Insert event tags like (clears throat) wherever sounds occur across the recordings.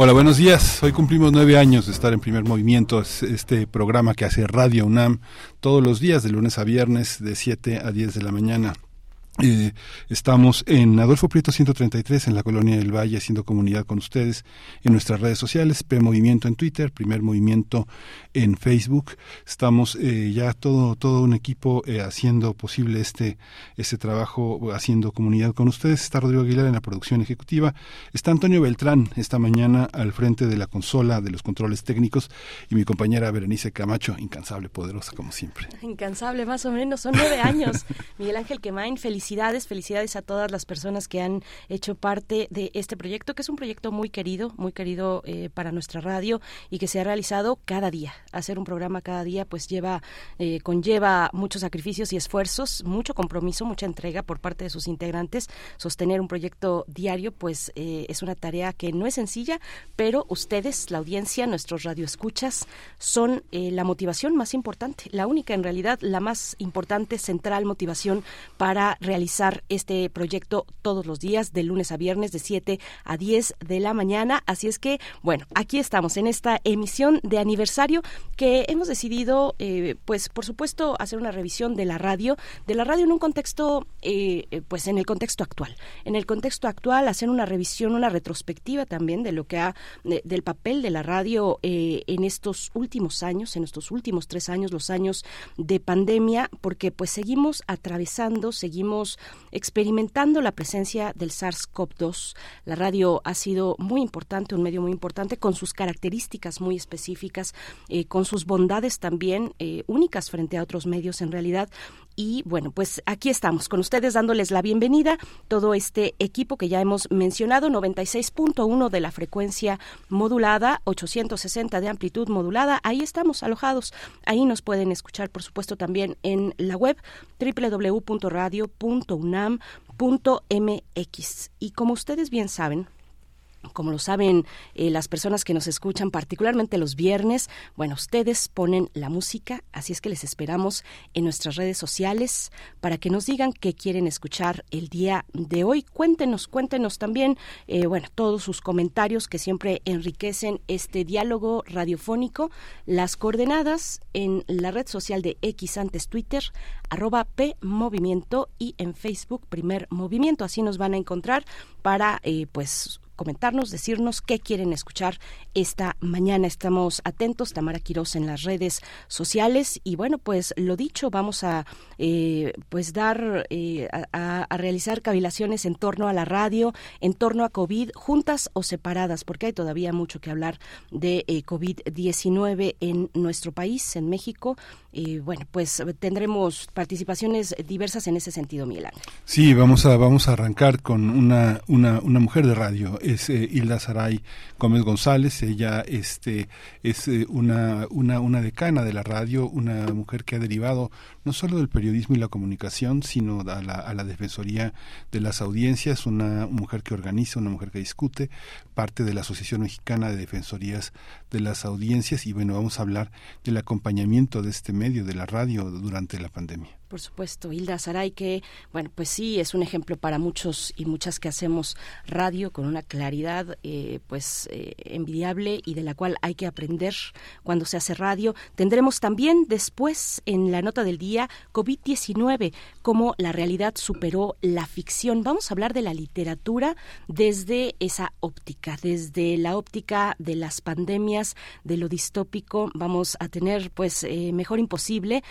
Hola, buenos días. Hoy cumplimos nueve años de estar en primer movimiento. este programa que hace Radio UNAM todos los días, de lunes a viernes, de 7 a 10 de la mañana. Eh, estamos en Adolfo Prieto 133 en la colonia del Valle haciendo comunidad con ustedes en nuestras redes sociales, P Movimiento en Twitter, Primer Movimiento en Facebook. Estamos eh, ya todo todo un equipo eh, haciendo posible este este trabajo, haciendo comunidad con ustedes. Está Rodrigo Aguilar en la producción ejecutiva, está Antonio Beltrán esta mañana al frente de la consola de los controles técnicos y mi compañera Berenice Camacho, incansable, poderosa como siempre. Incansable, más o menos, son nueve años. (laughs) Miguel Ángel Quemain, felicidades felicidades, felicidades a todas las personas que han hecho parte de este proyecto, que es un proyecto muy querido, muy querido eh, para nuestra radio y que se ha realizado cada día. Hacer un programa cada día pues lleva, eh, conlleva muchos sacrificios y esfuerzos, mucho compromiso, mucha entrega por parte de sus integrantes. Sostener un proyecto diario pues eh, es una tarea que no es sencilla, pero ustedes, la audiencia, nuestros radioescuchas, son la motivación más importante, la única en realidad, la más importante, central motivación para realizar realizar este proyecto todos los días, de lunes a viernes, de 7 a 10 de la mañana. Así es que, bueno, aquí estamos en esta emisión de aniversario que hemos decidido, eh, pues, por supuesto, hacer una revisión de la radio, de la radio en un contexto, eh, eh, pues, en el contexto actual. En el contexto actual, hacer una revisión, una retrospectiva también de lo que ha, del papel de la radio en estos últimos años, en estos últimos tres años, los años de pandemia, porque pues seguimos atravesando, seguimos experimentando la presencia del SARS-CoV-2. La radio ha sido muy importante, un medio muy importante, con sus características muy específicas, eh, con sus bondades también eh, únicas frente a otros medios en realidad. Y bueno, pues aquí estamos con ustedes dándoles la bienvenida, todo este equipo que ya hemos mencionado, 96.1 de la frecuencia modulada, 860 de amplitud modulada, ahí estamos alojados, ahí nos pueden escuchar por supuesto también en la web www.radio.unam.mx. Y como ustedes bien saben, como lo saben eh, las personas que nos escuchan, particularmente los viernes, bueno, ustedes ponen la música, así es que les esperamos en nuestras redes sociales para que nos digan qué quieren escuchar el día de hoy. Cuéntenos, cuéntenos también, eh, bueno, todos sus comentarios que siempre enriquecen este diálogo radiofónico. Las coordenadas en la red social de X antes Twitter, arroba P Movimiento y en Facebook Primer Movimiento. Así nos van a encontrar para, eh, pues, comentarnos, decirnos qué quieren escuchar esta mañana. Estamos atentos, Tamara Quiroz en las redes sociales y bueno, pues lo dicho, vamos a eh, pues dar eh, a, realizar cavilaciones en torno a la radio, en torno a COVID, juntas o separadas, porque hay todavía mucho que hablar de eh, COVID-19 en nuestro país, en México. Y bueno, pues tendremos participaciones diversas en ese sentido, Milán. Sí, vamos a vamos a arrancar con una, una mujer de radio es eh, Hilda Saray Gómez González. Ella este, es eh, una, una, una decana de la radio, una mujer que ha derivado no solo del periodismo y la comunicación, sino a la, a la Defensoría de las Audiencias, una mujer que organiza, una mujer que discute, parte de la Asociación Mexicana de Defensorías de las Audiencias y bueno, vamos a hablar del acompañamiento de este medio, de la radio, durante la pandemia. Por supuesto, Hilda Saray, que, bueno, pues sí, es un ejemplo para muchos y muchas que hacemos radio con una claridad, eh, pues, eh, envidiable y de la cual hay que aprender cuando se hace radio. Tendremos también después, en la nota del día, COVID-19, cómo la realidad superó la ficción. Vamos a hablar de la literatura desde esa óptica, desde la óptica de las pandemias, de lo distópico. Vamos a tener, pues, eh, mejor imposible,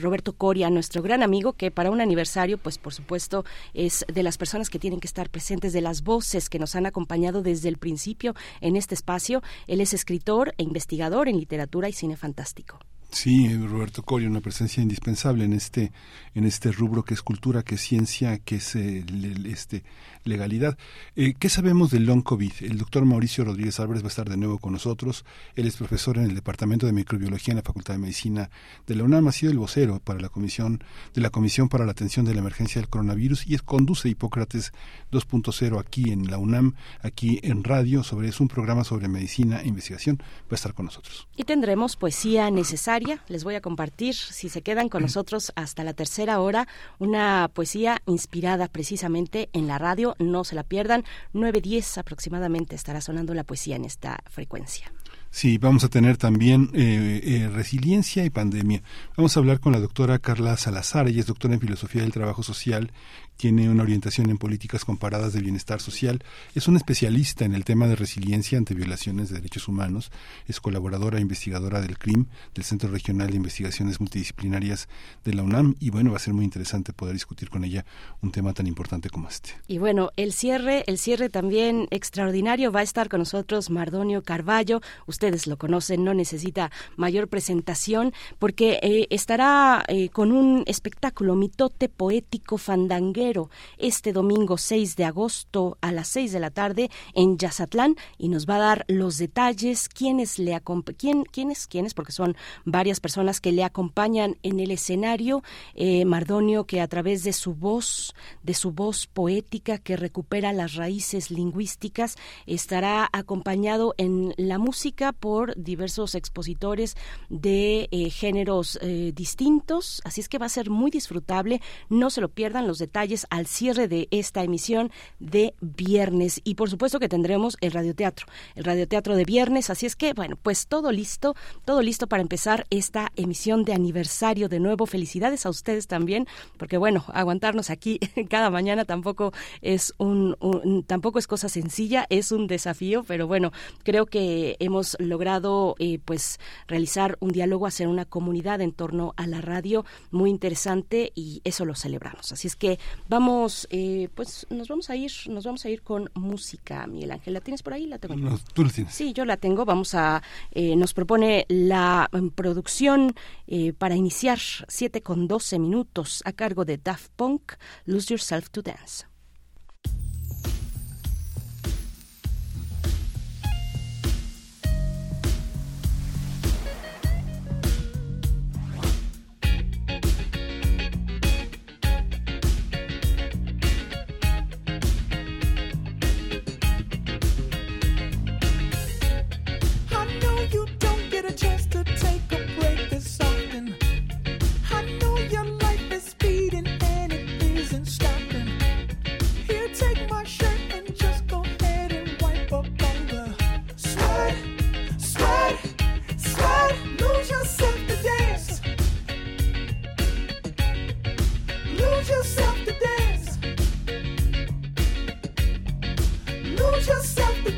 Roberto Coria, nuestro gran amigo, que para un aniversario, pues por supuesto, es de las personas que tienen que estar presentes, de las voces que nos han acompañado desde el principio en este espacio. Él es escritor e investigador en literatura y cine fantástico. Sí, Roberto Corio, una presencia indispensable en este, en este rubro que es cultura, que es ciencia, que es eh, este, legalidad. Eh, ¿Qué sabemos del long COVID? El doctor Mauricio Rodríguez Álvarez va a estar de nuevo con nosotros. Él es profesor en el Departamento de Microbiología en la Facultad de Medicina de la UNAM, ha sido el vocero para la comisión de la Comisión para la Atención de la Emergencia del Coronavirus y es, conduce Hipócrates 2.0 aquí en la UNAM, aquí en radio, sobre es un programa sobre medicina e investigación. Va a estar con nosotros. Y tendremos poesía necesaria les voy a compartir, si se quedan con nosotros hasta la tercera hora, una poesía inspirada precisamente en la radio. No se la pierdan. 9.10 aproximadamente estará sonando la poesía en esta frecuencia. Sí, vamos a tener también eh, eh, resiliencia y pandemia. Vamos a hablar con la doctora Carla Salazar, ella es doctora en filosofía del trabajo social. Tiene una orientación en políticas comparadas de bienestar social, es una especialista en el tema de resiliencia ante violaciones de derechos humanos, es colaboradora e investigadora del CRIM, del Centro Regional de Investigaciones Multidisciplinarias de la UNAM, y bueno, va a ser muy interesante poder discutir con ella un tema tan importante como este. Y bueno, el cierre, el cierre también extraordinario, va a estar con nosotros Mardonio Carballo, ustedes lo conocen, no necesita mayor presentación, porque eh, estará eh, con un espectáculo mitote poético fandanguero este domingo 6 de agosto a las 6 de la tarde en Yazatlán y nos va a dar los detalles, quiénes le quién, quiénes, quiénes, porque son varias personas que le acompañan en el escenario. Eh, Mardonio que a través de su voz, de su voz poética que recupera las raíces lingüísticas, estará acompañado en la música por diversos expositores de eh, géneros eh, distintos, así es que va a ser muy disfrutable, no se lo pierdan los detalles al cierre de esta emisión de viernes. Y por supuesto que tendremos el radioteatro, el radioteatro de viernes. Así es que, bueno, pues todo listo, todo listo para empezar esta emisión de aniversario de nuevo. Felicidades a ustedes también, porque bueno, aguantarnos aquí (laughs) cada mañana tampoco es un, tampoco es cosa sencilla, es un desafío, pero bueno, creo que hemos logrado eh, pues realizar un diálogo, hacer una comunidad en torno a la radio muy interesante y eso lo celebramos. Así es que Vamos, eh, pues nos vamos a ir, nos vamos a ir con música, Miguel Ángel. ¿La tienes por ahí? ¿La tengo no, tú la tienes. Sí, yo la tengo. Vamos a, eh, nos propone la mm, producción eh, para iniciar 7 con 12 minutos a cargo de Daft Punk, Lose Yourself to Dance.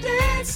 dance.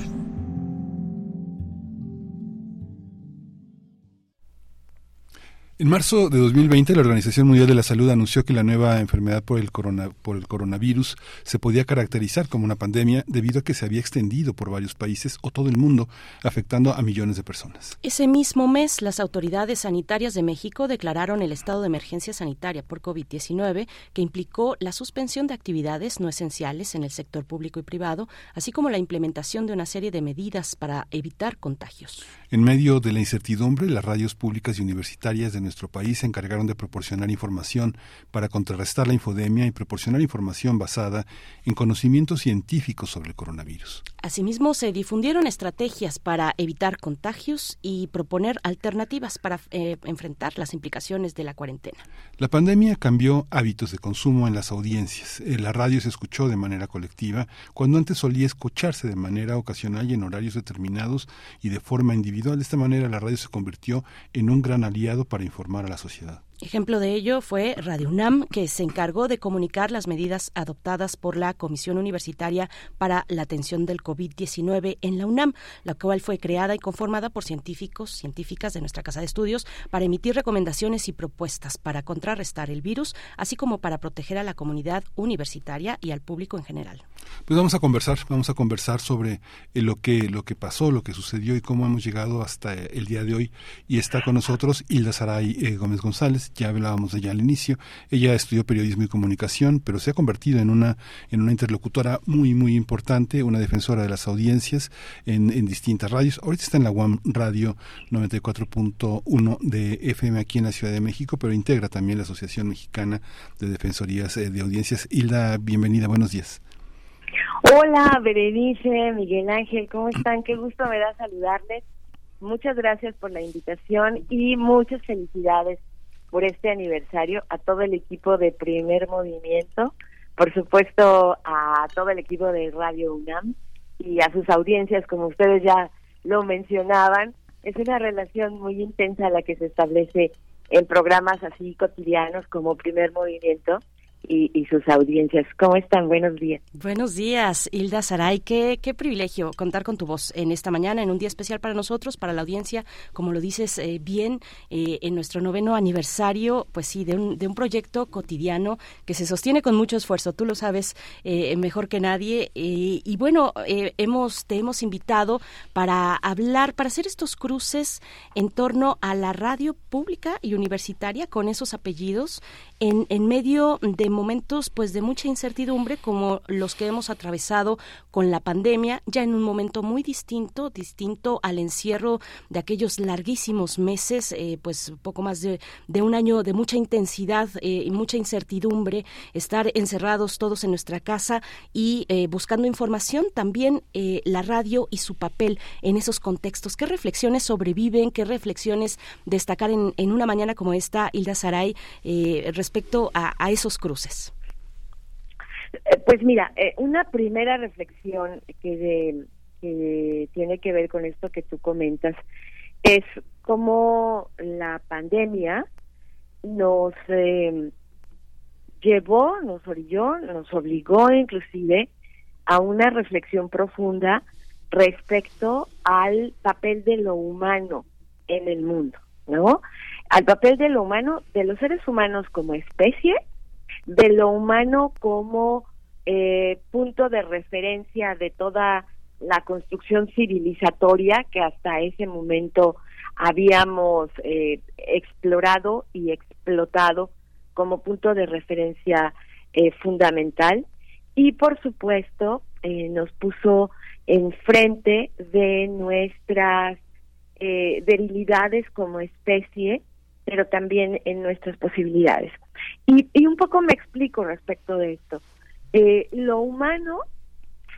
En marzo de 2020, la Organización Mundial de la Salud anunció que la nueva enfermedad por el, por el coronavirus se podía caracterizar como una pandemia debido a que se había extendido por varios países o todo el mundo, afectando a millones de personas. Ese mismo mes, las autoridades sanitarias de México declararon el estado de emergencia sanitaria por COVID-19, que implicó la suspensión de actividades no esenciales en el sector público y privado, así como la implementación de una serie de medidas para evitar contagios. En medio de la incertidumbre, las radios públicas y universitarias de nuestro país se encargaron de proporcionar información para contrarrestar la infodemia y proporcionar información basada en conocimientos científicos sobre el coronavirus. Asimismo, se difundieron estrategias para evitar contagios y proponer alternativas para eh, enfrentar las implicaciones de la cuarentena. La pandemia cambió hábitos de consumo en las audiencias. La radio se escuchó de manera colectiva cuando antes solía escucharse de manera ocasional y en horarios determinados y de forma individual. De esta manera, la radio se convirtió en un gran aliado para informar a la sociedad. Ejemplo de ello fue Radio UNAM, que se encargó de comunicar las medidas adoptadas por la Comisión Universitaria para la Atención del COVID-19 en la UNAM, la cual fue creada y conformada por científicos, científicas de nuestra Casa de Estudios, para emitir recomendaciones y propuestas para contrarrestar el virus, así como para proteger a la comunidad universitaria y al público en general. Pues vamos a conversar, vamos a conversar sobre eh, lo que lo que pasó, lo que sucedió y cómo hemos llegado hasta el día de hoy. Y está con nosotros Hilda Saray eh, Gómez González ya hablábamos de ella al inicio. Ella estudió periodismo y comunicación, pero se ha convertido en una, en una interlocutora muy, muy importante, una defensora de las audiencias en, en distintas radios. Ahorita está en la UAM Radio 94.1 de FM aquí en la Ciudad de México, pero integra también la Asociación Mexicana de Defensorías eh, de Audiencias. Hilda, bienvenida, buenos días. Hola, Berenice, Miguel Ángel, ¿cómo están? Qué gusto me da saludarles. Muchas gracias por la invitación y muchas felicidades por este aniversario, a todo el equipo de Primer Movimiento, por supuesto a todo el equipo de Radio UNAM y a sus audiencias, como ustedes ya lo mencionaban. Es una relación muy intensa la que se establece en programas así cotidianos como Primer Movimiento y, sus audiencias. ¿Cómo están? Buenos días. Buenos días, Hilda Saray. Qué, qué privilegio contar con tu voz en esta mañana, en un día especial para nosotros, para la audiencia, como lo dices eh, bien, eh, en nuestro noveno aniversario, pues sí, de un, de un proyecto cotidiano que se sostiene con mucho esfuerzo. Tú lo sabes eh, mejor que nadie. y bueno, hemos, te hemos invitado para hablar, para hacer estos cruces en torno a la radio pública y universitaria con esos apellidos en, en medio de momentos pues de mucha incertidumbre como los que hemos atravesado con la pandemia, ya en un momento muy distinto, distinto al encierro de aquellos larguísimos meses, eh, pues poco más de, un año de mucha intensidad eh, y mucha incertidumbre, estar encerrados todos en nuestra casa y eh, buscando información, también la radio y su papel en esos contextos. ¿Qué reflexiones sobreviven? ¿Qué reflexiones destacar en, en una mañana como esta, Hilda Saray, respecto a, a esos cruces? Eh, pues mira, eh, una primera reflexión que, tiene que ver con esto que tú comentas es cómo la pandemia nos eh, llevó, nos orilló, nos obligó inclusive a una reflexión profunda respecto al papel de lo humano en el mundo, ¿no? Al papel de lo humano, de los seres humanos como especie de lo humano como eh, punto de referencia de toda la construcción civilizatoria que hasta ese momento habíamos eh, explorado y explotado como punto de referencia eh, fundamental y por supuesto nos puso enfrente de nuestras debilidades como especie pero también en nuestras posibilidades. Y, y un poco me explico respecto de esto. Eh, lo humano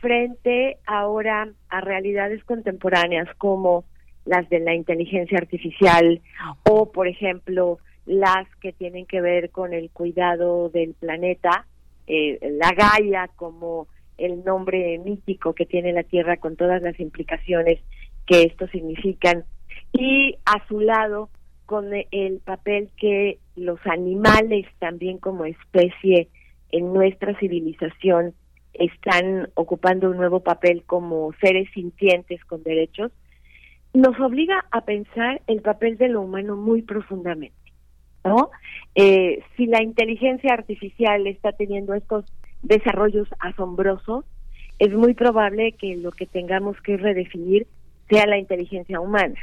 frente ahora a realidades contemporáneas como las de la inteligencia artificial o, por ejemplo, las que tienen que ver con el cuidado del planeta, eh, la Gaia como el nombre mítico que tiene la Tierra con todas las implicaciones que esto significan y a su lado con el papel que los animales también como especie en nuestra civilización están ocupando un nuevo papel como seres sintientes con derechos, nos obliga a pensar el papel de lo humano muy profundamente, ¿no? Eh, si la inteligencia artificial está teniendo estos desarrollos asombrosos, es muy probable que lo que tengamos que redefinir sea la inteligencia humana.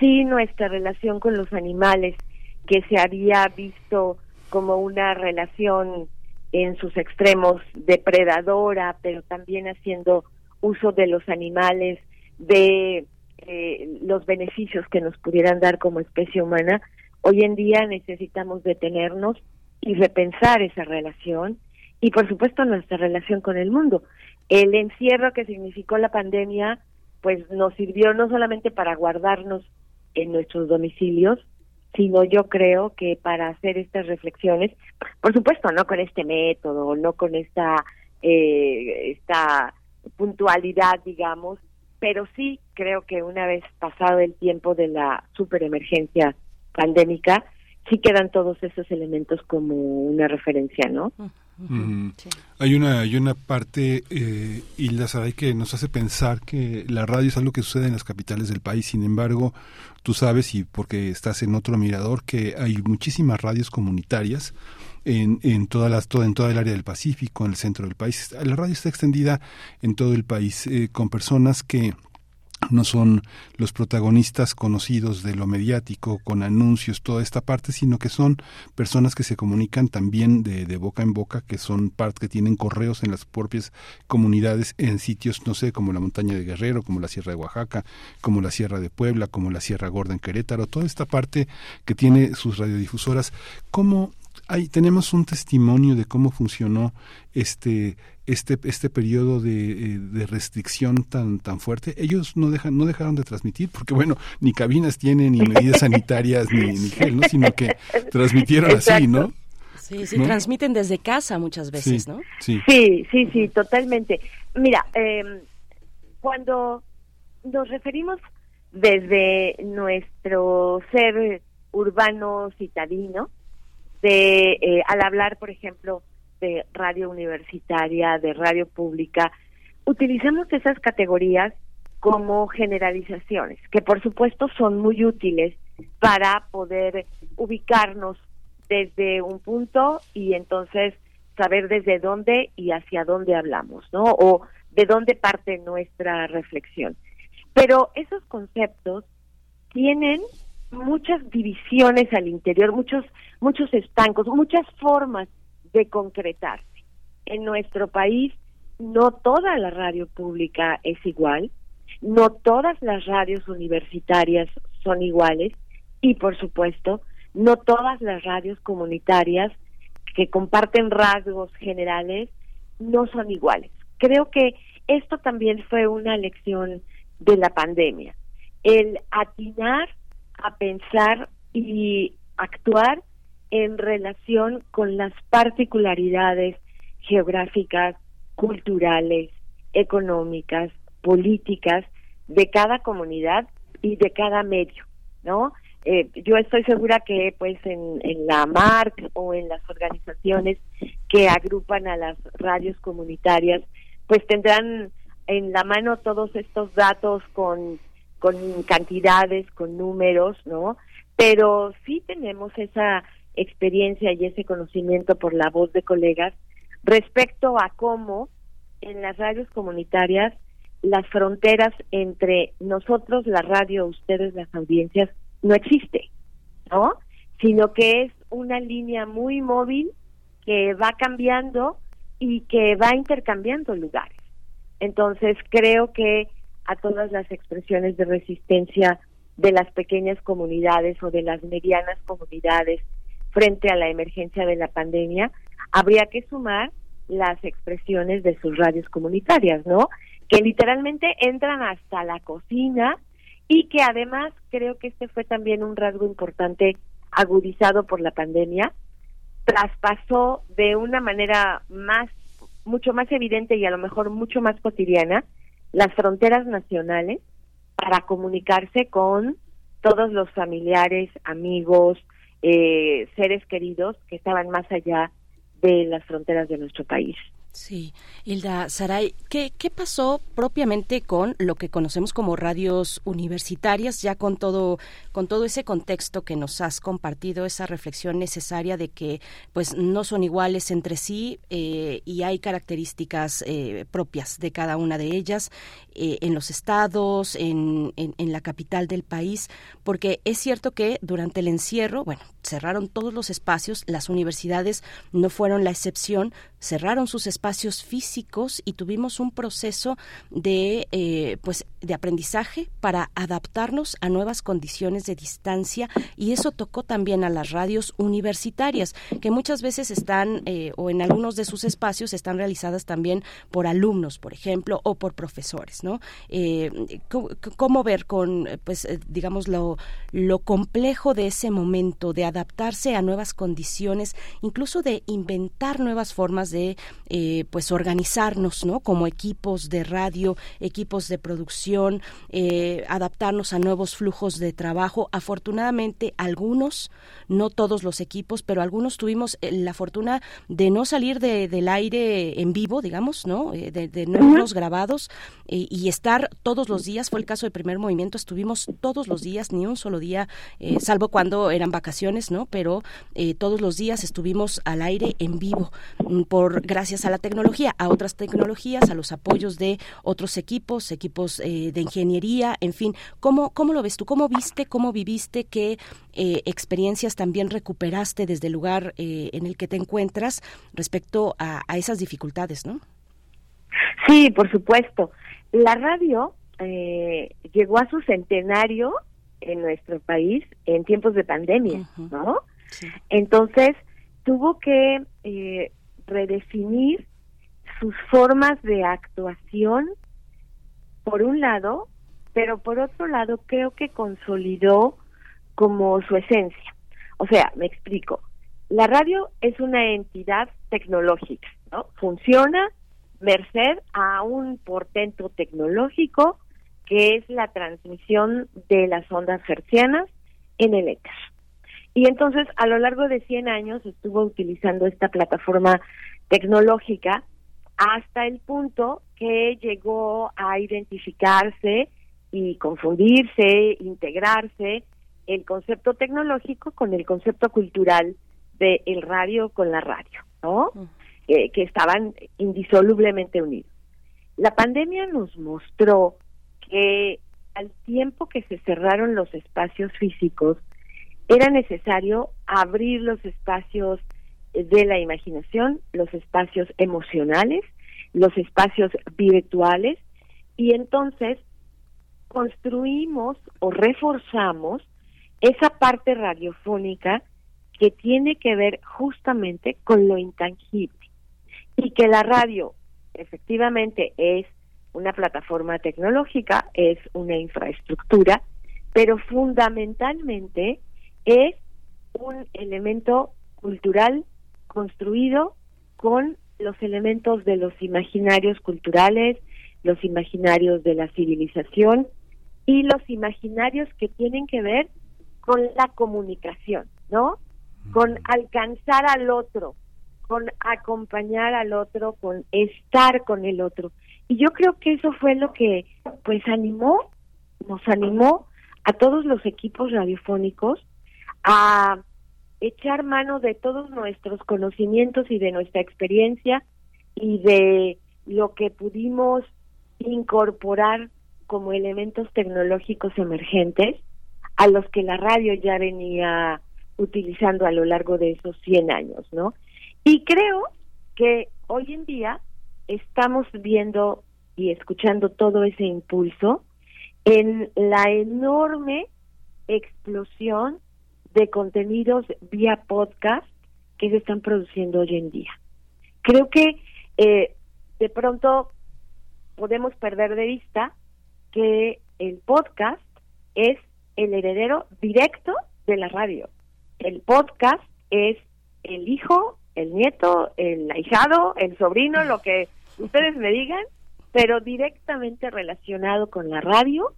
Si nuestra relación con los animales, que se había visto como una relación en sus extremos depredadora, pero también haciendo uso de los animales, de eh, los beneficios que nos pudieran dar como especie humana, hoy en día necesitamos detenernos y repensar esa relación y por supuesto nuestra relación con el mundo. El encierro que significó la pandemia pues nos sirvió no solamente para guardarnos en nuestros domicilios, sino yo creo que para hacer estas reflexiones, por supuesto, no con este método, no con esta, eh, esta puntualidad, digamos, pero sí creo que una vez pasado el tiempo de la superemergencia pandémica, sí quedan todos esos elementos como una referencia, ¿no? Hay una hay una parte, eh, Hilda Saray, que nos hace pensar que la radio es algo que sucede en las capitales del país. Sin embargo, tú sabes, y porque estás en otro mirador, que hay muchísimas radios comunitarias en, en, todas las, todo, en toda el área del Pacífico, en el centro del país. La radio está extendida en todo el país, eh, con personas que no son los protagonistas conocidos de lo mediático, con anuncios, toda esta parte, sino que son personas que se comunican también de, de boca en boca, que son parte, que tienen correos en las propias comunidades, en sitios, no sé, como la montaña de Guerrero, como la Sierra de Oaxaca, como la Sierra de Puebla, como la Sierra Gorda en Querétaro, toda esta parte que tiene sus radiodifusoras. ¿Cómo Ahí tenemos un testimonio de cómo funcionó este este este periodo de, eh, de, restricción tan tan fuerte ellos no dejan no dejaron de transmitir porque bueno ni cabinas tienen ni medidas sanitarias ni, ni gel no sino que (laughs) transmitieron así no sí sí transmiten desde casa muchas veces no sí. Sí sí sí totalmente. Mira eh, cuando nos referimos desde nuestro ser urbano citadino de eh, al hablar, por ejemplo, de radio universitaria, de radio pública, utilizamos esas categorías como generalizaciones, que por supuesto son muy útiles para poder ubicarnos desde un punto y entonces saber desde dónde y hacia dónde hablamos, ¿no? O de dónde parte nuestra reflexión. Pero esos conceptos tienen muchas divisiones al interior, muchos muchos estancos, muchas formas de concretarse. En nuestro país no toda la radio pública es igual, no todas las radios universitarias son iguales y por supuesto no todas las radios comunitarias que comparten rasgos generales no son iguales. Creo que esto también fue una lección de la pandemia, el atinar a pensar y actuar en relación con las particularidades geográficas, culturales, económicas, políticas de cada comunidad y de cada medio, ¿no? Eh, yo estoy segura que pues en, en la MARC o en las organizaciones que agrupan a las radios comunitarias pues tendrán en la mano todos estos datos con con cantidades, con números, ¿no? Pero sí tenemos esa experiencia y ese conocimiento por la voz de colegas respecto a cómo en las radios comunitarias las fronteras entre nosotros, la radio, ustedes, las audiencias, no existe, ¿no? Sino que es una línea muy móvil que va cambiando y que va intercambiando lugares. Entonces, creo que a todas las expresiones de resistencia de las pequeñas comunidades o de las medianas comunidades frente a la emergencia de la pandemia, habría que sumar las expresiones de sus radios comunitarias, ¿no? Que literalmente entran hasta la cocina y que además creo que este fue también un rasgo importante agudizado por la pandemia, traspasó de una manera más mucho más evidente y a lo mejor mucho más cotidiana las fronteras nacionales para comunicarse con todos los familiares, amigos, eh, seres queridos que estaban más allá de las fronteras de nuestro país. Sí, Hilda Saray, ¿qué, ¿qué pasó propiamente con lo que conocemos como radios universitarias, ya con todo, con todo ese contexto que nos has compartido, esa reflexión necesaria de que pues no son iguales entre sí eh, y hay características eh, propias de cada una de ellas eh, en los estados, en, en, en la capital del país, porque es cierto que durante el encierro, bueno, cerraron todos los espacios, las universidades no fueron la excepción, cerraron sus espacios físicos y tuvimos un proceso de eh, pues de aprendizaje para adaptarnos a nuevas condiciones de distancia y eso tocó también a las radios universitarias que muchas veces están eh, o en algunos de sus espacios están realizadas también por alumnos por ejemplo o por profesores no eh, cómo ver con pues digamos lo lo complejo de ese momento de adaptarse a nuevas condiciones incluso de inventar nuevas formas de eh, pues organizarnos no como equipos de radio equipos de producción eh, adaptarnos a nuevos flujos de trabajo. Afortunadamente algunos no todos los equipos pero algunos tuvimos eh, la fortuna de no salir de, del aire en vivo digamos no eh, de, los grabados eh, y estar todos los días fue el caso del primer movimiento estuvimos todos los días ni un solo día salvo cuando eran vacaciones no pero eh, todos los días estuvimos al aire en vivo mm, por gracias a la tecnología, a otras tecnologías, a los apoyos de otros equipos, equipos eh, de ingeniería, en fin. ¿Cómo, ¿Cómo lo ves tú? ¿Cómo viste, cómo viviste, qué eh, experiencias también recuperaste desde el lugar eh, en el que te encuentras respecto a, a, esas dificultades, no? Sí, por supuesto. La radio eh, llegó a su centenario en nuestro país en tiempos de pandemia, uh -huh. ¿no? Sí. Entonces, tuvo que eh, redefinir sus formas de actuación, por un lado, pero por otro lado creo que consolidó como su esencia. O sea, me explico. La radio es una entidad tecnológica, ¿no? Funciona merced a un portento tecnológico que es la transmisión de las ondas hertzianas en el éter. Y entonces, a lo largo de 100 años estuvo utilizando esta plataforma tecnológica hasta el punto que llegó a identificarse y confundirse, integrarse el concepto tecnológico con el concepto cultural del el radio con la radio, ¿no? Uh -huh. eh, que estaban indisolublemente unidos. La pandemia nos mostró que al tiempo que se cerraron los espacios físicos, era necesario abrir los espacios de la imaginación, los espacios emocionales, los espacios virtuales, y entonces construimos o reforzamos esa parte radiofónica que tiene que ver justamente con lo intangible. Y que la radio efectivamente es una plataforma tecnológica, es una infraestructura, pero fundamentalmente es un elemento cultural construido con los elementos de los imaginarios culturales, los imaginarios de la civilización y los imaginarios que tienen que ver con la comunicación, ¿no? Con alcanzar al otro, con acompañar al otro, con estar con el otro. Y yo creo que eso fue lo que pues animó, nos animó a todos los equipos radiofónicos a echar mano de todos nuestros conocimientos y de nuestra experiencia y de lo que pudimos incorporar como elementos tecnológicos emergentes a los que la radio ya venía utilizando a lo largo de esos 100 años, ¿no? Y creo que hoy en día estamos viendo y escuchando todo ese impulso en la enorme explosión de contenidos vía podcast que se están produciendo hoy en día. Creo que eh, de pronto podemos perder de vista que el podcast es el heredero directo de la radio. El podcast es el hijo, el nieto, el ahijado, el sobrino, lo que ustedes me digan, pero directamente relacionado con la radio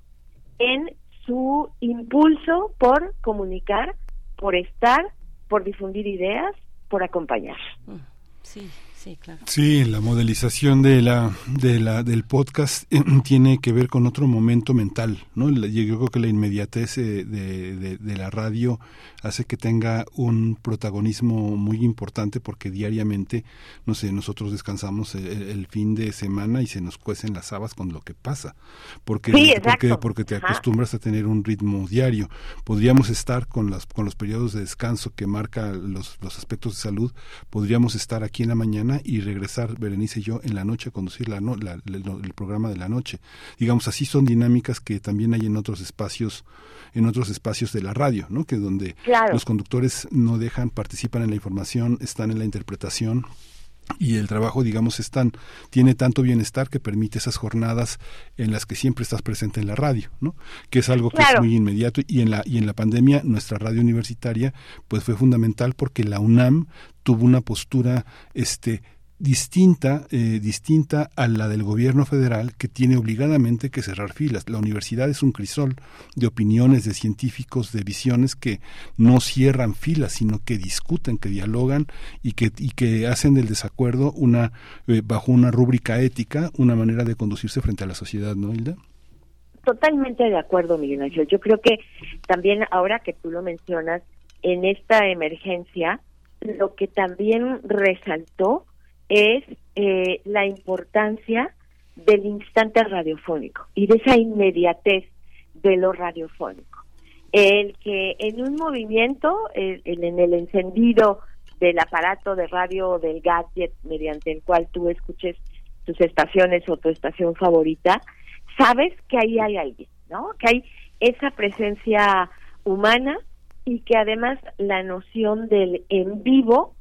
en su impulso por comunicar, por estar, por difundir ideas, por acompañar. Mm, sí, Sí, claro. Sí, la modelización de la, de la, del podcast eh, (clears throat) tiene que ver con otro momento mental, ¿no? Yo creo que la inmediatez eh, de, de, la radio hace que tenga un protagonismo muy importante porque diariamente, no sé, nosotros descansamos el, fin de semana y se nos cuecen las habas con lo que pasa, porque, porque, porque te acostumbras a tener un ritmo diario. Podríamos estar con, las, con los periodos de descanso que marca los, los aspectos de salud, podríamos estar aquí en la mañana y regresar Berenice y yo en la noche a conducir la, el programa de la noche. Digamos, así son dinámicas que también hay en otros espacios en otros espacios de la radio, ¿no? Que donde los conductores no dejan, participan en la información, están en la interpretación, y el trabajo digamos es tan tiene tanto bienestar que permite esas jornadas en las que siempre estás presente en la radio no que es algo que es muy inmediato y en la y en la pandemia nuestra radio universitaria pues fue fundamental porque la UNAM tuvo una postura este distinta, eh, distinta a la del gobierno federal que tiene obligadamente que cerrar filas. La universidad es un crisol de opiniones, de científicos, de visiones que no cierran filas, sino que discuten, que dialogan y que, y que hacen del desacuerdo una, eh, bajo una rúbrica ética, una manera de conducirse frente a la sociedad, ¿no, Hilda? Totalmente de acuerdo, Miguel Ángel. Yo creo que también ahora que tú lo mencionas, en esta emergencia, lo que también resaltó es eh, la importancia del instante radiofónico y de esa inmediatez de lo radiofónico. El que en un movimiento, en el encendido del aparato de radio o del gadget mediante el cual tú escuches tus estaciones o tu estación favorita, sabes que ahí hay alguien, ¿no? Que hay esa presencia humana y que además la noción del en vivo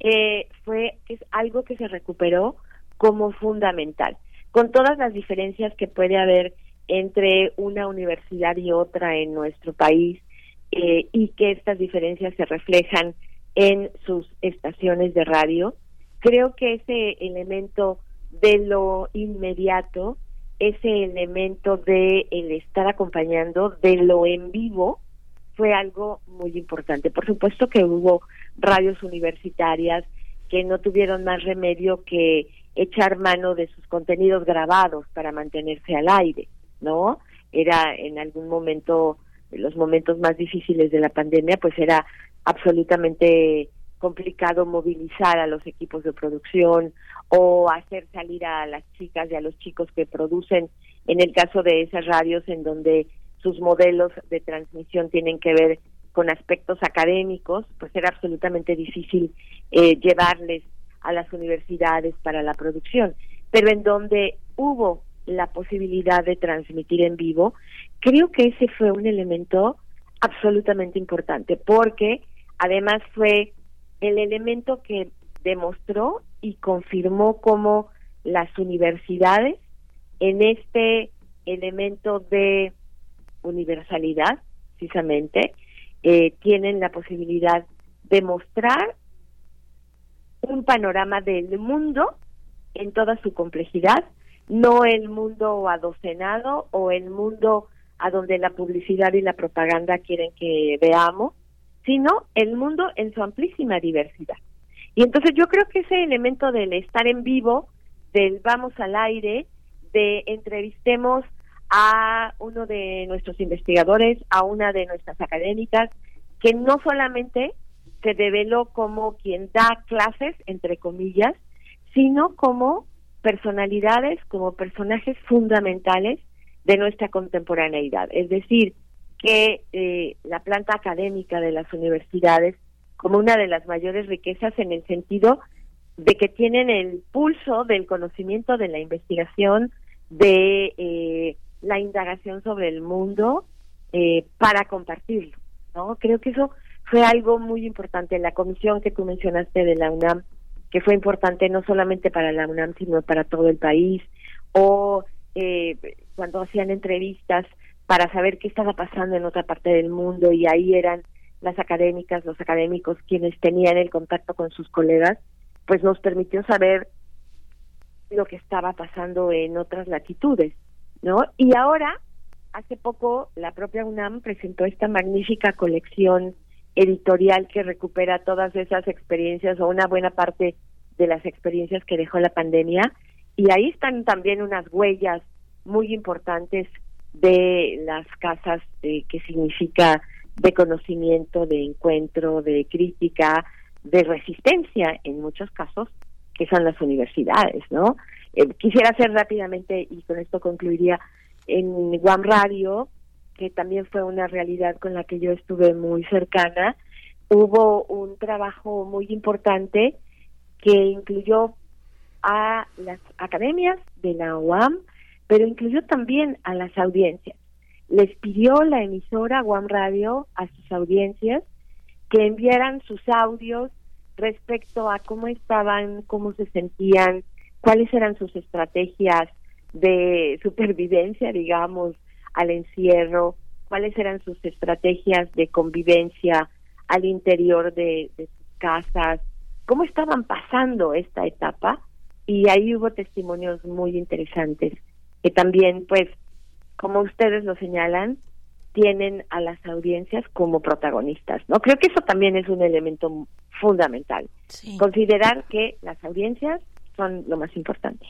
eh, fue es algo que se recuperó como fundamental, con todas las diferencias que puede haber entre una universidad y otra en nuestro país eh, y que estas diferencias se reflejan en sus estaciones de radio. Creo que ese elemento de lo inmediato, ese elemento de el estar acompañando, de lo en vivo, fue algo muy importante. Por supuesto que hubo radios universitarias que no tuvieron más remedio que echar mano de sus contenidos grabados para mantenerse al aire, ¿no? Era en algún momento, en los momentos más difíciles de la pandemia, pues era absolutamente complicado movilizar a los equipos de producción o hacer salir a las chicas y a los chicos que producen, en el caso de esas radios en donde sus modelos de transmisión tienen que ver con aspectos académicos, pues era absolutamente difícil eh, llevarles a las universidades para la producción. Pero en donde hubo la posibilidad de transmitir en vivo, creo que ese fue un elemento absolutamente importante, porque además fue el elemento que demostró y confirmó cómo las universidades en este elemento de universalidad, precisamente, eh, tienen la posibilidad de mostrar un panorama del mundo en toda su complejidad, no el mundo adocenado o el mundo a donde la publicidad y la propaganda quieren que veamos, sino el mundo en su amplísima diversidad. Y entonces yo creo que ese elemento del estar en vivo, del vamos al aire, de entrevistemos a uno de nuestros investigadores, a una de nuestras académicas, que no solamente se develó como quien da clases, entre comillas, sino como personalidades, como personajes fundamentales de nuestra contemporaneidad. Es decir, que eh, la planta académica de las universidades como una de las mayores riquezas en el sentido de que tienen el pulso del conocimiento, de la investigación, de eh, la indagación sobre el mundo eh, para compartirlo, ¿no? Creo que eso fue algo muy importante. La comisión que tú mencionaste de la UNAM, que fue importante no solamente para la UNAM, sino para todo el país, o eh, cuando hacían entrevistas para saber qué estaba pasando en otra parte del mundo y ahí eran las académicas, los académicos quienes tenían el contacto con sus colegas, pues nos permitió saber lo que estaba pasando en otras latitudes. ¿No? Y ahora hace poco la propia UNAM presentó esta magnífica colección editorial que recupera todas esas experiencias o una buena parte de las experiencias que dejó la pandemia y ahí están también unas huellas muy importantes de las casas de, que significa de conocimiento, de encuentro, de crítica, de resistencia en muchos casos, que son las universidades, ¿no? Eh, quisiera hacer rápidamente, y con esto concluiría, en Guam Radio, que también fue una realidad con la que yo estuve muy cercana, hubo un trabajo muy importante que incluyó a las academias de la UAM, pero incluyó también a las audiencias. Les pidió la emisora UAM Radio a sus audiencias que enviaran sus audios respecto a cómo estaban, cómo se sentían, cuáles eran sus estrategias de supervivencia, digamos, al encierro, cuáles eran sus estrategias de convivencia al interior de, sus casas, cómo estaban pasando esta etapa y ahí hubo testimonios muy interesantes que también, pues, como ustedes lo señalan, tienen a las audiencias como protagonistas, ¿no? Creo que eso también es un elemento fundamental. Considerar que las audiencias son lo más importante.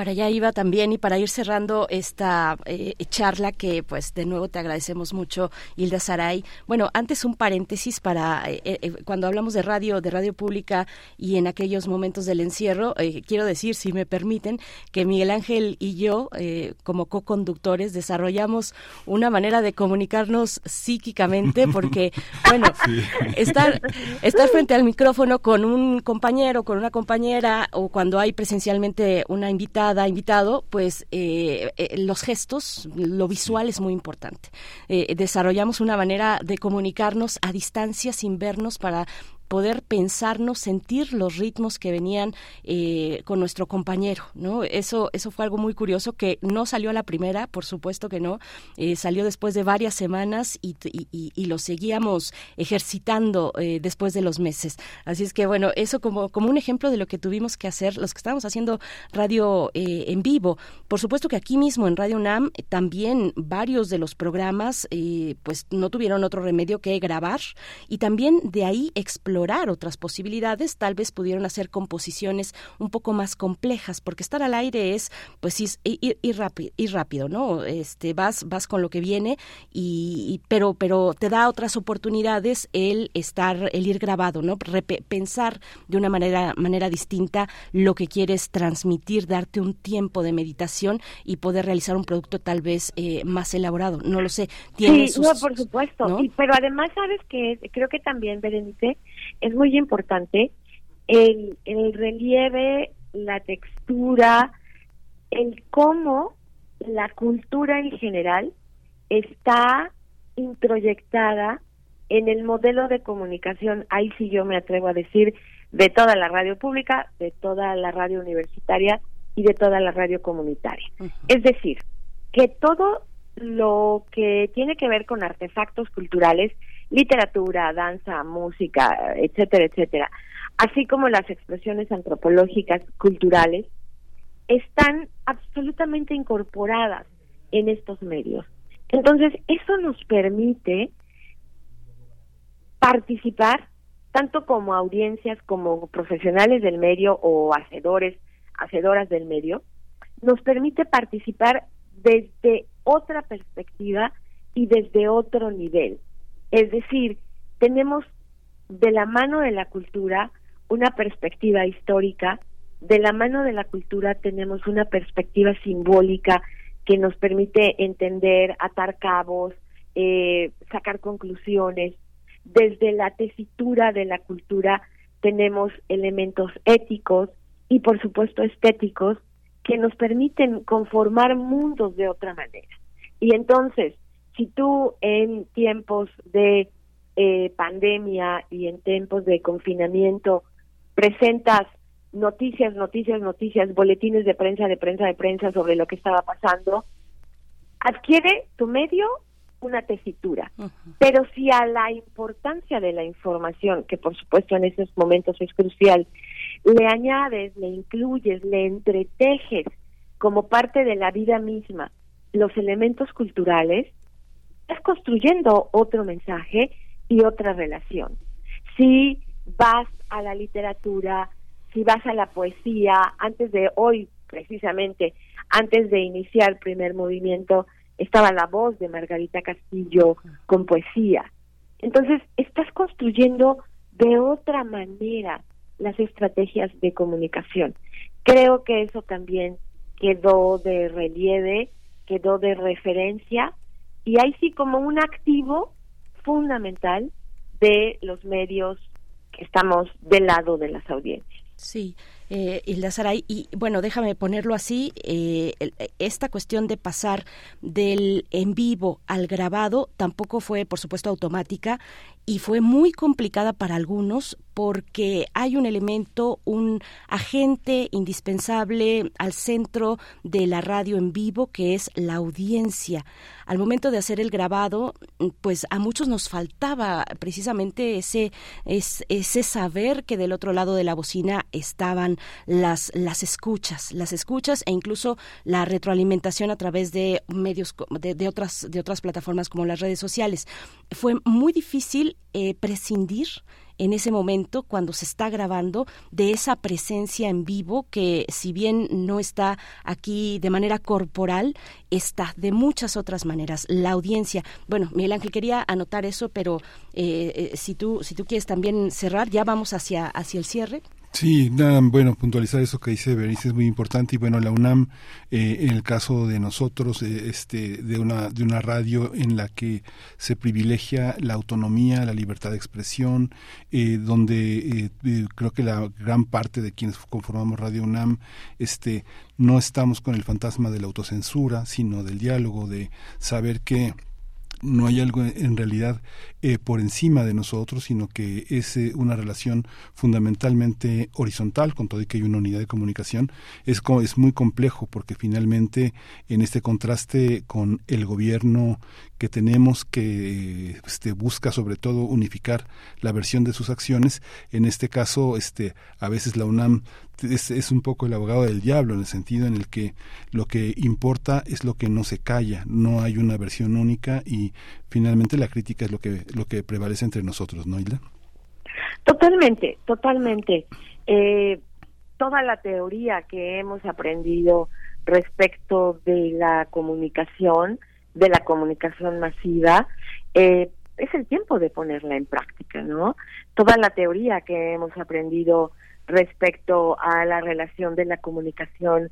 Para allá iba también y para ir cerrando esta eh, charla que pues de nuevo te agradecemos mucho Hilda Saray. Bueno, antes un paréntesis para eh, eh, cuando hablamos de radio, de radio pública y en aquellos momentos del encierro, quiero decir, si me permiten, que Miguel Ángel y yo como co-conductores desarrollamos una manera de comunicarnos psíquicamente porque, (laughs) bueno, estar, estar frente al micrófono con un compañero, con una compañera o cuando hay presencialmente una invitada invitado, pues eh, eh, los gestos, lo visual es muy importante. Eh, desarrollamos una manera de comunicarnos a distancia sin vernos para poder pensarnos, sentir los ritmos que venían eh, con nuestro compañero, ¿no? Eso, eso fue algo muy curioso que no salió a la primera, por supuesto que no, eh, salió después de varias semanas y, lo seguíamos ejercitando eh, después de los meses. Así es que bueno, eso como, como un ejemplo de lo que tuvimos que hacer, los que estábamos haciendo radio en vivo. Por supuesto que aquí mismo en Radio UNAM también varios de los programas pues no tuvieron otro remedio que grabar y también de ahí explorar otras posibilidades, tal vez pudieron hacer composiciones un poco más complejas, porque estar al aire es, pues, ir, ir, rápido, ir rápido, ¿no? Este, vas, vas con lo que viene, y, pero, pero te da otras oportunidades el estar, el ir grabado, ¿no? pensar de una manera, manera distinta lo que quieres transmitir, darte un tiempo de meditación y poder realizar un producto tal vez eh, más elaborado. No lo sé. ¿Tiene sí, por supuesto. pero además, sabes que creo que también, Berenice, es muy importante el, el relieve, la textura, el cómo la cultura en general está introyectada en el modelo de comunicación, ahí sí yo me atrevo a decir, de toda la radio pública, de toda la radio universitaria y de toda la radio comunitaria. Es decir, que todo lo que tiene que ver con artefactos culturales literatura, danza, música, etcétera, etcétera, así como las expresiones antropológicas, culturales, están absolutamente incorporadas en estos medios. Entonces, eso nos permite participar tanto como audiencias, como profesionales del medio o hacedores, hacedoras del medio, nos permite participar desde otra perspectiva y desde otro nivel. Es decir, tenemos de la mano de la cultura una perspectiva histórica, de la mano de la cultura tenemos una perspectiva simbólica que nos permite entender, atar cabos, eh, sacar conclusiones. Desde la tesitura de la cultura tenemos elementos éticos y por supuesto estéticos que nos permiten conformar mundos de otra manera. Y entonces, si tú en tiempos de eh, pandemia y en tiempos de confinamiento presentas noticias, noticias, noticias, boletines de prensa, de prensa, de prensa sobre lo que estaba pasando, adquiere tu medio una tesitura. Pero si a la importancia de la información, que por supuesto en esos momentos es crucial, le añades, le incluyes, le entretejes como parte de la vida misma, los elementos culturales, estás construyendo otro mensaje y otra relación. Si vas a la literatura, si vas a la poesía, antes de hoy precisamente, antes de iniciar el primer movimiento, estaba la voz de Margarita Castillo con poesía. Entonces, estás construyendo de otra manera las estrategias de comunicación. Creo que eso también quedó de relieve, quedó de referencia y ahí sí como un activo fundamental de los medios que estamos del lado de las audiencias. Sí, eh, Hilda Saray. Y bueno, déjame ponerlo así, eh, esta cuestión de pasar del en vivo al grabado tampoco fue, por supuesto, automática y fue muy complicada para algunos porque hay un elemento, un agente indispensable al centro de la radio en vivo que es la audiencia. Al momento de hacer el grabado, pues a muchos nos faltaba precisamente ese, ese saber que del otro lado de la bocina estaban las, las escuchas, las escuchas e incluso la retroalimentación a través de medios de, otras, de otras plataformas como las redes sociales. Fue muy difícil eh, prescindir en ese momento cuando se está grabando de esa presencia en vivo que si bien no está aquí de manera corporal, está de muchas otras maneras. La audiencia, bueno, Miguel Ángel quería anotar eso, pero eh, eh, si tú si tú quieres también cerrar, ya vamos hacia hacia el cierre. Sí, nada, bueno, puntualizar eso que dice Berenice es muy importante y bueno, la UNAM, eh, en el caso de nosotros, eh, este, de una de una radio en la que se privilegia la autonomía, la libertad de expresión, eh, donde creo que la gran parte de quienes conformamos Radio UNAM, este, no estamos con el fantasma de la autocensura, sino del diálogo, de saber que no hay algo en realidad eh, por encima de nosotros, sino que es eh, una relación fundamentalmente horizontal, con todo y que hay una unidad de comunicación. Es, es muy complejo porque finalmente en este contraste con el gobierno que tenemos que este, busca sobre todo unificar la versión de sus acciones, en este caso este, a veces la UNAM es, un poco el abogado del diablo en el sentido en el que lo que importa es lo que no se calla, no hay una versión única y finalmente la crítica es lo que lo que prevalece entre nosotros, ¿no, Hilda? Totalmente, totalmente. Eh, toda la teoría que hemos aprendido respecto de la comunicación, de la comunicación masiva, eh, es el tiempo de ponerla en práctica, ¿no? Toda la teoría que hemos aprendido respecto a la relación de la comunicación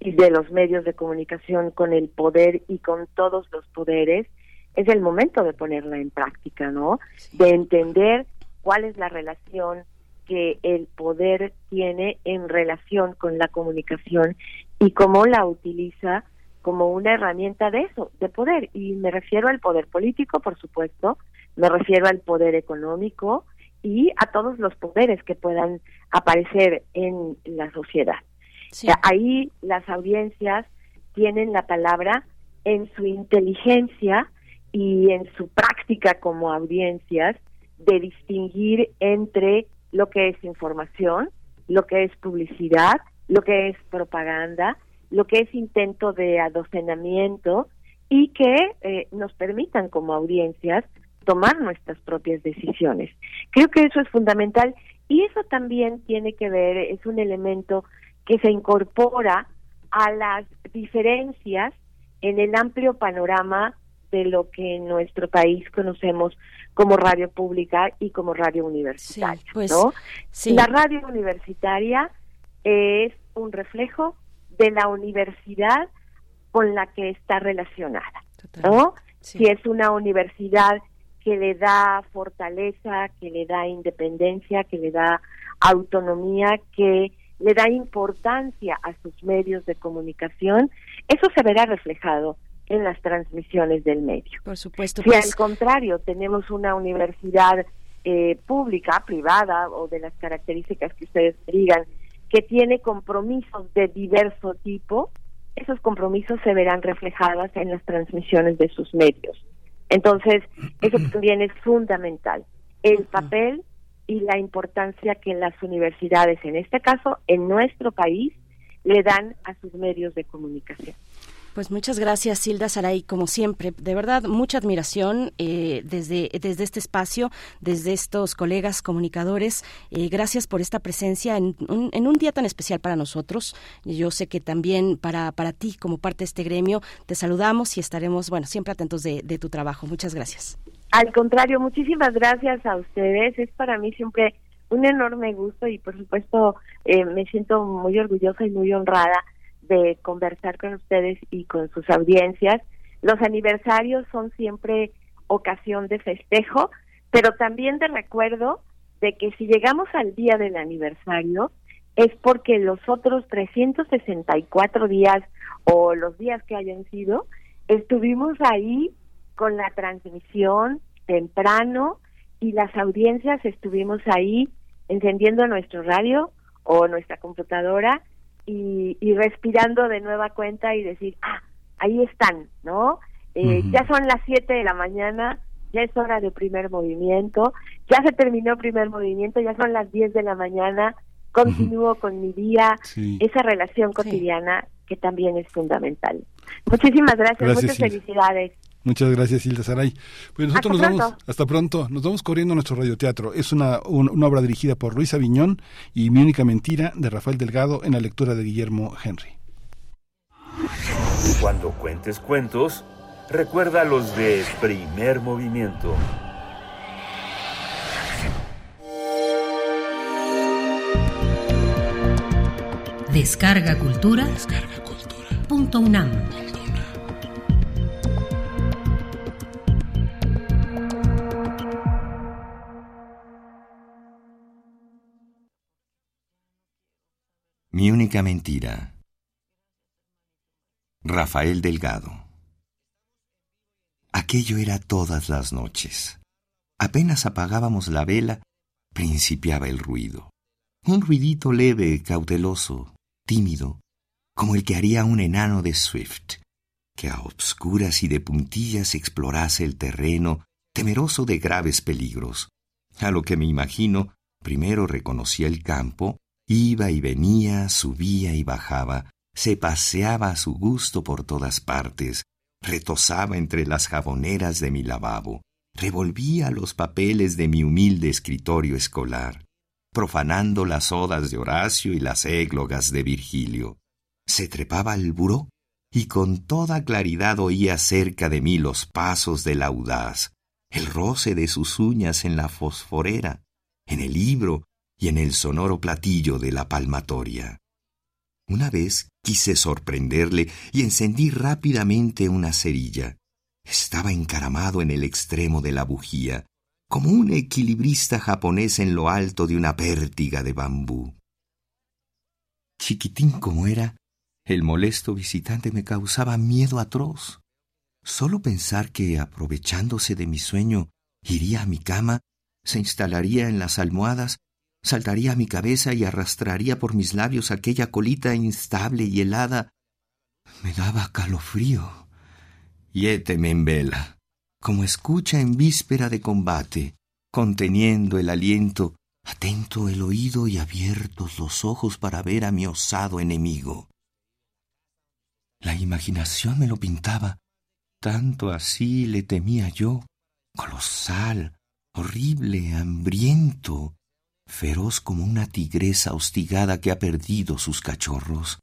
y de los medios de comunicación con el poder y con todos los poderes, es el momento de ponerla en práctica, ¿no? De entender cuál es la relación que el poder tiene en relación con la comunicación y cómo la utiliza como una herramienta de eso, de poder. Y me refiero al poder político, por supuesto, me refiero al poder económico y a todos los poderes que puedan aparecer en la sociedad. Ahí las audiencias tienen la palabra en su inteligencia y en su práctica como audiencias de distinguir entre lo que es información, lo que es publicidad, lo que es propaganda, lo que es intento de adocenamiento y que eh, nos permitan como audiencias tomar nuestras propias decisiones. Creo que eso es fundamental y eso también tiene que ver, es un elemento que se incorpora a las diferencias en el amplio panorama de lo que en nuestro país conocemos como radio pública y como radio universitaria, pues, ¿no? La radio universitaria es un reflejo de la universidad con la que está relacionada, ¿no? Si es una universidad que le da fortaleza, que le da independencia, que le da autonomía, que le da importancia a sus medios de comunicación, eso se verá reflejado en las transmisiones del medio. Por supuesto. Si pues. al contrario tenemos una universidad eh, pública, privada o de las características que ustedes digan, que tiene compromisos de diverso tipo, esos compromisos se verán reflejados en las transmisiones de sus medios. Entonces, eso (clears throat) también es fundamental. El papel y la importancia que las universidades, en este caso, en nuestro país, le dan a sus medios de comunicación. Pues muchas gracias, Hilda Saray, como siempre. De verdad, mucha admiración eh, desde, desde este espacio, desde estos colegas comunicadores. Eh, gracias por esta presencia en un, en un día tan especial para nosotros. Yo sé que también para, para ti, como parte de este gremio, te saludamos y estaremos, bueno, siempre atentos de, tu trabajo. Muchas gracias. Al contrario, muchísimas gracias a ustedes. Es para mí siempre un enorme gusto y, por supuesto, eh, me siento muy orgullosa y muy honrada de conversar con ustedes y con sus audiencias. Los aniversarios son siempre ocasión de festejo, pero también de recuerdo de que si llegamos al día del aniversario es porque los otros 364 días o los días que hayan sido, estuvimos ahí con la transmisión temprano y las audiencias estuvimos ahí encendiendo nuestro radio o nuestra computadora y, respirando de nueva cuenta y decir, ah, ahí están, ¿no? Eh, ya son las 7 de la mañana, ya es hora de primer movimiento, ya se terminó el primer movimiento, ya son las 10 de la mañana, continúo con mi día, esa relación cotidiana que también es fundamental. Muchísimas gracias, muchas felicidades. Muchas gracias, Hilda Saray. Pues nosotros nos vamos, hasta pronto, nos vamos corriendo a nuestro radioteatro. Es una, una obra dirigida por Luis Aviñón y Mi única mentira de Rafael Delgado en la lectura de Guillermo Henry. Cuando cuentes cuentos, recuerda los de primer movimiento. Descarga Cultura. Descarga Cultura. Punto UNAM. Mi única mentira. Rafael Delgado. Aquello era todas las noches. Apenas apagábamos la vela, principiaba el ruido. Un ruidito leve, cauteloso, tímido, como el que haría un enano de Swift, que a obscuras y de puntillas explorase el terreno, temeroso de graves peligros. A lo que me imagino, primero reconocía el campo, Iba y venía, subía y bajaba, se paseaba a su gusto por todas partes, retosaba entre las jaboneras de mi lavabo, revolvía los papeles de mi humilde escritorio escolar, profanando las odas de Horacio y las églogas de Virgilio. Se trepaba al buró y con toda claridad oía cerca de mí los pasos del audaz, el roce de sus uñas en la fosforera, en el libro y en el sonoro platillo de la palmatoria. Una vez quise sorprenderle y encendí rápidamente una cerilla. Estaba encaramado en el extremo de la bujía, como un equilibrista japonés en lo alto de una pértiga de bambú. Chiquitín como era, el molesto visitante me causaba miedo atroz. Solo pensar que, aprovechándose de mi sueño, iría a mi cama, se instalaría en las almohadas saltaría a mi cabeza y arrastraría por mis labios aquella colita instable y helada. Me daba calofrío. Yéteme en vela, como escucha en víspera de combate, conteniendo el aliento, atento el oído y abiertos los ojos para ver a mi osado enemigo. La imaginación me lo pintaba, tanto así le temía yo, colosal, horrible, hambriento, feroz como una tigresa hostigada que ha perdido sus cachorros.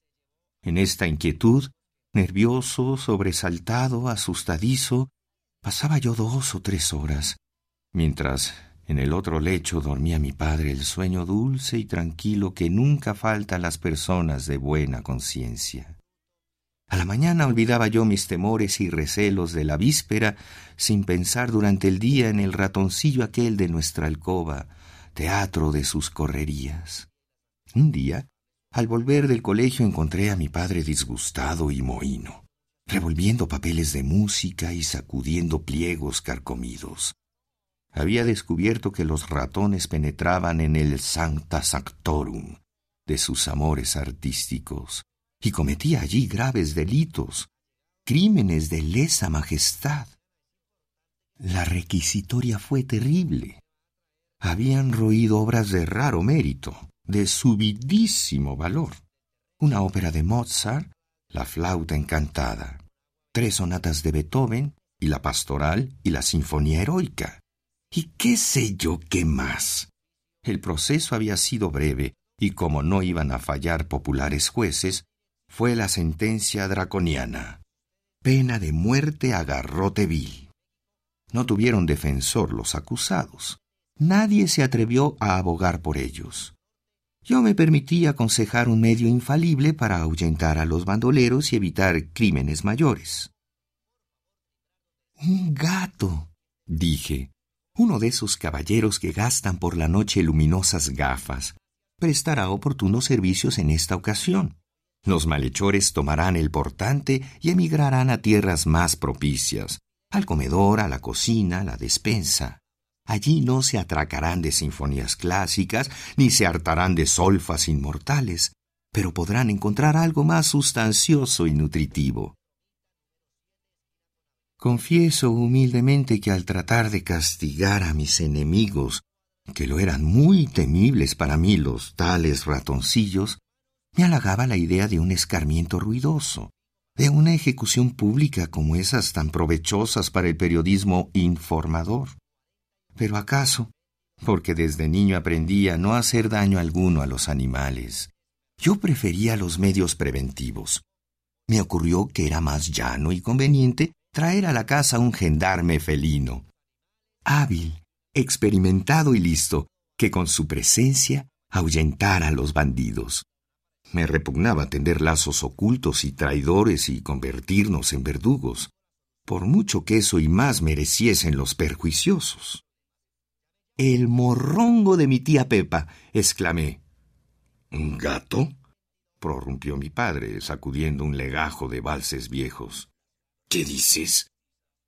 En esta inquietud, nervioso, sobresaltado, asustadizo, pasaba yo dos o tres horas, mientras en el otro lecho dormía mi padre el sueño dulce y tranquilo que nunca falta a las personas de buena conciencia. A la mañana olvidaba yo mis temores y recelos de la víspera, sin pensar durante el día en el ratoncillo aquel de nuestra alcoba, teatro de sus correrías. Un día, al volver del colegio encontré a mi padre disgustado y mohino, revolviendo papeles de música y sacudiendo pliegos carcomidos. Había descubierto que los ratones penetraban en el sancta sanctorum de sus amores artísticos y cometía allí graves delitos, crímenes de lesa majestad. La requisitoria fue terrible habían roído obras de raro mérito, de subidísimo valor. Una ópera de Mozart, La flauta encantada, tres sonatas de Beethoven, y la pastoral y la sinfonía heroica. Y qué sé yo qué más. El proceso había sido breve, y como no iban a fallar populares jueces, fue la sentencia draconiana. Pena de muerte a garrote vil. No tuvieron defensor los acusados. Nadie se atrevió a abogar por ellos. Yo me permití aconsejar un medio infalible para ahuyentar a los bandoleros y evitar crímenes mayores. Un gato, dije, uno de esos caballeros que gastan por la noche luminosas gafas, prestará oportunos servicios en esta ocasión. Los malhechores tomarán el portante y emigrarán a tierras más propicias, al comedor, a la cocina, a la despensa. Allí no se atracarán de sinfonías clásicas, ni se hartarán de solfas inmortales, pero podrán encontrar algo más sustancioso y nutritivo. Confieso humildemente que al tratar de castigar a mis enemigos, que lo eran muy temibles para mí los tales ratoncillos, me halagaba la idea de un escarmiento ruidoso, de una ejecución pública como esas tan provechosas para el periodismo informador. Pero acaso, porque desde niño aprendí a no hacer daño alguno a los animales, yo prefería los medios preventivos. Me ocurrió que era más llano y conveniente traer a la casa un gendarme felino, hábil, experimentado y listo, que con su presencia ahuyentara a los bandidos. Me repugnaba tender lazos ocultos y traidores y convertirnos en verdugos, por mucho que eso y más mereciesen los perjuiciosos. El morrongo de mi tía Pepa, exclamé. ¿Un gato? prorrumpió mi padre, sacudiendo un legajo de valses viejos. ¿Qué dices?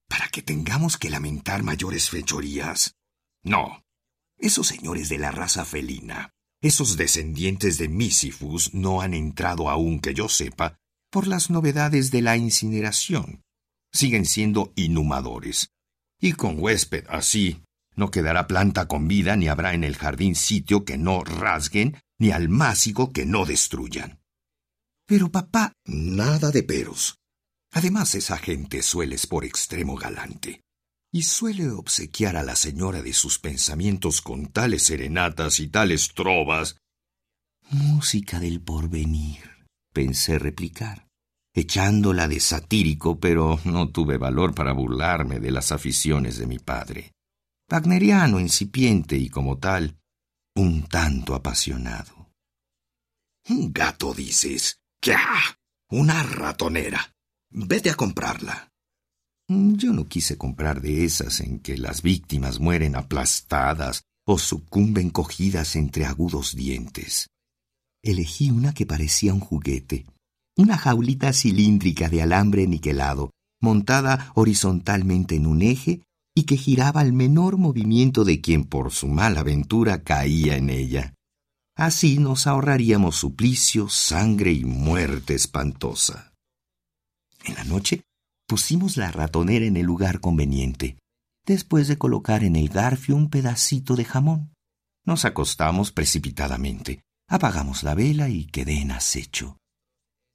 ¿Para que tengamos que lamentar mayores fechorías? No. Esos señores de la raza felina, esos descendientes de Misifus, no han entrado aún, que yo sepa, por las novedades de la incineración. Siguen siendo inhumadores. Y con huésped así, no quedará planta con vida, ni habrá en el jardín sitio que no rasguen, ni almácigo que no destruyan. Pero papá, nada de peros. Además, esa gente suele por extremo galante, y suele obsequiar a la señora de sus pensamientos con tales serenatas y tales trovas. Música del porvenir, pensé replicar, echándola de satírico, pero no tuve valor para burlarme de las aficiones de mi padre wagneriano incipiente y como tal, un tanto apasionado. Un gato, dices. ¡Ya! Una ratonera. Vete a comprarla. Yo no quise comprar de esas en que las víctimas mueren aplastadas o sucumben cogidas entre agudos dientes. Elegí una que parecía un juguete, una jaulita cilíndrica de alambre niquelado, montada horizontalmente en un eje y que giraba al menor movimiento de quien por su mala aventura caía en ella. Así nos ahorraríamos suplicio, sangre y muerte espantosa. En la noche pusimos la ratonera en el lugar conveniente, después de colocar en el garfio un pedacito de jamón. Nos acostamos precipitadamente, apagamos la vela y quedé en acecho.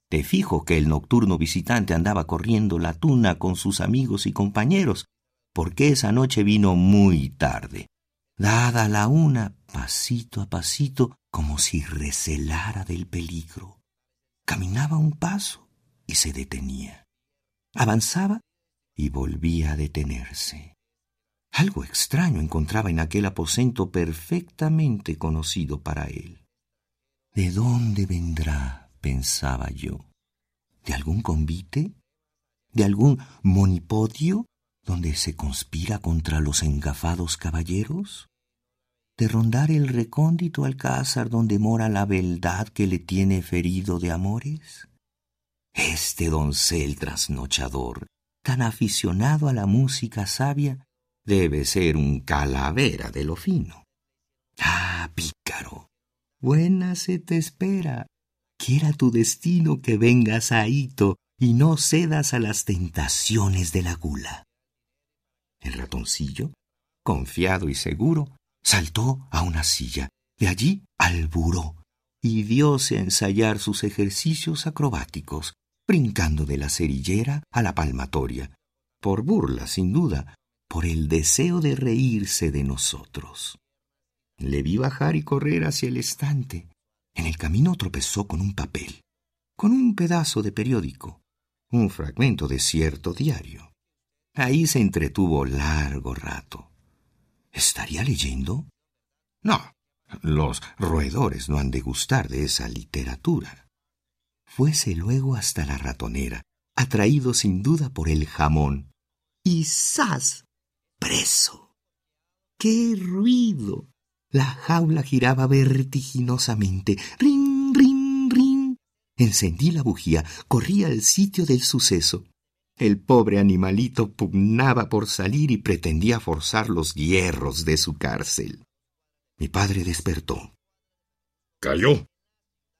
Te fijo que el nocturno visitante andaba corriendo la tuna con sus amigos y compañeros, porque esa noche vino muy tarde. Dada la una, pasito a pasito, como si recelara del peligro. Caminaba un paso y se detenía. Avanzaba y volvía a detenerse. Algo extraño encontraba en aquel aposento perfectamente conocido para él. ¿De dónde vendrá? pensaba yo. ¿De algún convite? ¿De algún monipodio? Donde se conspira contra los engafados caballeros? ¿De rondar el recóndito alcázar donde mora la beldad que le tiene ferido de amores? Este doncel trasnochador, tan aficionado a la música sabia, debe ser un calavera de lo fino. Ah, pícaro, buena se te espera. Quiera tu destino que vengas a y no cedas a las tentaciones de la gula. El ratoncillo, confiado y seguro, saltó a una silla. De allí al buró y dióse a ensayar sus ejercicios acrobáticos, brincando de la cerillera a la palmatoria, por burla, sin duda, por el deseo de reírse de nosotros. Le vi bajar y correr hacia el estante. En el camino tropezó con un papel, con un pedazo de periódico, un fragmento de cierto diario. Ahí se entretuvo largo rato. ¿Estaría leyendo? No, los roedores no han de gustar de esa literatura. Fuese luego hasta la ratonera, atraído sin duda por el jamón. Y ¡zas! preso. ¡Qué ruido! La jaula giraba vertiginosamente. ¡Rin, rin, rin! Encendí la bujía, corrí al sitio del suceso. El pobre animalito pugnaba por salir y pretendía forzar los hierros de su cárcel. Mi padre despertó. Cayó.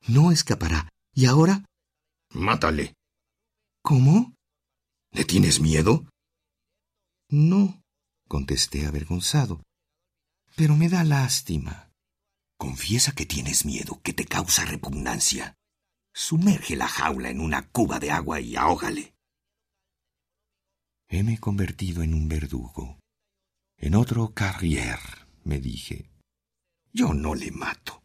No escapará. ¿Y ahora? Mátale. ¿Cómo? ¿Le tienes miedo? No, contesté avergonzado. Pero me da lástima. Confiesa que tienes miedo, que te causa repugnancia. Sumerge la jaula en una cuba de agua y ahógale. Heme convertido en un verdugo. En otro carrier, me dije. Yo no le mato.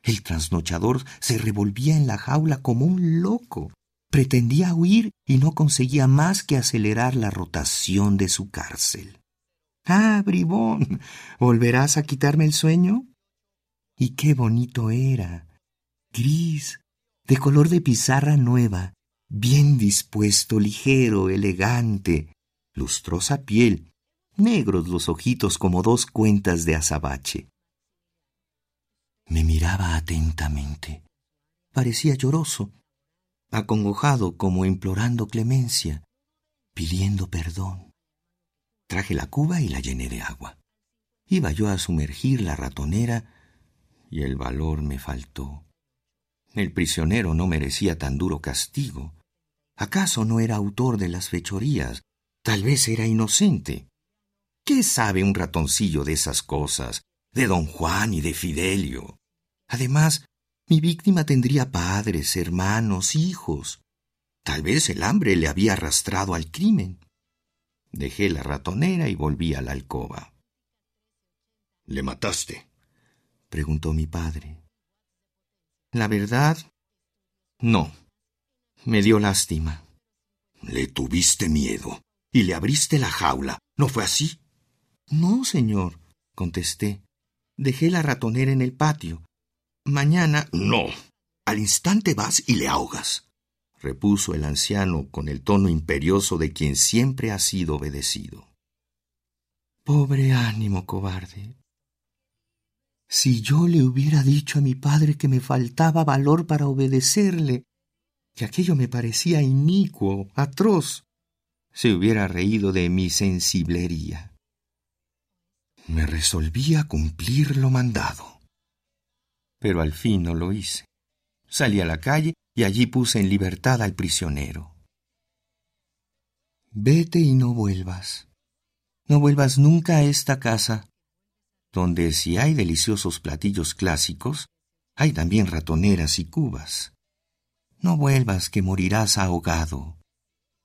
El trasnochador se revolvía en la jaula como un loco. Pretendía huir y no conseguía más que acelerar la rotación de su cárcel. Ah, bribón, ¿volverás a quitarme el sueño? Y qué bonito era. Gris, de color de pizarra nueva, bien dispuesto, ligero, elegante, lustrosa piel, negros los ojitos como dos cuentas de azabache. Me miraba atentamente. Parecía lloroso, acongojado como implorando clemencia, pidiendo perdón. Traje la cuba y la llené de agua. Iba yo a sumergir la ratonera y el valor me faltó. El prisionero no merecía tan duro castigo. ¿Acaso no era autor de las fechorías? Tal vez era inocente. ¿Qué sabe un ratoncillo de esas cosas, de don Juan y de Fidelio? Además, mi víctima tendría padres, hermanos, hijos. Tal vez el hambre le había arrastrado al crimen. Dejé la ratonera y volví a la alcoba. ¿Le mataste? preguntó mi padre. La verdad, no. Me dio lástima. Le tuviste miedo y le abriste la jaula. ¿No fue así? No, señor, contesté. Dejé la ratonera en el patio. Mañana. No. Al instante vas y le ahogas, repuso el anciano con el tono imperioso de quien siempre ha sido obedecido. Pobre ánimo cobarde. Si yo le hubiera dicho a mi padre que me faltaba valor para obedecerle, que aquello me parecía inicuo, atroz, se hubiera reído de mi sensiblería. Me resolví a cumplir lo mandado pero al fin no lo hice. Salí a la calle y allí puse en libertad al prisionero. Vete y no vuelvas. No vuelvas nunca a esta casa, donde si hay deliciosos platillos clásicos, hay también ratoneras y cubas. No vuelvas que morirás ahogado.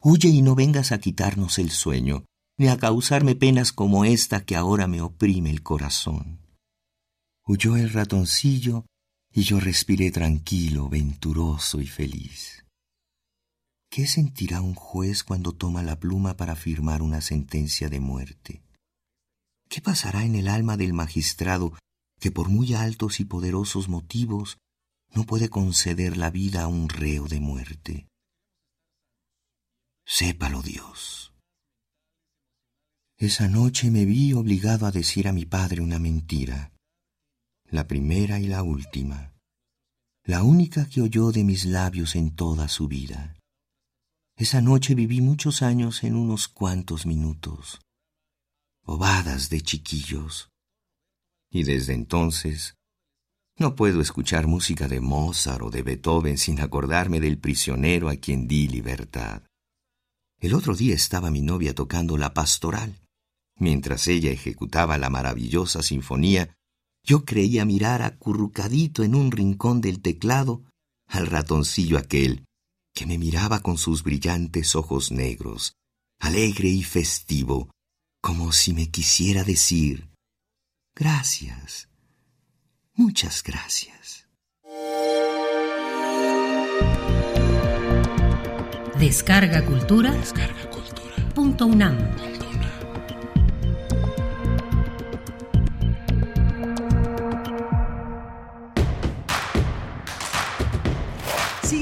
Huye y no vengas a quitarnos el sueño, ni a causarme penas como esta que ahora me oprime el corazón. Huyó el ratoncillo y yo respiré tranquilo, venturoso y feliz. ¿Qué sentirá un juez cuando toma la pluma para firmar una sentencia de muerte? ¿Qué pasará en el alma del magistrado que por muy altos y poderosos motivos no puede conceder la vida a un reo de muerte? Sépalo Dios. Esa noche me vi obligado a decir a mi padre una mentira la primera y la última, la única que oyó de mis labios en toda su vida. Esa noche viví muchos años en unos cuantos minutos, bobadas de chiquillos, y desde entonces no puedo escuchar música de Mozart o de Beethoven sin acordarme del prisionero a quien di libertad. El otro día estaba mi novia tocando la pastoral, mientras ella ejecutaba la maravillosa sinfonía yo creía mirar acurrucadito en un rincón del teclado al ratoncillo aquel, que me miraba con sus brillantes ojos negros, alegre y festivo, como si me quisiera decir, gracias, muchas gracias. Descarga Cultura. Descarga Cultura. Punto UNAM.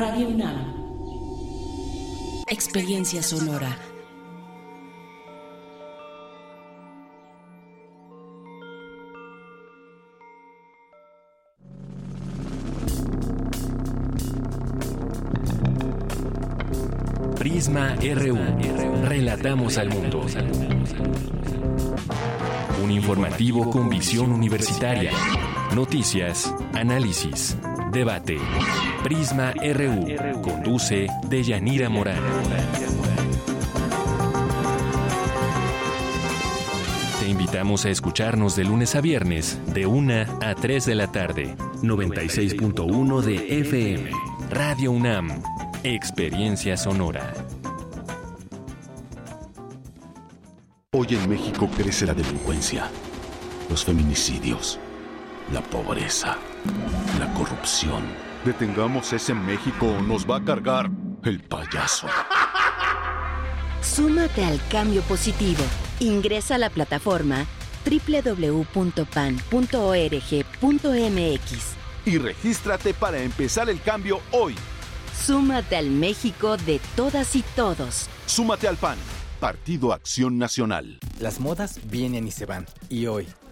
Radio UNAM. Experiencia sonora. Prisma RU. Relatamos al mundo. Un informativo con visión universitaria. Noticias, análisis, debate. Prisma RU. Conduce Deyanira Morán. Te invitamos a escucharnos de lunes a viernes, de 1 a 3 de la tarde. 96.1 de FM. Radio UNAM. Experiencia sonora. Hoy en México crece la delincuencia, los feminicidios, la pobreza, la corrupción. Detengamos ese México o nos va a cargar el payaso. Súmate al cambio positivo. Ingresa a la plataforma www.pan.org.mx y regístrate para empezar el cambio hoy. Súmate al México de todas y todos. Súmate al PAN, Partido Acción Nacional. Las modas vienen y se van. Y hoy,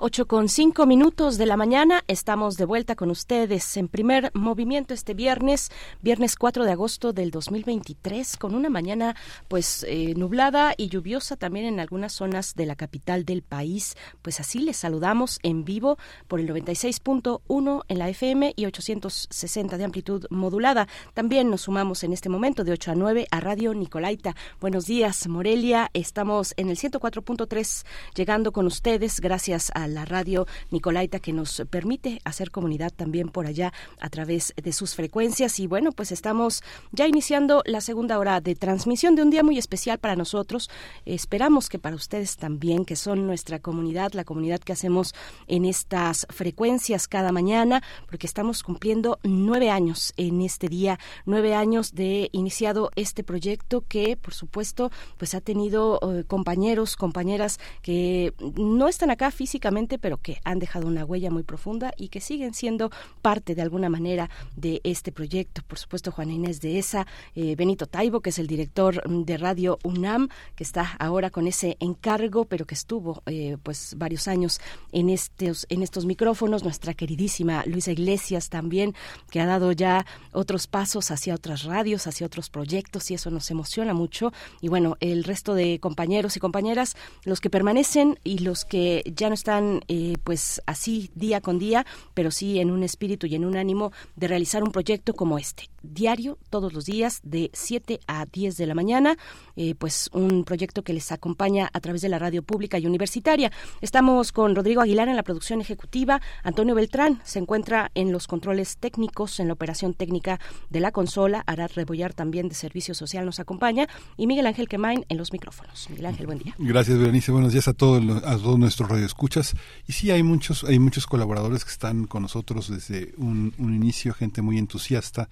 8 con 5 minutos de la mañana, estamos de vuelta con ustedes en primer movimiento este viernes, viernes 4 de agosto del 2023, con una mañana pues eh, nublada y lluviosa también en algunas zonas de la capital del país. Pues así les saludamos en vivo por el 96.1 en la FM y 860 de amplitud modulada. También nos sumamos en este momento de 8 a 9 a Radio Nicolaita. Buenos días, Morelia. Estamos en el 104.3 llegando con ustedes gracias a la radio Nicolaita que nos permite hacer comunidad también por allá a través de sus frecuencias. Y bueno, pues estamos ya iniciando la segunda hora de transmisión de un día muy especial para nosotros. Esperamos que para ustedes también, que son nuestra comunidad, la comunidad que hacemos en estas frecuencias cada mañana, porque estamos cumpliendo nueve años en este día, nueve años de iniciado este proyecto que, por supuesto, pues ha tenido eh, compañeros, compañeras que no están acá físicamente pero que han dejado una huella muy profunda y que siguen siendo parte de alguna manera de este proyecto. Por supuesto, Juana Inés de ESA, eh, Benito Taibo, que es el director de Radio UNAM, que está ahora con ese encargo, pero que estuvo eh, pues varios años en estos, en estos micrófonos, nuestra queridísima Luisa Iglesias también, que ha dado ya otros pasos hacia otras radios, hacia otros proyectos y eso nos emociona mucho. Y bueno, el resto de compañeros y compañeras, los que permanecen y los que ya no están eh, pues así día con día, pero sí en un espíritu y en un ánimo de realizar un proyecto como este, diario, todos los días, de 7 a 10 de la mañana, eh, pues un proyecto que les acompaña a través de la radio pública y universitaria. Estamos con Rodrigo Aguilar en la producción ejecutiva, Antonio Beltrán se encuentra en los controles técnicos, en la operación técnica de la consola, Arad Rebollar también de Servicio Social nos acompaña y Miguel Ángel Quemain en los micrófonos. Miguel Ángel, buen día. Gracias, Berenice. Buenos días a todos, a todos nuestros radioescuchas. Y sí, hay muchos, hay muchos colaboradores que están con nosotros desde un, un inicio, gente muy entusiasta,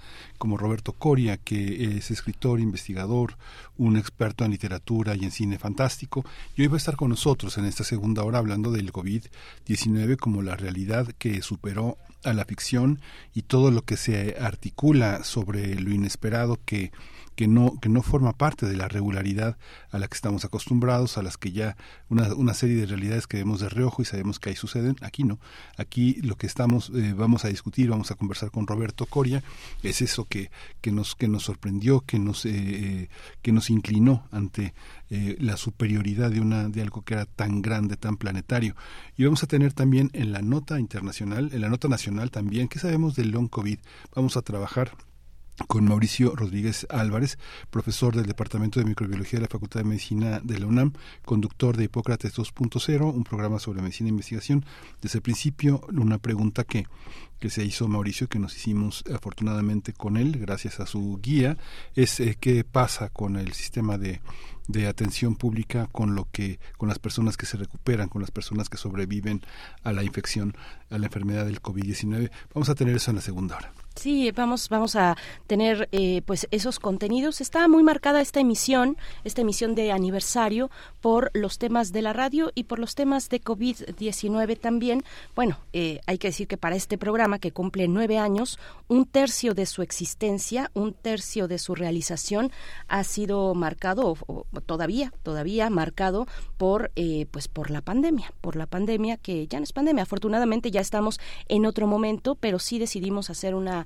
como Roberto Coria, que es escritor, investigador, un experto en literatura y en cine fantástico. Y hoy va a estar con nosotros en esta segunda hora hablando del COVID-19 como la realidad que superó a la ficción y todo lo que se articula sobre lo inesperado que que no, que no forma parte de la regularidad a la que estamos acostumbrados, a las que ya una, una serie de realidades que vemos de reojo y sabemos que ahí suceden. Aquí no. Aquí lo que estamos, eh, vamos a discutir, vamos a conversar con Roberto Coria, es eso que, que, nos, que nos sorprendió, que nos, eh, eh, que nos inclinó ante la superioridad de, una, de algo que era tan grande, tan planetario. Y vamos a tener también en la nota internacional, en la nota nacional también, ¿qué sabemos del long COVID? Vamos a trabajar con Mauricio Rodríguez Álvarez, profesor del Departamento de Microbiología de la Facultad de Medicina de la UNAM, conductor de Hipócrates 2.0, un programa sobre medicina e investigación. Desde el principio, una pregunta que, que se hizo Mauricio, que nos hicimos afortunadamente con él, gracias a su guía, es eh, qué pasa con el sistema de, de atención pública con lo que con las personas que se recuperan, con las personas que sobreviven a la infección, a la enfermedad del COVID-19. Vamos a tener eso en la segunda hora. Sí, vamos, vamos a tener eh, pues esos contenidos. Está muy marcada esta emisión, esta emisión de aniversario por los temas de la radio y por los temas de COVID-19 también. Bueno, eh, hay que decir que para este programa que cumple nueve años, un tercio de su existencia, un tercio de su realización ha sido marcado, o, todavía, todavía marcado por, eh, pues por la pandemia, por la pandemia que ya no es pandemia. Afortunadamente ya estamos en otro momento, pero sí decidimos hacer una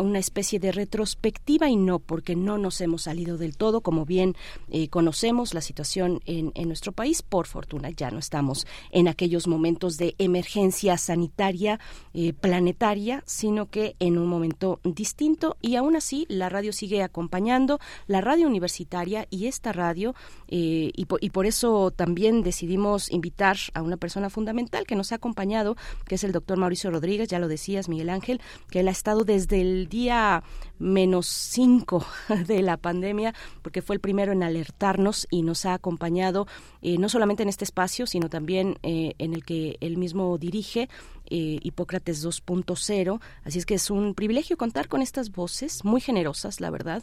una, especie de retrospectiva y no porque no nos hemos salido del todo, como bien eh, conocemos la situación en, nuestro país, por fortuna ya no estamos en aquellos momentos de emergencia sanitaria eh, planetaria, sino que en un momento distinto. Y aún así la radio sigue acompañando, la radio universitaria y esta radio, eh, y, y por eso también decidimos invitar a una persona fundamental que nos ha acompañado, que es el doctor Mauricio Rodríguez, ya lo decías, Miguel Ángel, que él ha estado desde desde día menos cinco (laughs) de la pandemia, porque fue el primero en alertarnos y nos ha acompañado eh, no solamente en este espacio, sino también eh, en el que él mismo dirige. Eh, Hipócrates 2.0, así es que es un privilegio contar con estas voces muy generosas, la verdad.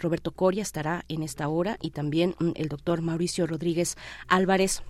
Roberto Coria estará en esta hora y también mm, el doctor Mauricio Rodríguez Álvarez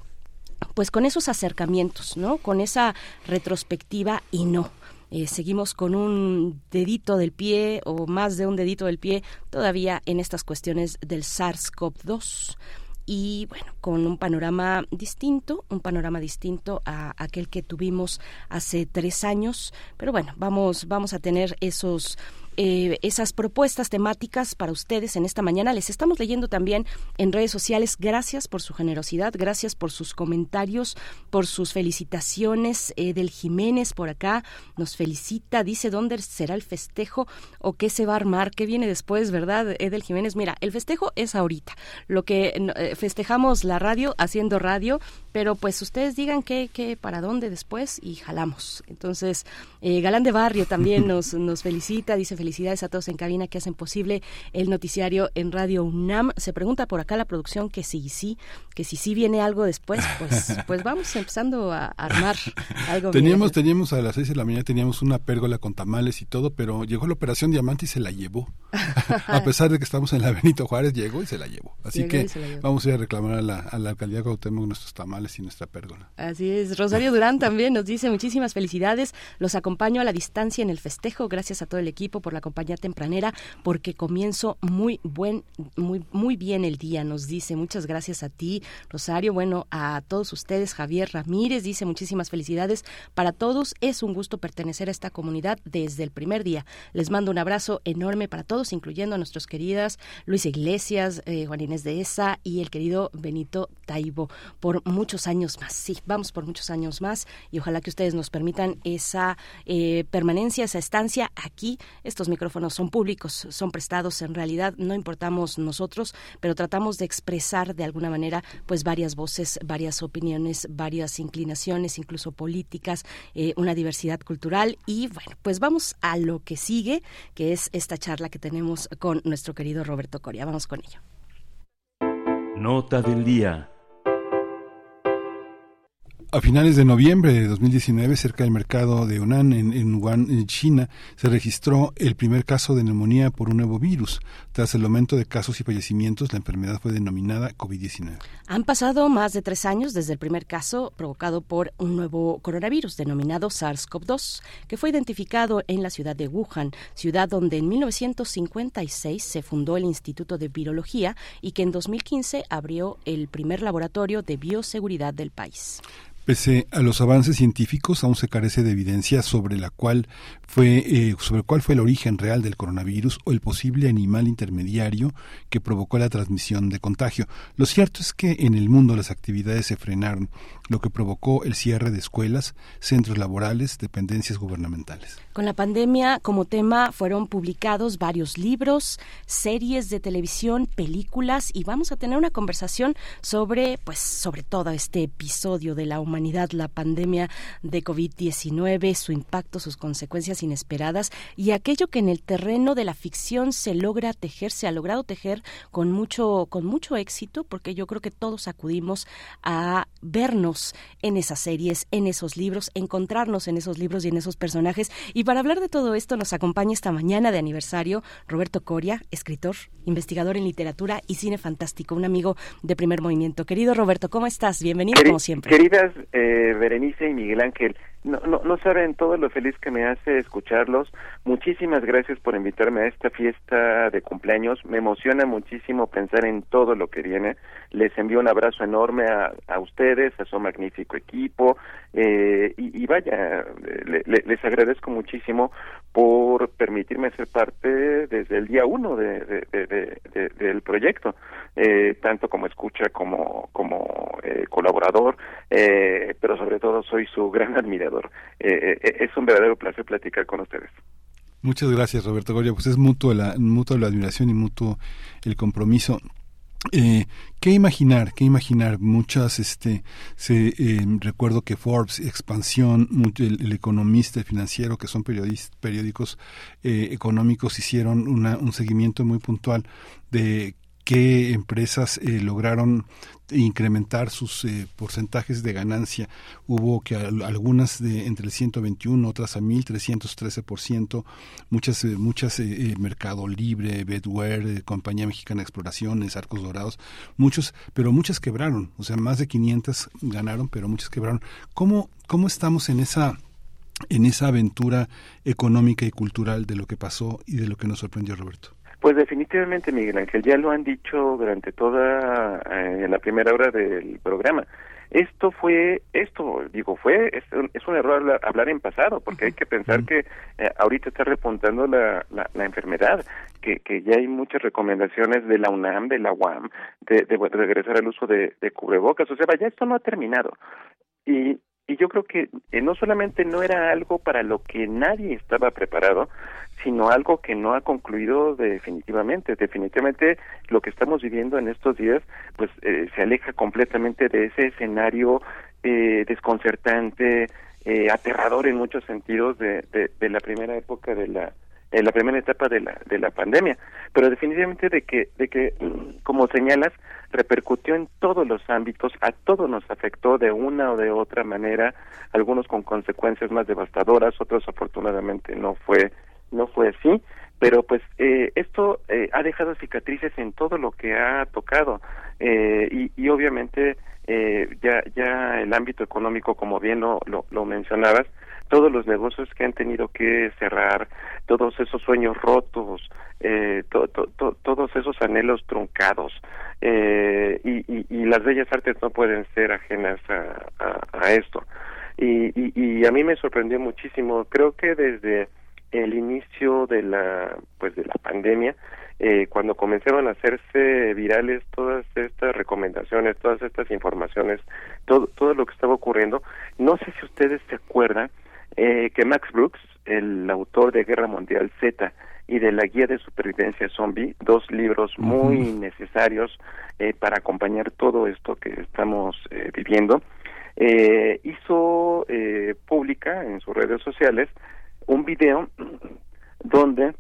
pues con esos acercamientos, ¿no? Con esa retrospectiva y no. Eh, seguimos con un dedito del pie o más de un dedito del pie todavía en estas cuestiones del SARS-CoV-2 y bueno, con un panorama distinto, un panorama distinto a aquel que tuvimos hace tres años, pero bueno, vamos, vamos a tener esos eh, esas propuestas temáticas para ustedes en esta mañana. Les estamos leyendo también en redes sociales. Gracias por su generosidad, gracias por sus comentarios, por sus felicitaciones. Edel Jiménez por acá nos felicita, dice dónde será el festejo o qué se va a armar, qué viene después, ¿verdad? Edel Jiménez, mira, el festejo es ahorita. Lo que eh, festejamos la radio haciendo radio, pero pues ustedes digan qué, qué, para dónde después y jalamos. Entonces, eh, Galán de Barrio también (laughs) nos, nos felicita, dice felicidades a todos en cabina que hacen posible el noticiario en Radio UNAM. Se pregunta por acá la producción que si sí, que si sí viene algo después, pues, (laughs) pues vamos empezando a armar algo. Teníamos, teníamos a las seis de la mañana teníamos una pérgola con tamales y todo, pero llegó la operación Diamante y se la llevó. (laughs) a pesar de que estamos en la Benito Juárez, llegó y se la llevó. Así que vamos a ir a reclamar a la, a la alcaldía Cuauhtémoc nuestros tamales y nuestra pérgola. Así es. Rosario Durán también nos dice muchísimas felicidades. Los acompaño a la distancia en el festejo. Gracias a todo el equipo por la compañía tempranera, porque comienzo muy buen, muy, muy bien el día, nos dice. Muchas gracias a ti, Rosario. Bueno, a todos ustedes, Javier Ramírez dice muchísimas felicidades para todos. Es un gusto pertenecer a esta comunidad desde el primer día. Les mando un abrazo enorme para todos, incluyendo a nuestros queridas Luis Iglesias, eh, Juan Inés de Esa y el querido Benito Taibo por muchos años más. Sí, vamos por muchos años más y ojalá que ustedes nos permitan esa eh, permanencia, esa estancia aquí. Estos micrófonos son públicos, son prestados, en realidad no importamos nosotros, pero tratamos de expresar de alguna manera pues varias voces, varias opiniones, varias inclinaciones, incluso políticas, eh, una diversidad cultural y bueno, pues vamos a lo que sigue, que es esta charla que tenemos con nuestro querido Roberto Coria. Vamos con ello. Nota del día. A finales de noviembre de 2019, cerca del mercado de Hunan, en, Wuhan, en China, se registró el primer caso de neumonía por un nuevo virus. Tras el aumento de casos y fallecimientos, la enfermedad fue denominada COVID-19. Han pasado más de tres años desde el primer caso provocado por un nuevo coronavirus denominado SARS-CoV-2, que fue identificado en la ciudad de Wuhan, ciudad donde en 1956 se fundó el Instituto de Virología y que en 2015 abrió el primer laboratorio de bioseguridad del país. Pese a los avances científicos, aún se carece de evidencia sobre la cual fue eh, sobre cuál fue el origen real del coronavirus o el posible animal intermediario que provocó la transmisión de contagio. Lo cierto es que en el mundo las actividades se frenaron, lo que provocó el cierre de escuelas, centros laborales, dependencias gubernamentales. Con la pandemia como tema fueron publicados varios libros, series de televisión, películas y vamos a tener una conversación sobre pues sobre todo este episodio de la humanidad, la pandemia de COVID-19, su impacto, sus consecuencias inesperadas y aquello que en el terreno de la ficción se logra tejer, se ha logrado tejer con mucho con mucho éxito porque yo creo que todos acudimos a vernos en esas series, en esos libros, encontrarnos en esos libros y en esos personajes y para hablar de todo esto nos acompaña esta mañana de aniversario Roberto Coria, escritor, investigador en literatura y cine fantástico, un amigo de primer movimiento. Querido Roberto, ¿cómo estás? Bienvenido como siempre. Queridas eh, Berenice y Miguel Ángel, no, no, no saben todo lo feliz que me hace escucharlos. Muchísimas gracias por invitarme a esta fiesta de cumpleaños. Me emociona muchísimo pensar en todo lo que viene. Les envío un abrazo enorme a, a ustedes, a su magnífico equipo. Eh, y, vaya, les agradezco muchísimo por permitirme ser parte desde el día uno de, del proyecto, eh, tanto como escucha como, como eh, colaborador, eh, pero sobre todo soy su gran admirador. Eh, eh, es un verdadero placer platicar con ustedes. Muchas gracias, Roberto Goya. Pues es mutuo la, mutuo la admiración y mutuo el compromiso. Eh, ¿Qué imaginar? ¿Qué imaginar? Muchas, este, se, eh, recuerdo que Forbes, Expansión, el, economista, el financiero, que son periódicos eh, económicos, hicieron un seguimiento muy puntual de qué empresas eh, lograron incrementar sus eh, porcentajes de ganancia. Hubo que algunas de entre el 121, otras a 1313%, muchas eh, muchas Mercado Libre, Bedware, Compañía Mexicana de Exploraciones, Arcos Dorados, muchos, pero muchas quebraron, o sea, más de 500 ganaron, pero muchas quebraron. ¿Cómo cómo estamos en esa en esa aventura económica y cultural de lo que pasó y de lo que nos sorprendió Roberto? Pues definitivamente, Miguel Ángel, ya lo han dicho durante toda eh, la primera hora del programa. Esto fue, esto, digo, fue, es, es un error hablar, en pasado, porque hay que pensar que eh, ahorita está repuntando la, la, enfermedad, que, que ya hay muchas recomendaciones de la UNAM, de la UAM, de, de, regresar al uso de, de cubrebocas, o sea, vaya, esto no ha terminado. Y y yo creo que eh, no solamente no era algo para lo que nadie estaba preparado, sino algo que no ha concluido definitivamente. Definitivamente lo que estamos viviendo en estos días, pues eh, se aleja completamente de ese escenario eh, desconcertante, aterrador en muchos sentidos de, la primera época de la en la primera etapa de la de la pandemia pero definitivamente de que de que como señalas repercutió en todos los ámbitos a todos nos afectó de una o de otra manera algunos con consecuencias más devastadoras otros afortunadamente no fue no fue así pero pues eh, esto eh, ha dejado cicatrices en todo lo que ha tocado eh, y, y, obviamente eh, ya ya el ámbito económico como bien lo, lo, lo mencionabas todos los negocios que han tenido que cerrar, todos esos sueños rotos, eh, to, to, todos esos anhelos truncados. Eh, y, y, y, las bellas artes no pueden ser ajenas a esto. Y, y, a mí me sorprendió muchísimo. Creo que desde el inicio de la pues de la pandemia eh, cuando comenzaron a hacerse virales todas estas recomendaciones todas estas informaciones todo todo lo que estaba ocurriendo no sé si ustedes se acuerdan eh, que Max Brooks, el autor de Guerra Mundial Z y de la Guía de Supervivencia Zombie, dos libros muy necesarios eh, para acompañar todo esto que estamos eh, viviendo, eh, hizo eh, pública en sus redes sociales un video donde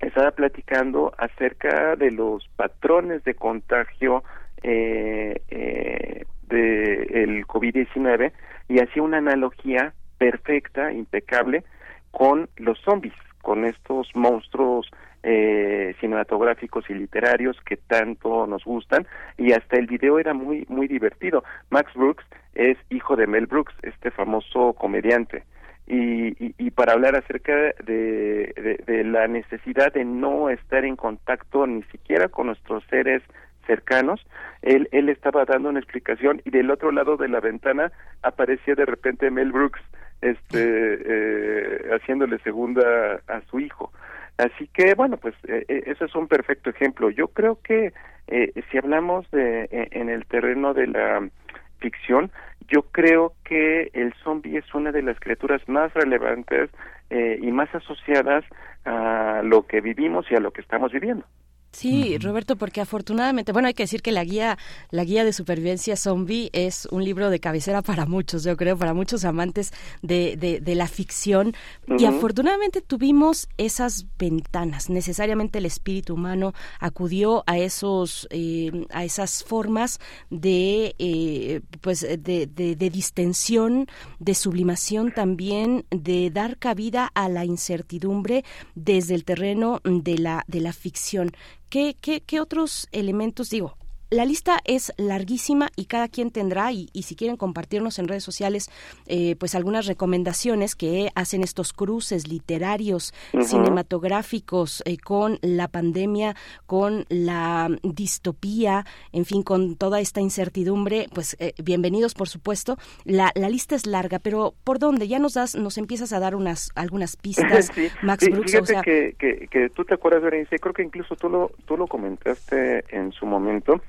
estaba platicando acerca de los patrones de contagio eh, eh, del COVID-19 y hacía una analogía perfecta, impecable, con los zombies, con estos monstruos eh, cinematográficos y literarios que tanto nos gustan y hasta el video era muy muy divertido. Max Brooks es hijo de Mel Brooks, este famoso comediante. Y, y, y para hablar acerca de, de, la necesidad de no estar en contacto ni siquiera con nuestros seres cercanos, él, él estaba dando una explicación y del otro lado de la ventana aparecía de repente Mel Brooks este eh, haciéndole segunda a su hijo. Así que bueno, pues eh, eh eso es un perfecto ejemplo. Yo creo que eh, si hablamos de e, en el terreno de la ficción, yo creo que el zombie es una de las criaturas más relevantes eh, y más asociadas a lo que vivimos y a lo que estamos viviendo. Sí, Roberto, porque afortunadamente, bueno, hay que decir que la guía, la guía de supervivencia zombie es un libro de cabecera (laughs) para muchos, yo creo, para muchos amantes de, de, de la ficción. Uh -huh. Y afortunadamente tuvimos esas ventanas. Necesariamente el espíritu humano acudió a esos, eh, a esas formas de, eh, pues, de, de, de distensión, de sublimación también, de dar cabida a la incertidumbre desde el terreno de la, de la ficción ¿Qué, qué, qué otros elementos digo? La lista es larguísima y cada quien tendrá, y, y si quieren compartirnos en redes sociales, eh, pues algunas recomendaciones que hacen estos cruces literarios, uh -huh. cinematográficos, eh, con la pandemia, con la distopía, en fin, con toda esta incertidumbre, pues eh, bienvenidos, por supuesto. La, la, lista es larga, pero ¿por dónde? Ya nos das, nos empiezas a dar unas algunas (laughs) pistas, sí, Max sí, Brooks. Fíjate o sea, que, que, que, tú te acuerdas, Berenice, creo que incluso tú lo, tú lo comentaste en su momento.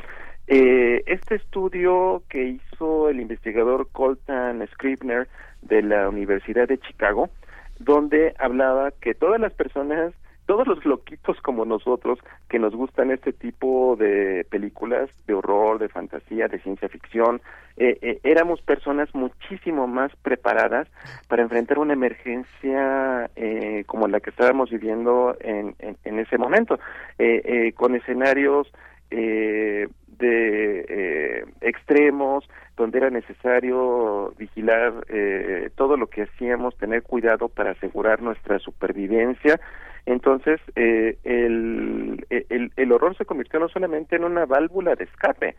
Eh, este estudio que hizo el investigador Colton Scribner de la Universidad de Chicago, donde hablaba que todas las personas, todos los loquitos como nosotros, que nos gustan este tipo de películas de horror, de fantasía, de ciencia ficción, eh, eh, éramos personas muchísimo más preparadas para enfrentar una emergencia eh, como la que estábamos viviendo en, en, en ese momento, con escenarios eh, de eh, extremos, donde era necesario vigilar eh, todo lo que hacíamos, tener cuidado para asegurar nuestra supervivencia. Entonces, eh, el, el, el horror se convirtió no solamente en una válvula de escape,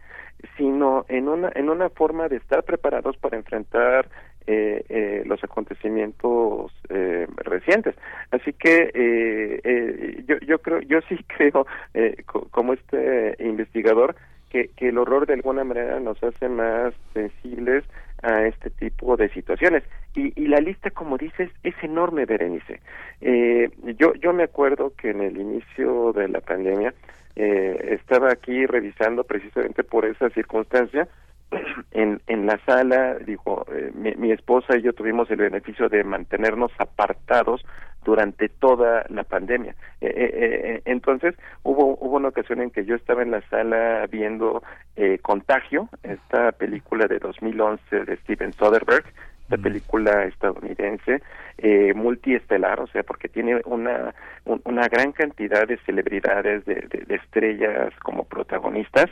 sino en una, en una forma de estar preparados para enfrentar eh, eh, los acontecimientos eh, recientes. Así que eh, eh, yo, yo creo, yo sí (laughs) creo, eh, co como este investigador, que, que el horror de alguna manera nos hace más sensibles a este tipo de situaciones. Y, y la lista, como dices, es enorme, Berenice. Yo, yo me acuerdo que en el inicio de la pandemia estaba aquí revisando precisamente por esa circunstancia (clears throat) en, en la sala, dijo, eh, mi, mi, esposa y yo tuvimos el beneficio de mantenernos apartados durante toda la pandemia. Eh, eh, entonces, hubo, hubo una ocasión en que yo estaba en la sala viendo Contagio, esta película de 2011 de Steven Soderbergh, esta película estadounidense eh, multiestelar, o sea, porque tiene una, una gran cantidad de celebridades, de, de, estrellas como protagonistas,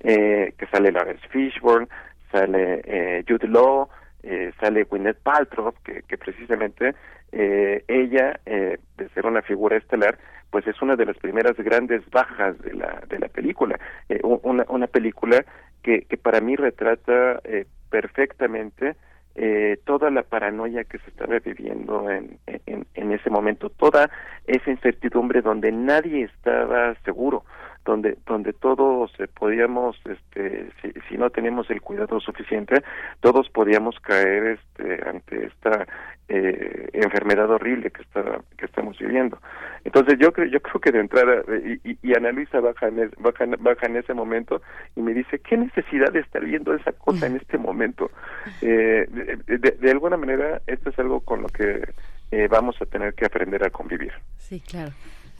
eh, que sale Lawrence Fishburne, sale eh, Jude Law, eh, sale Gwyneth Paltrow, que, que precisamente eh, ella, eh, de ser una figura estelar, pues es una de las primeras grandes bajas de la, de la película. Eh, una, una película que, que para mí retrata eh, perfectamente eh, toda la paranoia que se estaba viviendo en, en, en ese momento, toda esa incertidumbre donde nadie estaba seguro, donde donde todos eh, podíamos este si, si, no teníamos el cuidado suficiente todos podíamos caer este ante esta eh, enfermedad horrible que está que estamos viviendo. Entonces yo creo yo creo que de entrada y, y, y Ana Luisa baja en, baja, baja en ese momento y me dice qué necesidad de estar viendo esa cosa en este momento eh, de, de, de alguna manera esto es algo con lo que eh, vamos a tener que aprender a convivir. Sí claro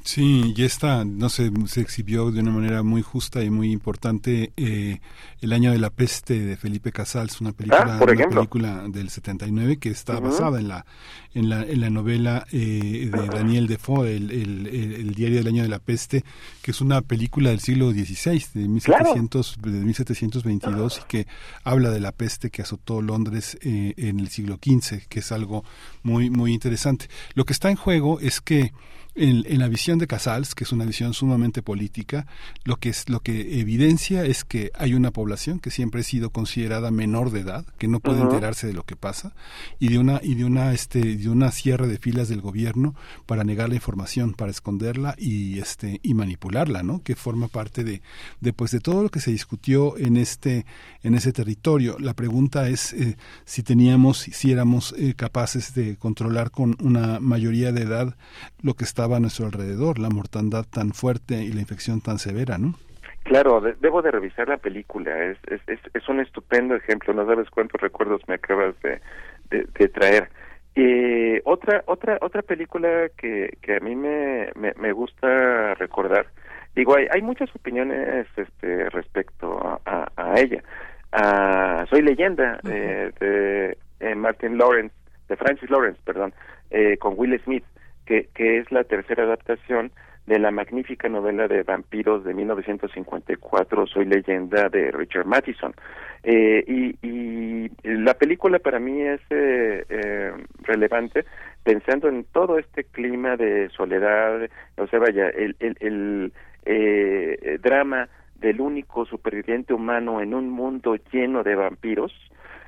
Sí, y esta, no sé, se exhibió de una manera muy justa y muy importante eh, El año de la peste de Felipe Casals, una película, ah, una película del 79 que está uh -huh. basada en la, en la, en la novela eh, de Daniel Defoe, el, el, el, el, diario del año de la peste, que es una película del siglo XVI, de, 1700, claro. de 1722, y que habla de la peste que azotó Londres eh, en el siglo XV, que es algo muy, muy interesante. Lo que está en juego es que en, en, la visión de Casals, que es una visión sumamente política, lo que es lo que evidencia es que hay una población que siempre ha sido considerada menor de edad, que no puede uh -huh. enterarse de lo que pasa, y de una y de una este de una cierre de filas del gobierno para negar la información, para esconderla y este y manipularla, ¿no? Que forma parte de, de pues de todo lo que se discutió en este en ese territorio. La pregunta es eh, si teníamos si éramos eh, capaces de controlar con una mayoría de edad lo que está a nuestro alrededor, la mortandad tan fuerte y la infección tan severa, ¿no? Claro, de, debo de revisar la película, es, es, es, es, un estupendo ejemplo, no sabes cuántos recuerdos me acabas de, de, de traer. Eh, otra otra otra película que, que a mí me, me, me gusta recordar, digo, hay, hay muchas opiniones este respecto a, a, a ella. Uh, Soy leyenda uh -huh. eh, de eh, Martin Lawrence, de Francis Lawrence, perdón, eh, con Will Smith que, que es la tercera adaptación de la magnífica novela de vampiros de 1954, Soy leyenda, de Richard Matheson. Eh, y, la película para mí es eh, eh, relevante pensando en todo este clima de soledad, o sea, vaya, el, el, el eh, drama del único superviviente humano en un mundo lleno de vampiros,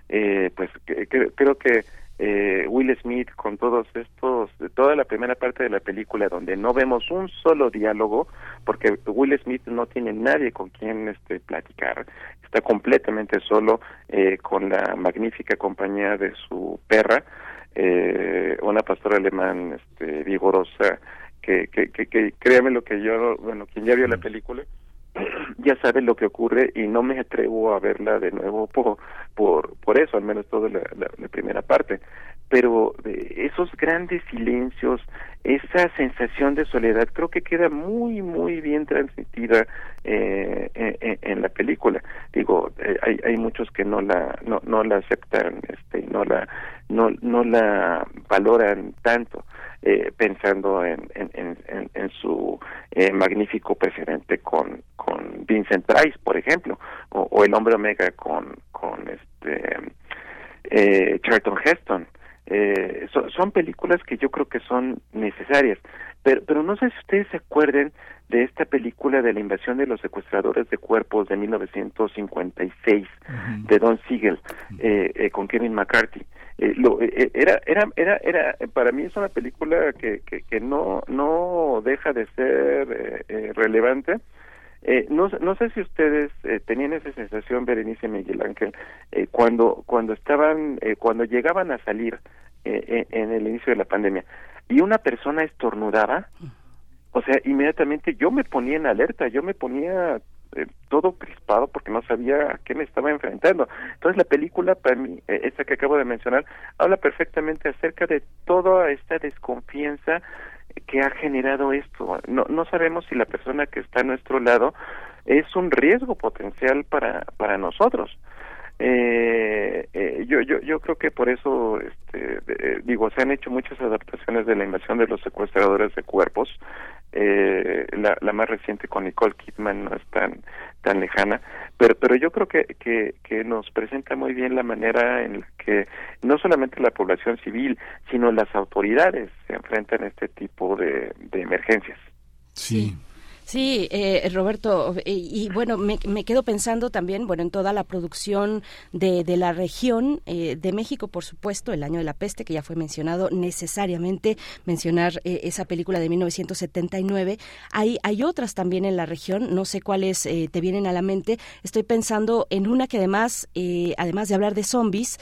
eh, pues que, creo que eh, Will Smith con todos estos, toda la primera parte de la película donde no vemos un solo diálogo, porque Will Smith no tiene nadie con quien este, platicar, está completamente solo eh, con la magnífica compañía de su perra, eh, una pastora alemán este, vigorosa, que, que, que, que créame lo que yo, bueno, quien ya vio la película, (clears throat) ya sabe lo que ocurre y no me atrevo a verla de nuevo por por por eso al menos toda la, primera parte pero esos grandes silencios esa sensación de soledad creo que queda muy muy bien transmitida eh, en, en, la película digo eh, hay hay muchos que no la no no la aceptan este no la no no la valoran tanto eh, pensando en, en, en, en su eh, magnífico precedente con, con Vincent Price, por ejemplo, o, o El Hombre Omega con, con este eh, Charlton Heston. Eh, so, son películas que yo creo que son necesarias, pero, pero no sé si ustedes se acuerden de esta película de la invasión de los secuestradores de cuerpos de 1956 uh -huh. de Don Siegel eh, eh, con Kevin McCarthy. Eh, lo, eh, era, era, era, era, para mí es una película que, que, que no, no deja de ser eh, no, no sé si ustedes tenían esa sensación, Berenice Miguel Ángel, cuando, cuando estaban, cuando llegaban a salir en el inicio de la pandemia y una persona estornudaba, o sea, inmediatamente yo me ponía en alerta, yo me ponía eh, todo crispado porque no sabía a qué me estaba enfrentando. Entonces la película, para mí, eh, esta que acabo de mencionar, habla perfectamente acerca de toda esta desconfianza que ha generado esto. No, no sabemos si la persona que está a nuestro lado es un riesgo potencial para, para nosotros. Eh, eh, yo, yo, yo creo que por eso, este, digo, se han hecho muchas adaptaciones de la invasión de los secuestradores de cuerpos. Eh, la, la más reciente con Nicole Kidman no es tan tan lejana, pero pero yo creo que, que, que nos presenta muy bien la manera en la que no solamente la población civil, sino las autoridades se enfrentan a este tipo de, de emergencias. Sí. Sí, eh, Roberto, eh, y bueno, me, quedo pensando también, bueno, en toda la producción de, de la región eh, de México, por supuesto, el año de la peste, que ya fue mencionado necesariamente, mencionar eh, esa película de 1979. Hay, hay otras también en la región, no sé cuáles te vienen a la mente. Estoy pensando en una que además, además de hablar de zombies,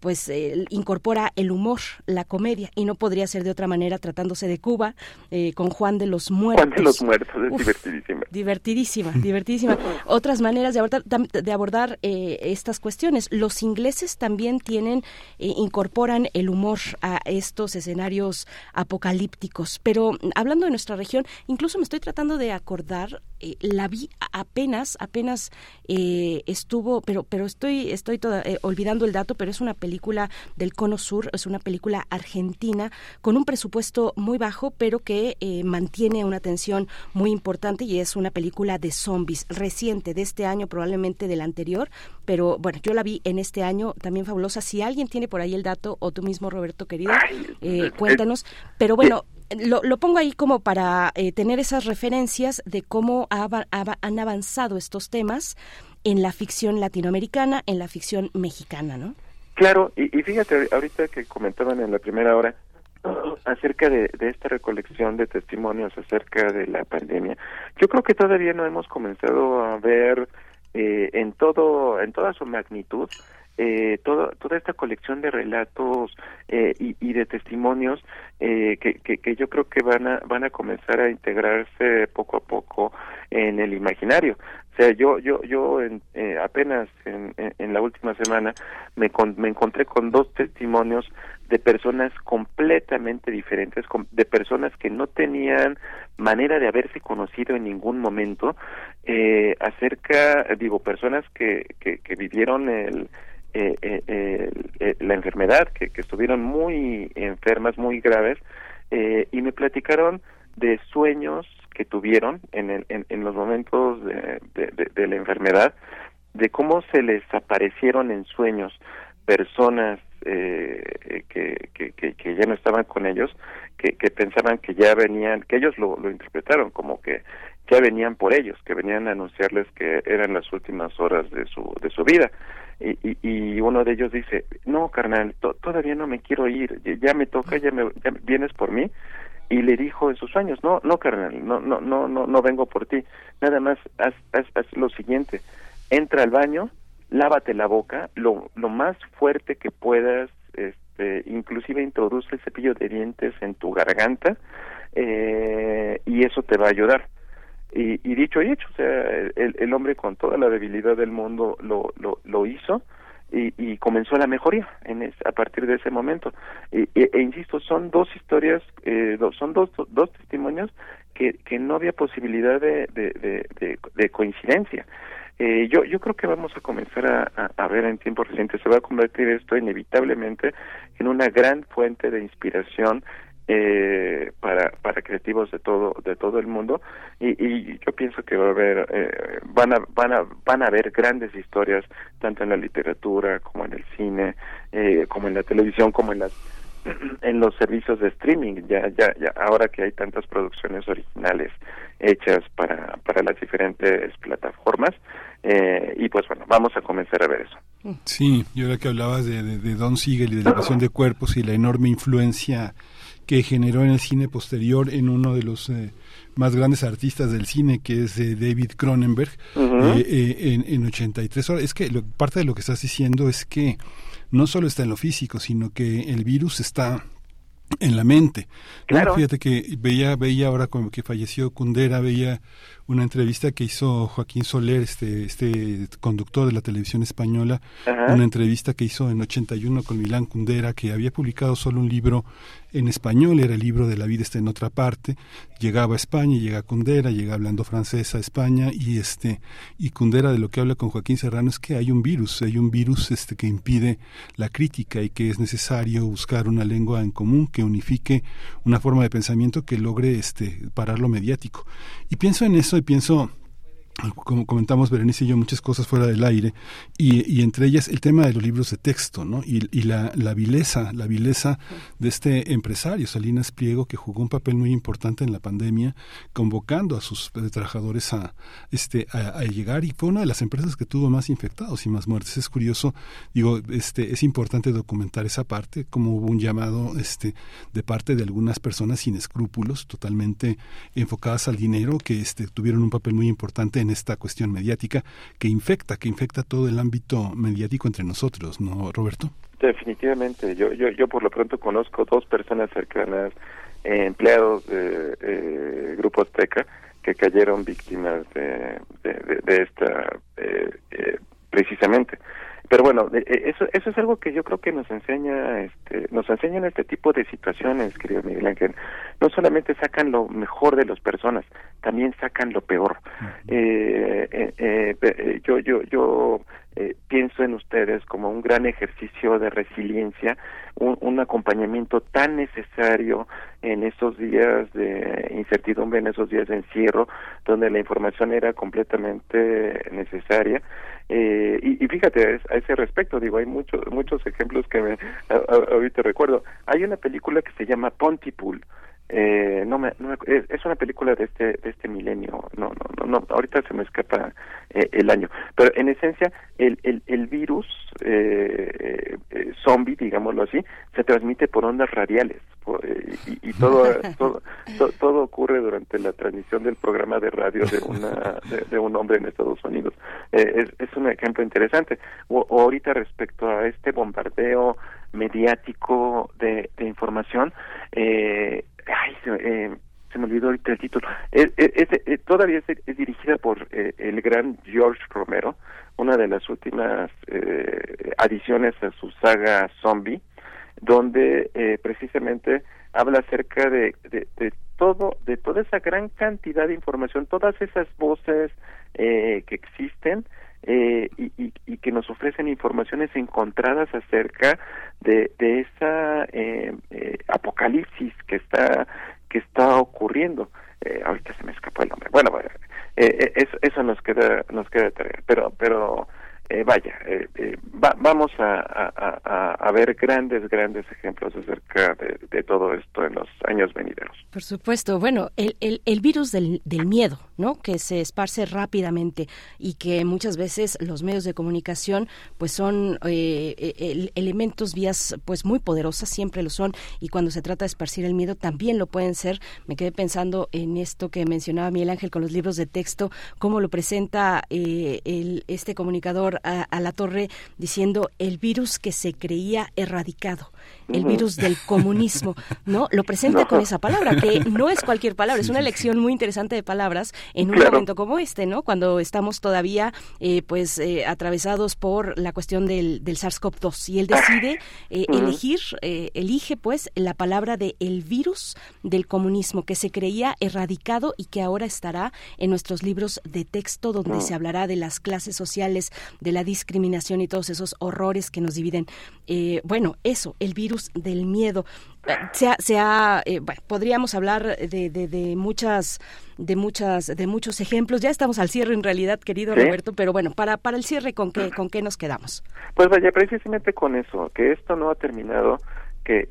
pues incorpora el humor, la comedia, y no podría ser de otra manera tratándose de Cuba, con Juan de los Muertos. Juan de los Muertos divertidísima. Divertidísima, (laughs) divertidísima. Otras maneras de abordar, de abordar eh, estas cuestiones. Los ingleses también tienen, eh, incorporan el humor a estos escenarios apocalípticos. Pero hablando de nuestra región, incluso me estoy tratando de acordar, eh, la vi apenas, apenas estuvo, pero, pero estoy, estoy toda, olvidando el dato, pero es una película del Cono Sur, es una película argentina con un presupuesto muy bajo, pero que mantiene una atención muy importante y es una película de zombies reciente de este año, probablemente del anterior, pero bueno, yo la vi en este año, también fabulosa. Si alguien tiene por ahí el dato, o tú mismo, Roberto, querido, eh, cuéntanos. Pero bueno, lo, lo, pongo ahí como para eh, tener esas referencias de cómo han avanzado estos temas en la ficción latinoamericana, en la ficción mexicana, ¿no? Claro, y, y fíjate, ahorita que comentaban en la primera hora, acerca de, esta recolección de testimonios acerca de la pandemia. Yo creo que todavía no hemos comenzado a ver eh, en todo, en toda su magnitud, eh, toda esta colección de relatos eh, y, de testimonios eh, que, que, yo creo que van a van a comenzar a integrarse poco a poco en el imaginario. Sea, yo yo yo en, eh, apenas en, en, la última semana me me encontré con dos testimonios de personas completamente diferentes, de personas que no tenían manera de haberse conocido en ningún momento, eh, acerca, digo, personas que, que, vivieron el, eh, eh, la enfermedad, que, estuvieron muy enfermas, muy graves, y me platicaron de sueños que tuvieron en, el, en, los momentos de, la enfermedad, de cómo se les aparecieron en sueños personas eh, que, que, que, ya no estaban con ellos, que, que pensaban que ya venían, que ellos lo, lo interpretaron como que ya venían por ellos, que venían a anunciarles que eran las últimas horas de su, de su vida. Y, y, y uno de ellos dice, no, carnal, todavía no me quiero ir, ya me toca, ya, me, ya vienes por mí. Y le dijo en sus sueños, no, no, carnal, no, no, no, no, no vengo por ti, nada más haz, haz, haz lo siguiente, entra al baño, lávate la boca lo, lo más fuerte que puedas, este, inclusive introduce el cepillo de dientes en tu garganta eh, y eso te va a ayudar. Y, y, dicho y hecho, o sea, el, el, hombre con toda la debilidad del mundo lo, lo, lo hizo y, y, comenzó la mejoría en a partir de ese momento. E, e, insisto, son dos historias, eh, son dos, dos testimonios que, no había posibilidad de, de, de, de coincidencia. Eh, yo, yo creo que vamos a comenzar a, ver en tiempo reciente, se va a convertir esto inevitablemente en una gran fuente de inspiración eh, para, para creativos de todo de todo el mundo y, y yo pienso que va a haber eh, van a van a van a haber grandes historias tanto en la literatura como en el cine eh, como en la televisión como en las (clears throat) en los servicios de streaming ya ya ya ahora que hay tantas producciones originales hechas para para las diferentes plataformas eh, y pues bueno, vamos a comenzar a ver eso. Sí, y ahora que hablabas de, de, Don Siegel y de la (clears throat) invasión de cuerpos y la enorme influencia que generó en el cine posterior en uno de los eh, más grandes artistas del cine, que es eh, David Cronenberg, en, en 83 horas. Es que parte de lo que estás diciendo es que no solo está en lo físico, sino que el virus está en la mente. Claro. Fíjate que veía, veía ahora como que falleció Kundera, veía una entrevista que hizo Joaquín Soler, este, este conductor de la televisión española, una entrevista que hizo en 81 con Milán Kundera, que había publicado solo un libro en español, era el libro de la vida está en otra parte, llegaba a España, llega a Kundera, llega hablando francés a España y este y Kundera de lo que habla con Joaquín Serrano es que hay un virus, hay un virus este que impide la crítica y que es necesario buscar una lengua en común que unifique una forma de pensamiento que logre este parar lo mediático. Y pienso en eso y pienso como comentamos Berenice y yo muchas cosas fuera del aire y, entre ellas el tema de los libros de texto ¿no? y, la, la, vileza la vileza de este empresario Salinas Pliego que jugó un papel muy importante en la pandemia convocando a sus trabajadores a este a, llegar y fue una de las empresas que tuvo más infectados y más muertes es curioso digo este es importante documentar esa parte como hubo un llamado este de parte de algunas personas sin escrúpulos totalmente enfocadas al dinero que este tuvieron un papel muy importante en esta cuestión mediática que infecta, que infecta todo el ámbito mediático entre nosotros, ¿no, Roberto? Definitivamente. Yo, yo, yo por lo pronto conozco dos personas cercanas, eh, empleados de eh, Grupo Azteca, que cayeron víctimas de, de, esta, eh, eh, precisamente. Pero bueno, eso, eso es algo que yo creo que nos enseña, este, nos enseñan este tipo de situaciones, querido Miguel Ángel. No solamente sacan lo mejor de las personas, también sacan lo peor. Eh, eh, eh, yo, yo, yo pienso en ustedes como un gran ejercicio de resiliencia, un, acompañamiento tan necesario en esos días de incertidumbre, en esos días de encierro, donde la información era completamente necesaria. Eh, y, fíjate, a ese respecto, digo, hay muchos muchos ejemplos que me, ahorita recuerdo. Hay una película que se llama Pontypool, eh, no, me, no es, una película de este de este milenio. No no no, ahorita se me escapa eh, el año. Pero en esencia el el, el virus eh, eh, zombie digámoslo así se transmite por ondas radiales y, todo, (laughs) todo, todo ocurre durante la transmisión del programa de radio de una de, un hombre en Estados Unidos. Es, es un ejemplo interesante. O, ahorita respecto a este bombardeo mediático de, de información eh, ay, se, eh, se me olvidó ahorita el título. Es, eh, todavía es, dirigida por eh, el gran George Romero, una de las últimas eh, adiciones a su saga Zombie, donde eh, precisamente habla acerca de, de, de, todo, de toda esa gran cantidad de información, todas esas voces eh, que existen eh, y, y, y, que nos ofrecen informaciones encontradas acerca de, de esa eh, eh, apocalipsis que está que está ocurriendo. Eh, ahorita se me escapó el nombre. Bueno, eh, eso, eso nos queda nos queda tarea. Pero pero eh, vaya, eh, eh, vamos a, ver grandes, grandes ejemplos acerca de, todo esto en los años venideros. Por supuesto, bueno, el, el, el virus del, del, miedo, ¿no? Que se esparce rápidamente y que muchas veces los medios de comunicación, pues son elementos, vías, pues muy poderosas, siempre lo son, y cuando se trata de esparcir el miedo también lo pueden ser. Me quedé pensando en esto que mencionaba Miguel Ángel con los libros de texto, cómo lo presenta el, este comunicador a, la torre diciendo el virus que se creía erradicado, el virus del comunismo, ¿no? Lo presenta con esa palabra, que no es cualquier palabra, es una elección muy interesante de palabras en un momento como este, ¿no? Cuando estamos todavía, eh, pues, eh, atravesados por la cuestión del, del SARS-CoV-2 y él decide eh, elegir, elige, pues, la palabra de el virus del comunismo que se creía erradicado y que ahora estará en nuestros libros de texto donde se hablará de las clases sociales, de la discriminación y todos esos horrores que nos dividen. Eh, bueno, eso, el virus del miedo. Eh, se ha, eh, bueno, podríamos hablar de, de, muchas de muchas de muchos ejemplos. Ya estamos al cierre en realidad querido Roberto pero bueno para para el cierre con qué con qué nos quedamos pues vaya precisamente con eso que esto no ha terminado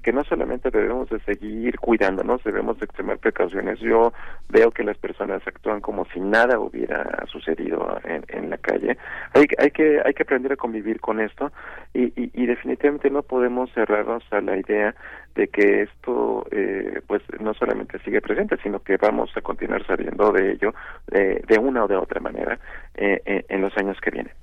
que, no solamente debemos de seguir cuidándonos, debemos de extremar precauciones. Yo veo que las personas actúan como si nada hubiera sucedido en, la calle. Hay, hay, que, hay que aprender a convivir con esto y, definitivamente no podemos cerrarnos a la idea de que esto eh, pues no solamente sigue presente, sino que vamos a continuar saliendo de ello de, de una o de otra manera eh, en los años que vienen.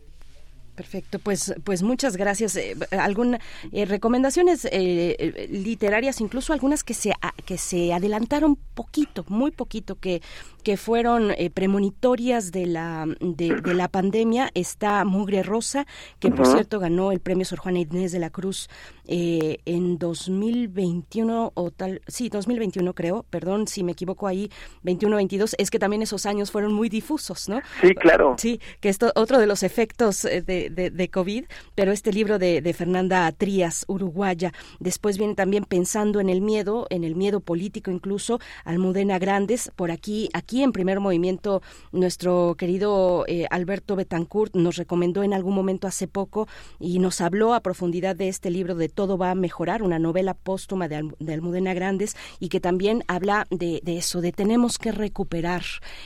Perfecto, pues, pues muchas gracias. Eh, algunas eh, recomendaciones eh, literarias, incluso algunas que se que se adelantaron poquito, muy poquito, que que fueron premonitorias de la de, la pandemia. Está Mugre Rosa, que por cierto ganó el premio Sor Juana Inés de la Cruz en 2021 o tal, sí, 2021 creo. Perdón si me equivoco ahí, 21-22. Es que también esos años fueron muy difusos, ¿no? Sí, claro. Sí, que esto otro de los efectos de de, COVID, pero este libro de, de, Fernanda Trías, uruguaya. Después viene también Pensando en el Miedo, en el miedo político incluso, Almudena Grandes. Por aquí, aquí en primer movimiento, nuestro querido eh, Alberto Betancourt nos recomendó en algún momento hace poco y nos habló a profundidad de este libro de Todo va a mejorar, una novela póstuma de, Almudena Grandes y que también habla de, eso, de tenemos que recuperar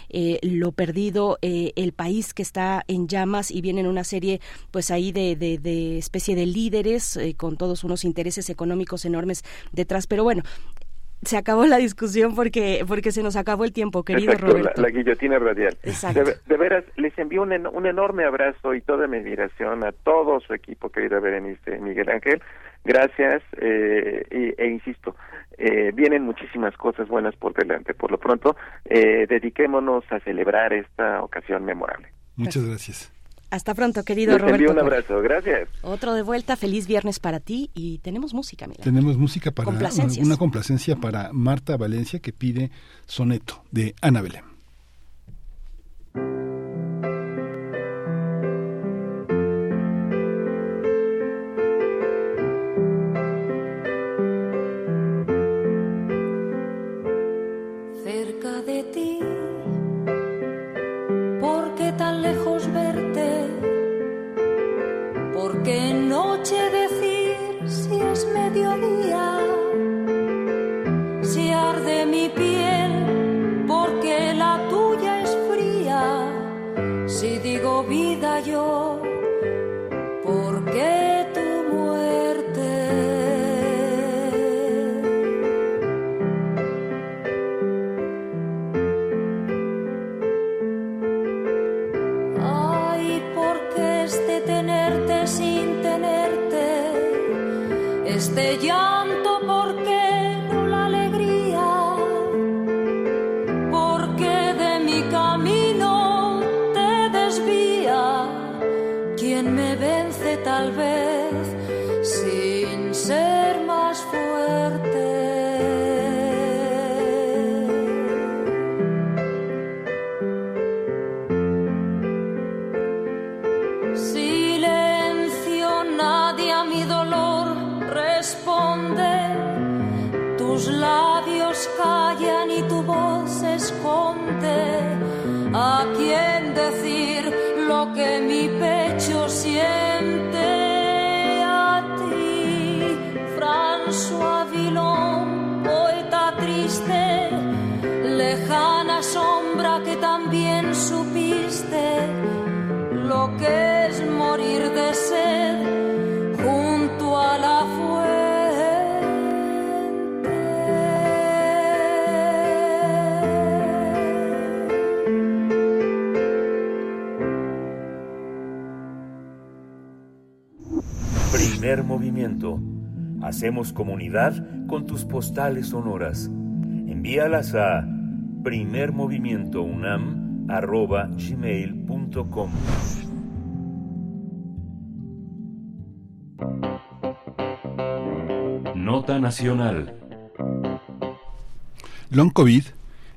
eh, lo perdido, eh, el país que está en llamas y vienen una serie pues ahí de, de, especie de líderes eh, con todos unos intereses económicos enormes detrás. Pero bueno, se acabó la discusión porque porque se nos acabó el tiempo, querido Roberto. La, guillotina radial. De, veras, les envío un, un, enorme abrazo y toda mi admiración a todo su equipo, querida Berenice Miguel Ángel. Gracias eh, e, insisto, eh, vienen muchísimas cosas buenas por delante. Por lo pronto, eh, dediquémonos a celebrar esta ocasión memorable. Muchas gracias. Hasta pronto, querido Les Roberto. un abrazo, gracias. Otro de vuelta, feliz viernes para ti y tenemos música, mira. Tenemos música para una complacencia para Marta Valencia que pide Soneto de Ana Belén. Porque noche decir si es mediodía, si arde mi piel, porque la tuya es fría, si digo vida yo destellar. esconde. ¿A quién Hacemos comunidad con tus postales sonoras. Envíalas a primermovimientounam.gmail.com Nota Nacional. Long COVID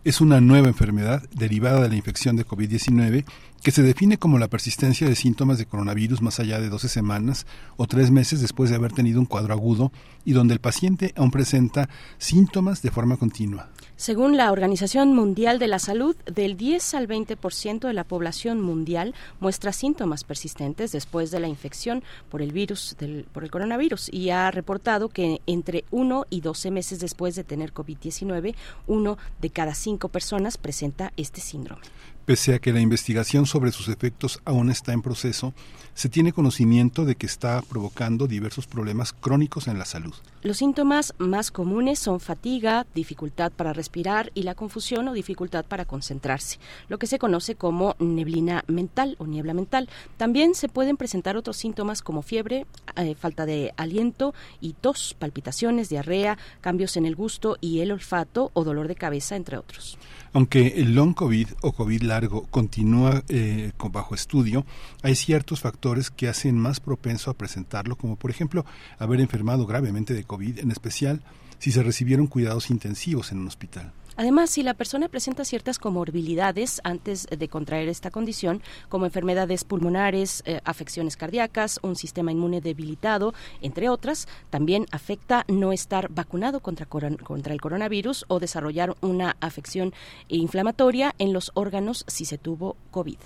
es una nueva enfermedad derivada de la infección de COVID-19 que se define como la persistencia de síntomas de coronavirus más allá de 12 semanas o tres meses después de haber tenido un cuadro agudo y donde el paciente aún presenta síntomas de forma continua. Según la Organización Mundial de la Salud, del 10 al 20% de la población mundial muestra síntomas persistentes después de la infección por el virus del, por el coronavirus y ha reportado que entre 1 y 12 meses después de tener COVID-19, uno de cada cinco personas presenta este síndrome. Pese a que la investigación sobre sus efectos aún está en proceso, se tiene conocimiento de que está provocando diversos problemas crónicos en la salud. Los síntomas más comunes son fatiga, dificultad para respirar y la confusión o dificultad para concentrarse, lo que se conoce como neblina mental o niebla mental. También se pueden presentar otros síntomas como fiebre, eh, falta de aliento y tos, palpitaciones, diarrea, cambios en el gusto y el olfato o dolor de cabeza, entre otros. Aunque el long COVID o COVID largo continúa eh, bajo estudio, hay ciertos factores que hacen más propenso a presentarlo, como por ejemplo haber enfermado gravemente de COVID, en especial si se recibieron cuidados intensivos en un hospital. Además, si la persona presenta ciertas comorbilidades antes de contraer esta condición, como enfermedades pulmonares, eh, afecciones cardíacas, un sistema inmune debilitado, entre otras, también afecta no estar vacunado contra, contra el coronavirus o desarrollar una afección inflamatoria en los órganos si se tuvo COVID.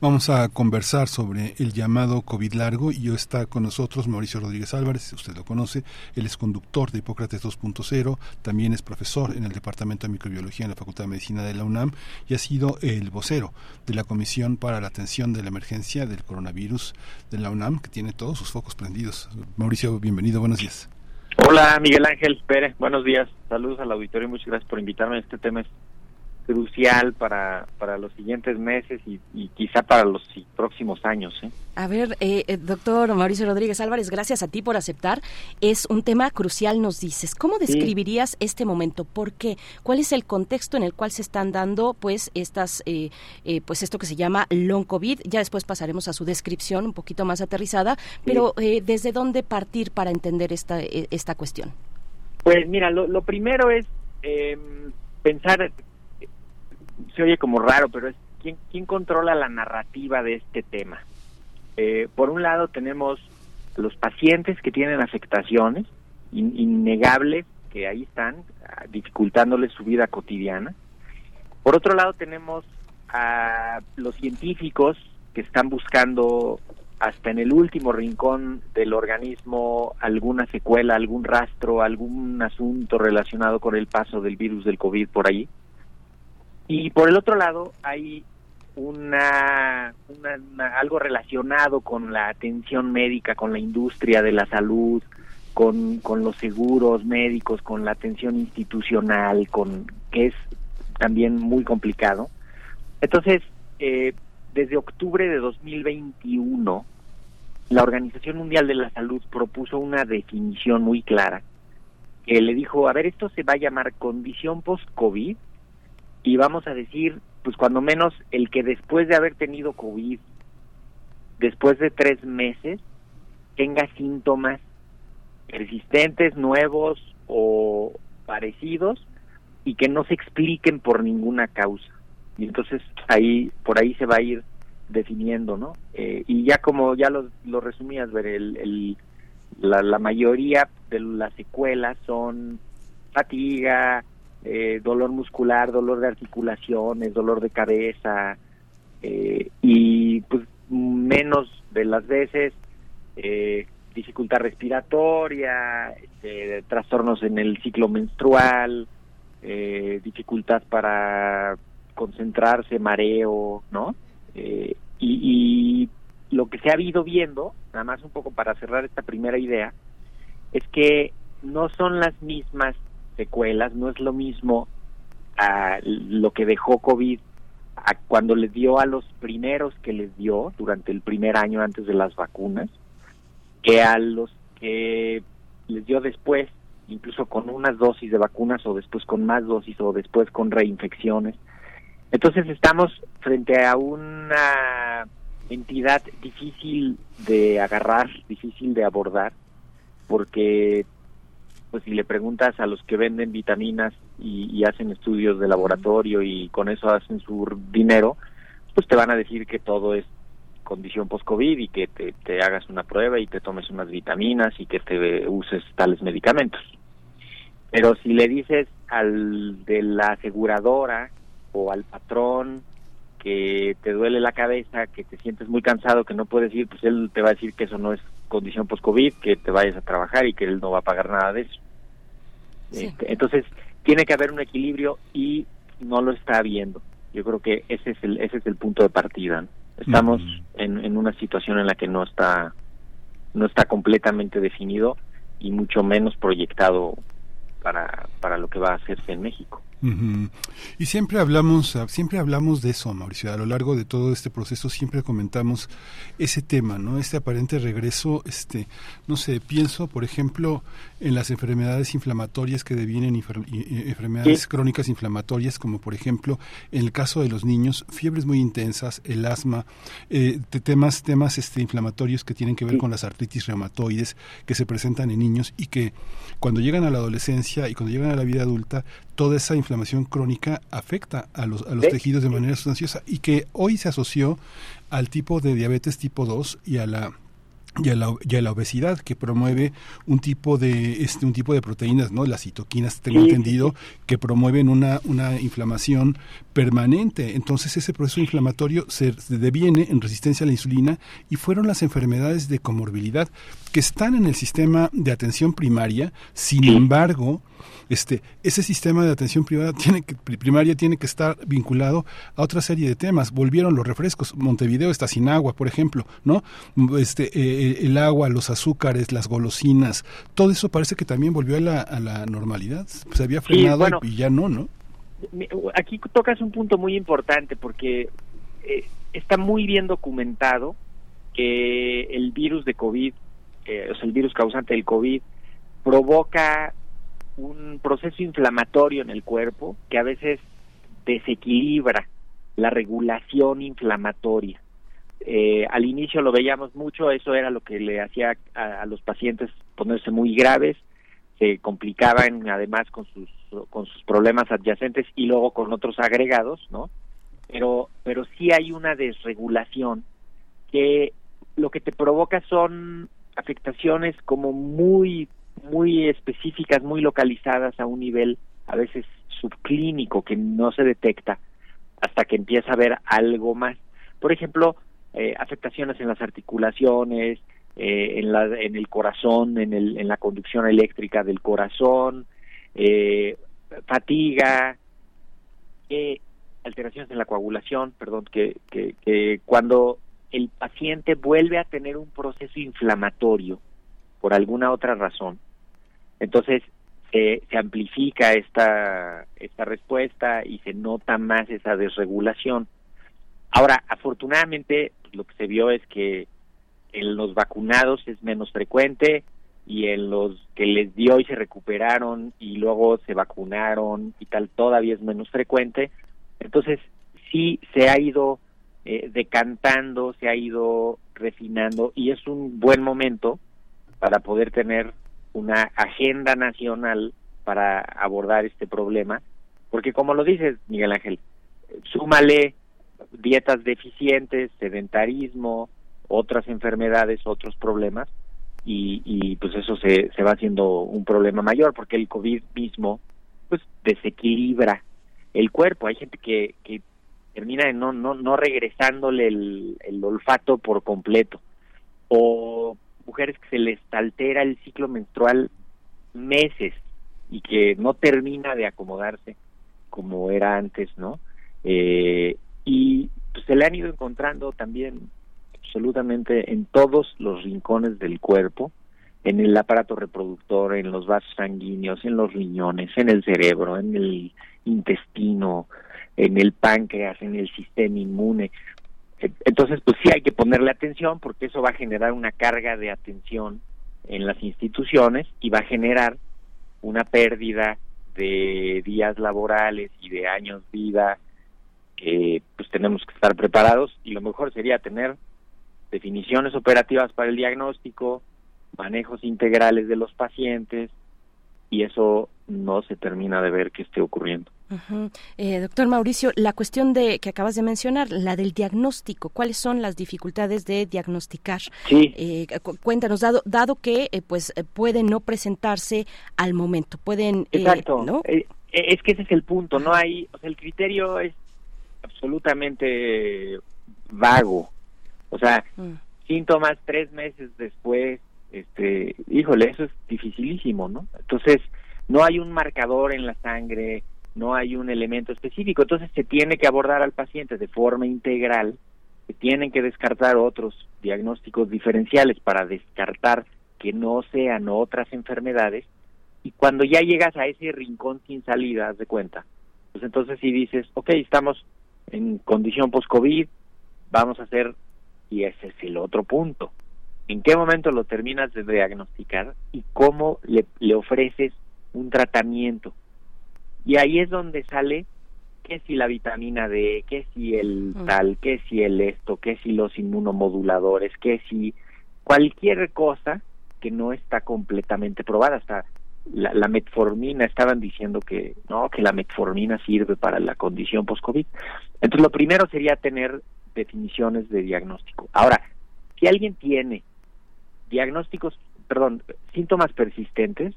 Vamos a conversar sobre el llamado COVID largo y hoy está con nosotros Mauricio Rodríguez Álvarez, usted lo conoce, él es conductor de Hipócrates 2.0, también es profesor en el Departamento de Microbiología en la Facultad de Medicina de la UNAM y ha sido el vocero de la Comisión para la Atención de la Emergencia del Coronavirus de la UNAM, que tiene todos sus focos prendidos. Mauricio, bienvenido, buenos días. Hola, Miguel Ángel Pérez, buenos días, saludos al auditorio y muchas gracias por invitarme este tema crucial para, para los siguientes meses y, quizá para los próximos años. ¿eh? A ver, eh, eh, doctor Mauricio Rodríguez Álvarez, gracias a ti por aceptar. Es un tema crucial, nos dices. ¿Cómo describirías este momento? ¿Por qué? ¿Cuál es el contexto en el cual se están dando, pues, estas, pues, esto que se llama long COVID? Ya después pasaremos a su descripción un poquito más aterrizada, pero ¿desde dónde partir para entender esta, esta cuestión? Pues mira, lo, lo primero es em, pensar se oye como raro, pero es quién, quién controla la narrativa de este tema. Eh, por un lado tenemos los pacientes que tienen afectaciones innegables que ahí están dificultándoles su vida cotidiana. Por otro lado tenemos a los científicos que están buscando hasta en el último rincón del organismo alguna secuela, algún rastro, algún asunto relacionado con el paso del virus del COVID por ahí. Y por el otro lado hay una, algo relacionado con la atención médica, con la industria de la salud, con, con los seguros médicos, con la atención institucional, con que es también muy complicado. Entonces, eh, desde octubre de 2021, la Organización Mundial de la Salud propuso una definición muy clara que le dijo, a ver, esto se va a llamar condición post-COVID y vamos a decir, pues cuando menos el que después de haber tenido COVID, después de tres meses, tenga síntomas persistentes, nuevos o parecidos y que no se expliquen por ninguna causa. Y entonces ahí, por ahí se va a ir definiendo, ¿no? Eh, y ya como ya lo, lo resumías, ver, el, el, la, la mayoría de las secuelas son fatiga, eh, dolor muscular, dolor de articulaciones, dolor de cabeza eh, y pues menos de las veces eh, dificultad respiratoria, este, trastornos en el ciclo menstrual, dificultad para concentrarse, mareo, ¿no? y, y lo que se ha ido viendo, nada más un poco para cerrar esta primera idea, es que no son las mismas secuelas, no es lo mismo a lo que dejó COVID a cuando les dio a los primeros que les dio durante el primer año antes de las vacunas, que a los que les dio después, incluso con unas dosis de vacunas o después con más dosis o después con reinfecciones. Entonces estamos frente a una entidad difícil de agarrar, difícil de abordar, porque pues si le preguntas a los que venden vitaminas y, hacen estudios de laboratorio y con eso hacen su dinero, pues te van a decir que todo es condición post-COVID y que te, te, hagas una prueba y te tomes unas vitaminas y que te uses tales medicamentos. Pero si le dices al de la aseguradora o al patrón que te duele la cabeza, que te sientes muy cansado, que no puedes ir, pues él te va a decir que eso no es condición post-COVID, que te vayas a trabajar y que él no va a pagar nada de eso. Este, entonces, tiene que haber un equilibrio y no lo está habiendo. Yo creo que ese es el, ese es el punto de partida. Estamos en, en una situación en la que no está, no está completamente definido y mucho menos proyectado para, para lo que va a hacerse en México. Y siempre hablamos, siempre hablamos de eso, Mauricio. A lo largo de todo este proceso siempre comentamos ese tema, ¿no? Este aparente regreso, este, no sé, pienso, por ejemplo, en las enfermedades inflamatorias que devienen enfermedades crónicas inflamatorias, como por ejemplo, en el caso de los niños, fiebres muy intensas, el asma, eh, temas, temas este, inflamatorios que tienen que ver con las artritis reumatoides que se presentan en niños y que cuando llegan a la adolescencia y cuando llegan a la vida adulta, toda esa inflamación crónica afecta a los, a los tejidos de manera sustanciosa y que hoy se asoció al tipo de diabetes tipo 2 y a la y a, la, la, obesidad que promueve un tipo de este un tipo de proteínas no las citoquinas tengo entendido que promueven una una inflamación permanente. Entonces ese proceso inflamatorio se deviene en resistencia a la insulina y fueron las enfermedades de comorbilidad que están en el sistema de atención primaria. Sin embargo este, ese sistema de atención privada tiene que, primaria tiene que estar vinculado a otra serie de temas. Volvieron los refrescos, Montevideo está sin agua, por ejemplo, ¿no? Este, eh, el agua, los azúcares, las golosinas, todo eso parece que también volvió a la, a la normalidad. Se había frenado y ya no, ¿no? Aquí tocas un punto muy importante porque eh, está muy bien documentado que el virus de COVID, eh, o sea, el virus causante del COVID, provoca un proceso inflamatorio en el cuerpo que a veces desequilibra la regulación inflamatoria. Eh, al inicio lo veíamos mucho, eso era lo que le hacía a, los pacientes ponerse muy graves, se complicaban además con sus con sus problemas adyacentes y luego con otros agregados, ¿no? Pero pero sí hay una desregulación que lo que te provoca son afectaciones como muy muy específicas, muy localizadas a un nivel a veces subclínico que no se detecta hasta que empieza a haber algo más. Por ejemplo, eh, afectaciones en las articulaciones, eh, en, la, en el corazón, en, el, en la conducción eléctrica del corazón, eh, fatiga, alteraciones en la coagulación, perdón, que, que, que cuando el paciente vuelve a tener un proceso inflamatorio por alguna otra razón, entonces se amplifica esta, esta respuesta y se nota más esa desregulación. Ahora, afortunadamente, lo que se vio es que en los vacunados es menos frecuente y en los que les dio y se recuperaron y luego se vacunaron y tal todavía es menos frecuente. Entonces, sí se ha ido eh, decantando, se ha ido refinando y es un buen momento para poder tener una agenda nacional para abordar este problema, porque como lo dices, Miguel Ángel, súmale dietas deficientes, sedentarismo, otras enfermedades, otros problemas, y, pues eso se, se va haciendo un problema mayor, porque el COVID mismo pues desequilibra el cuerpo. Hay gente que, que termina no, no, no regresándole el, el olfato por completo, o mujeres que se les altera el ciclo menstrual meses y que no termina de acomodarse como era antes, ¿no? Eh, y pues, se le han ido encontrando también absolutamente en todos los rincones del cuerpo, en el aparato reproductor, en los vasos sanguíneos, en los riñones, en el cerebro, en el intestino, en el páncreas, en el sistema inmune. Entonces, pues sí hay que ponerle atención porque eso va a generar una carga de atención en las instituciones y va a generar una pérdida de días laborales y de años vida que pues tenemos que estar preparados. Y lo mejor sería tener definiciones operativas para el diagnóstico, manejos integrales de los pacientes y eso no se termina de ver que esté ocurriendo. Eh, doctor Mauricio, la cuestión de que acabas de mencionar, la del diagnóstico, ¿cuáles son las dificultades de diagnosticar? Sí. Eh, cuéntanos, dado, dado que eh, pues pueden no presentarse al momento, pueden... Exacto. ¿no? es que ese es el punto, no hay, o sea, el criterio es absolutamente vago, o sea, mm. síntomas tres meses después, este, híjole, eso es dificilísimo, ¿no? Entonces, no hay un marcador en la sangre, no hay un elemento específico. Entonces se tiene que abordar al paciente de forma integral, se tienen que descartar otros diagnósticos diferenciales para descartar que no sean otras enfermedades y cuando ya llegas a ese rincón sin salida, haz de cuenta, pues entonces si dices, ok, estamos en condición post-COVID, vamos a hacer, y ese es el otro punto, ¿en qué momento lo terminas de diagnosticar y cómo le, le ofreces un tratamiento? Y ahí es donde sale que si la vitamina D, que si el tal, que si el esto, que si los inmunomoduladores, que si cualquier cosa que no está completamente probada. Hasta la, metformina, estaban diciendo que no, que la metformina sirve para la condición post-COVID. Entonces, lo primero sería tener definiciones de diagnóstico. Ahora, si alguien tiene diagnósticos, perdón, síntomas persistentes,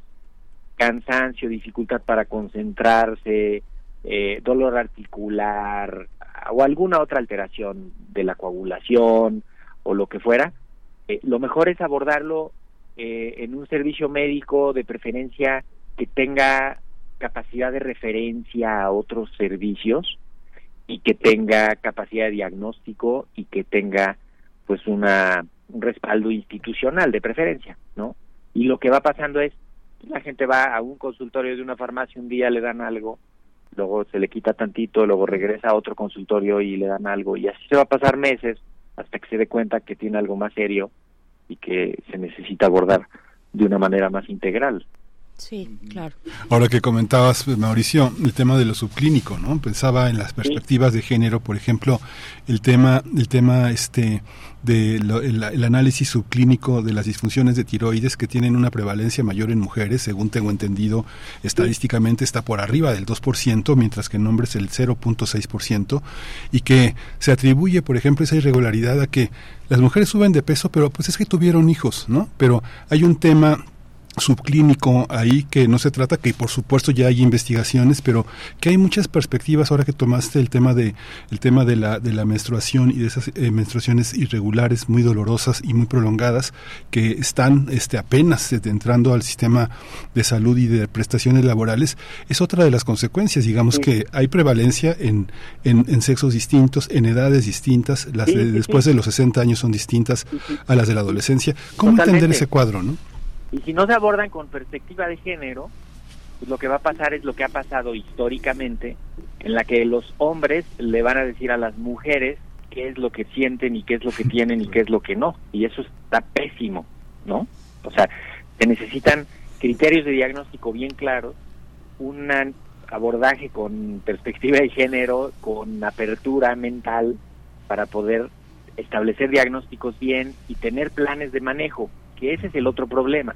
cansancio, dificultad para concentrarse, eh, dolor articular o alguna otra alteración de la coagulación o lo que fuera, eh, lo mejor es abordarlo eh, en un servicio médico de preferencia que tenga capacidad de referencia a otros servicios y que tenga capacidad de diagnóstico y que tenga pues una un respaldo institucional de preferencia, ¿no? Y lo que va pasando es la gente va a un consultorio de una farmacia un día le dan algo, luego se le quita tantito, luego regresa a otro consultorio y le dan algo y así se va a pasar meses hasta que se dé cuenta que tiene algo más serio y que se necesita abordar de una manera más integral. Sí, claro. Ahora que comentabas, Mauricio, el tema de lo subclínico, ¿no? Pensaba en las perspectivas de género, por ejemplo, el tema, el tema este de el, análisis subclínico de las disfunciones de tiroides que tienen una prevalencia mayor en mujeres, según tengo entendido, estadísticamente está por arriba del 2%, mientras que en hombres el 0.6%, y que se atribuye, por ejemplo, esa irregularidad a que las mujeres suben de peso, pero pues es que tuvieron hijos, ¿no? Pero hay un tema subclínico ahí que no se trata que por supuesto ya hay investigaciones pero que hay muchas perspectivas ahora que tomaste el tema de el tema de la de la menstruación y de esas eh, menstruaciones irregulares muy dolorosas y muy prolongadas que están este apenas entrando al sistema de salud y de prestaciones laborales es otra de las consecuencias. Digamos que hay prevalencia en, en, sexos distintos en edades distintas las de, después de los 60 años son distintas a las de la adolescencia. Cómo entender ese cuadro no y si no se abordan con perspectiva de género, pues lo que va a pasar es lo que ha pasado históricamente, en la que los hombres le van a decir a las mujeres qué es lo que sienten y qué es lo que tienen y qué es lo que no. Y eso está pésimo, ¿no? O sea, se necesitan criterios de diagnóstico bien claros, un abordaje con perspectiva de género, con apertura mental, para poder establecer diagnósticos bien y tener planes de manejo que ese es el otro problema.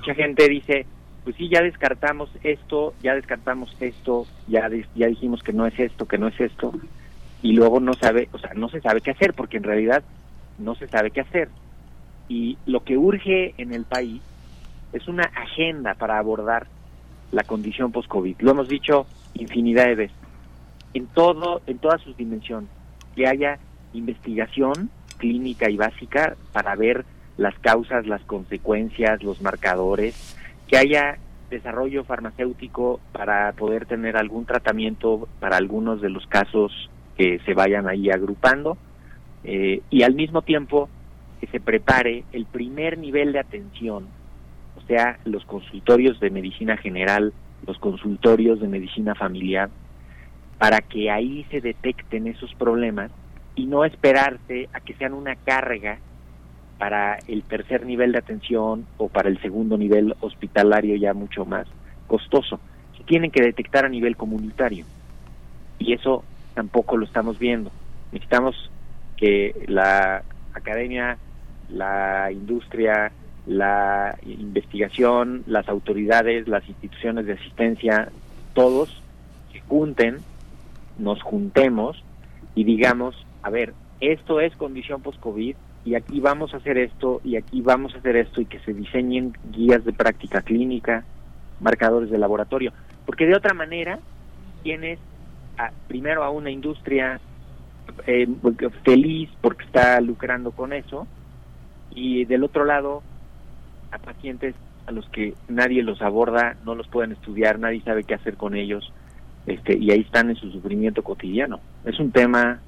Mucha gente dice, pues sí, ya descartamos esto, ya descartamos esto, ya, ya dijimos que no es esto, que no es esto, y luego no sabe, o sea, no se sabe qué hacer, porque en realidad no se sabe qué hacer. Y lo que urge en el país es una agenda para abordar la condición post-COVID. Lo hemos dicho infinidad de veces. En todo, en todas sus dimensiones. Que haya investigación clínica y básica para ver las causas, las consecuencias, los marcadores, que haya desarrollo farmacéutico para poder tener algún tratamiento para algunos de los casos que se vayan ahí agrupando eh, y al mismo tiempo que se prepare el primer nivel de atención, o sea, los consultorios de medicina general, los consultorios de medicina familiar, para que ahí se detecten esos problemas y no esperarse a que sean una carga para el tercer nivel de atención o para el segundo nivel hospitalario ya mucho más costoso. Se tienen que detectar a nivel comunitario y eso tampoco lo estamos viendo. Necesitamos que la academia, la industria, la investigación, las autoridades, las instituciones de asistencia, todos se junten, nos juntemos y digamos, a ver, esto es condición post-COVID, y aquí vamos a hacer esto y aquí vamos a hacer esto y que se diseñen guías de práctica clínica, marcadores de laboratorio, porque de otra manera tienes primero a una industria eh, feliz porque está lucrando con eso y del otro lado a pacientes a los que nadie los aborda, no los pueden estudiar, nadie sabe qué hacer con ellos este, y ahí están en su sufrimiento cotidiano. Es un tema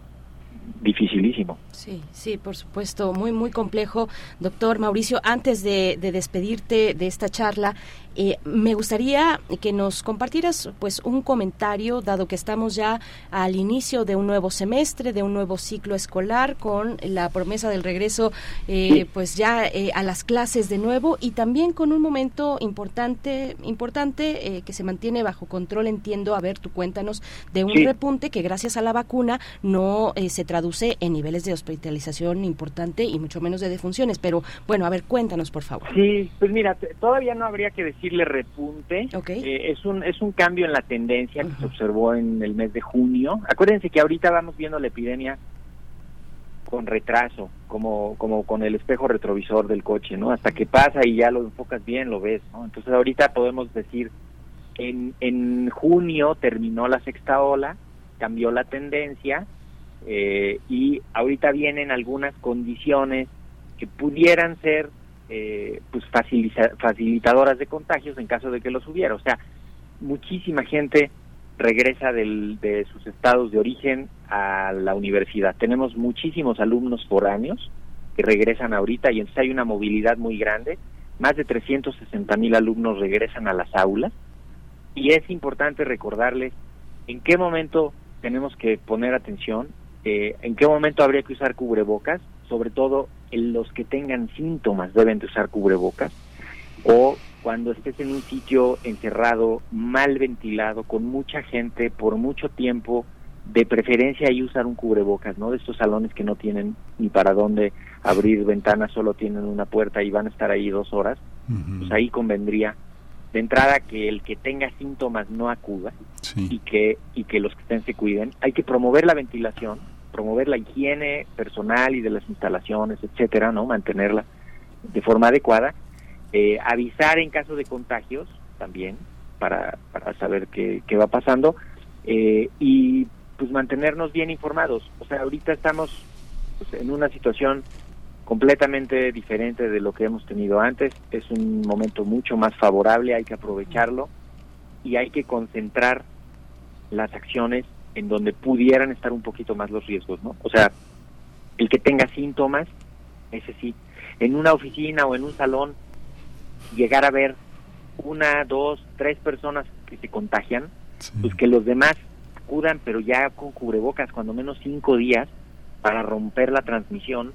dificilísimo. Sí, sí, por supuesto, muy, muy complejo. Doctor Mauricio, antes de, de despedirte de esta charla, eh, me gustaría que nos compartieras pues un comentario, dado que estamos ya al inicio de un nuevo semestre, de un nuevo ciclo escolar, con la promesa del regreso eh, pues ya eh, a las clases de nuevo y también con un momento importante, importante que se mantiene bajo control, entiendo, a ver, tú cuéntanos, de un repunte que gracias a la vacuna no se traduce en niveles de hospitalización importante y mucho menos de defunciones, pero bueno, a ver, cuéntanos por favor. Sí, pues mira, todavía no habría que decir le repunte. Eh, es, un, es un cambio en la tendencia que se observó en el mes de junio. Acuérdense que ahorita vamos viendo la epidemia con retraso, como, como con el espejo retrovisor del coche, ¿no? Hasta que pasa y ya lo enfocas bien, lo ves, ¿no? Entonces ahorita podemos decir, en, en junio terminó la sexta ola, cambió la tendencia eh, y ahorita vienen algunas condiciones que pudieran ser eh, pues facilitadoras de contagios en caso de que los hubiera. O sea, muchísima gente regresa de sus estados de origen a la universidad. Tenemos muchísimos alumnos por años que regresan ahorita y entonces hay una movilidad muy grande. Más de 360 mil alumnos regresan a las aulas y es importante recordarles en qué momento tenemos que poner atención, eh, en qué momento habría que usar cubrebocas, sobre todo los que tengan síntomas deben de usar cubrebocas o cuando estés en un sitio encerrado, mal ventilado, con mucha gente, por mucho tiempo, de preferencia ahí usar un cubrebocas, ¿no? De estos salones que no tienen ni para dónde abrir ventanas, solo tienen una puerta y van a estar ahí dos horas, pues ahí convendría de entrada que el que tenga síntomas no acuda y que y que los que estén se cuiden. Hay que promover la ventilación, promover la higiene personal y de las instalaciones, etcétera, ¿no? Mantenerla de forma adecuada. Eh, avisar en caso de contagios también para, para saber qué, qué va pasando eh, y pues mantenernos bien informados. O sea, ahorita estamos pues, en una situación completamente diferente de lo que hemos tenido antes. Es un momento mucho más favorable, hay que aprovecharlo y hay que concentrar las acciones en donde pudieran estar un poquito más los riesgos, ¿no? O sea, el que tenga síntomas, ese sí, en una oficina o en un salón, llegar a ver una, dos, tres personas que se contagian, pues que los demás acudan, pero ya con cubrebocas, cuando menos cinco días, para romper la transmisión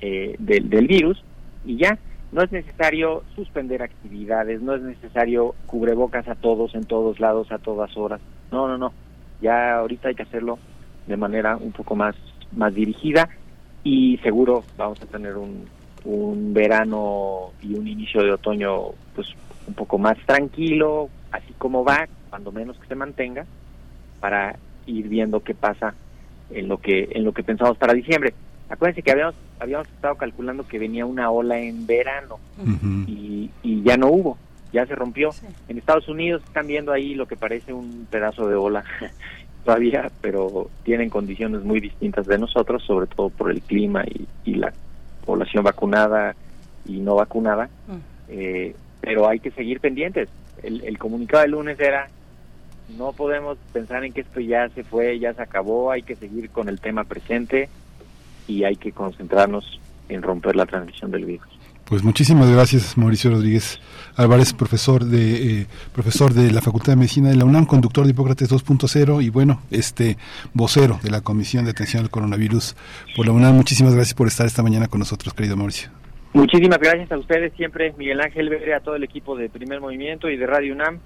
eh, del, del virus, y ya, no es necesario suspender actividades, no es necesario cubrebocas a todos, en todos lados, a todas horas. No, no, no ya ahorita hay que hacerlo de manera un poco más, más dirigida y seguro vamos a tener un, un verano y un inicio de otoño pues un poco más tranquilo, así como va, cuando menos que se mantenga, para ir viendo qué pasa en lo que en lo que pensamos para diciembre. Acuérdense que habíamos habíamos estado calculando que venía una ola en verano y, y ya no hubo ya se rompió. En Estados Unidos están viendo ahí lo que parece un pedazo de ola (laughs) todavía, pero tienen condiciones muy distintas de nosotros, sobre todo por el clima y, la población vacunada y no vacunada. Mm. Eh, pero hay que seguir pendientes. El, el comunicado del lunes era no podemos pensar en que esto ya se fue, ya se acabó, hay que seguir con el tema presente y hay que concentrarnos en romper la transmisión del virus. Pues muchísimas gracias, Mauricio Rodríguez Álvarez, profesor de eh, profesor de la Facultad de Medicina de la UNAM, conductor de Hipócrates 2.0 y bueno, este vocero de la Comisión de Atención al Coronavirus por la UNAM. Muchísimas gracias por estar esta mañana con nosotros, querido Mauricio. Muchísimas gracias a ustedes siempre, Miguel Ángel Verde, a todo el equipo de Primer Movimiento y de Radio UNAM.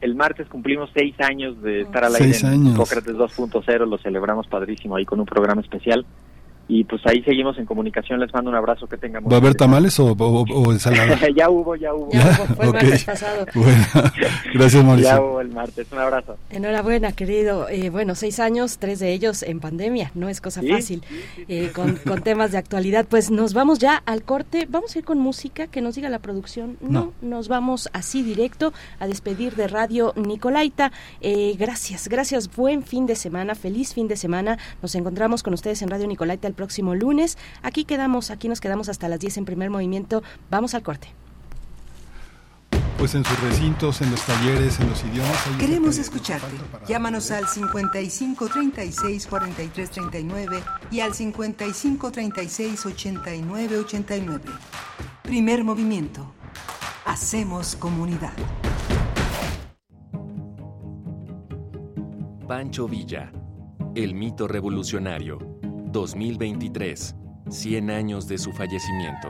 El, martes cumplimos seis años de estar al aire en Hipócrates 2.0, lo celebramos padrísimo ahí con un programa especial y pues ahí seguimos en comunicación. Les mando un abrazo, que tengan. ¿Va a haber tamales o, o, ensalada? (laughs) ya hubo, ya hubo. Ya fue el (laughs) martes pasado. Bueno, (laughs) gracias Mauricio. Ya hubo el martes, un abrazo. Enhorabuena, querido. Eh, bueno, seis años, tres de ellos en pandemia, no es cosa fácil, eh, con, con, temas de actualidad. Pues nos vamos ya al corte, vamos a ir con música, que nos diga la producción. No, nos vamos así directo a despedir de Radio Nicolaita. Eh, gracias, gracias, buen fin de semana, feliz fin de semana. Nos encontramos con ustedes en Radio Nicolaita el próximo lunes. Aquí quedamos, aquí nos quedamos hasta las 10 en primer movimiento. Vamos al corte. pues en sus recintos, en los talleres, en los idiomas. Queremos escucharte. Llámanos al 55 36 43 39 y al 55 36 89 89. Primer movimiento. Hacemos comunidad. Pancho Villa, el mito revolucionario, 2023, 100 años de su fallecimiento.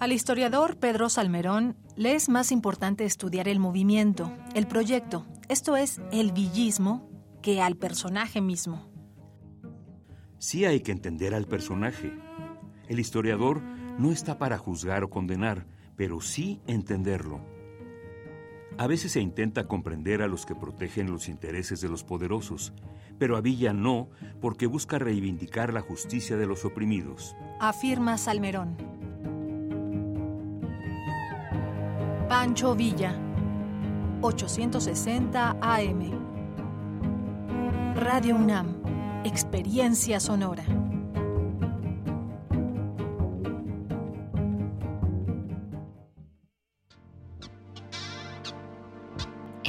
Al historiador Pedro Salmerón le es más importante estudiar el movimiento, el proyecto, esto es, el villismo, que al personaje mismo. Sí hay que entender al personaje. El historiador no está para juzgar o condenar, pero sí entenderlo. A veces se intenta comprender a los que protegen los intereses de los poderosos, pero a Villa no, porque busca reivindicar la justicia de los oprimidos. Afirma Salmerón. Pancho Villa, 860 AM. Radio UNAM, Experiencia Sonora.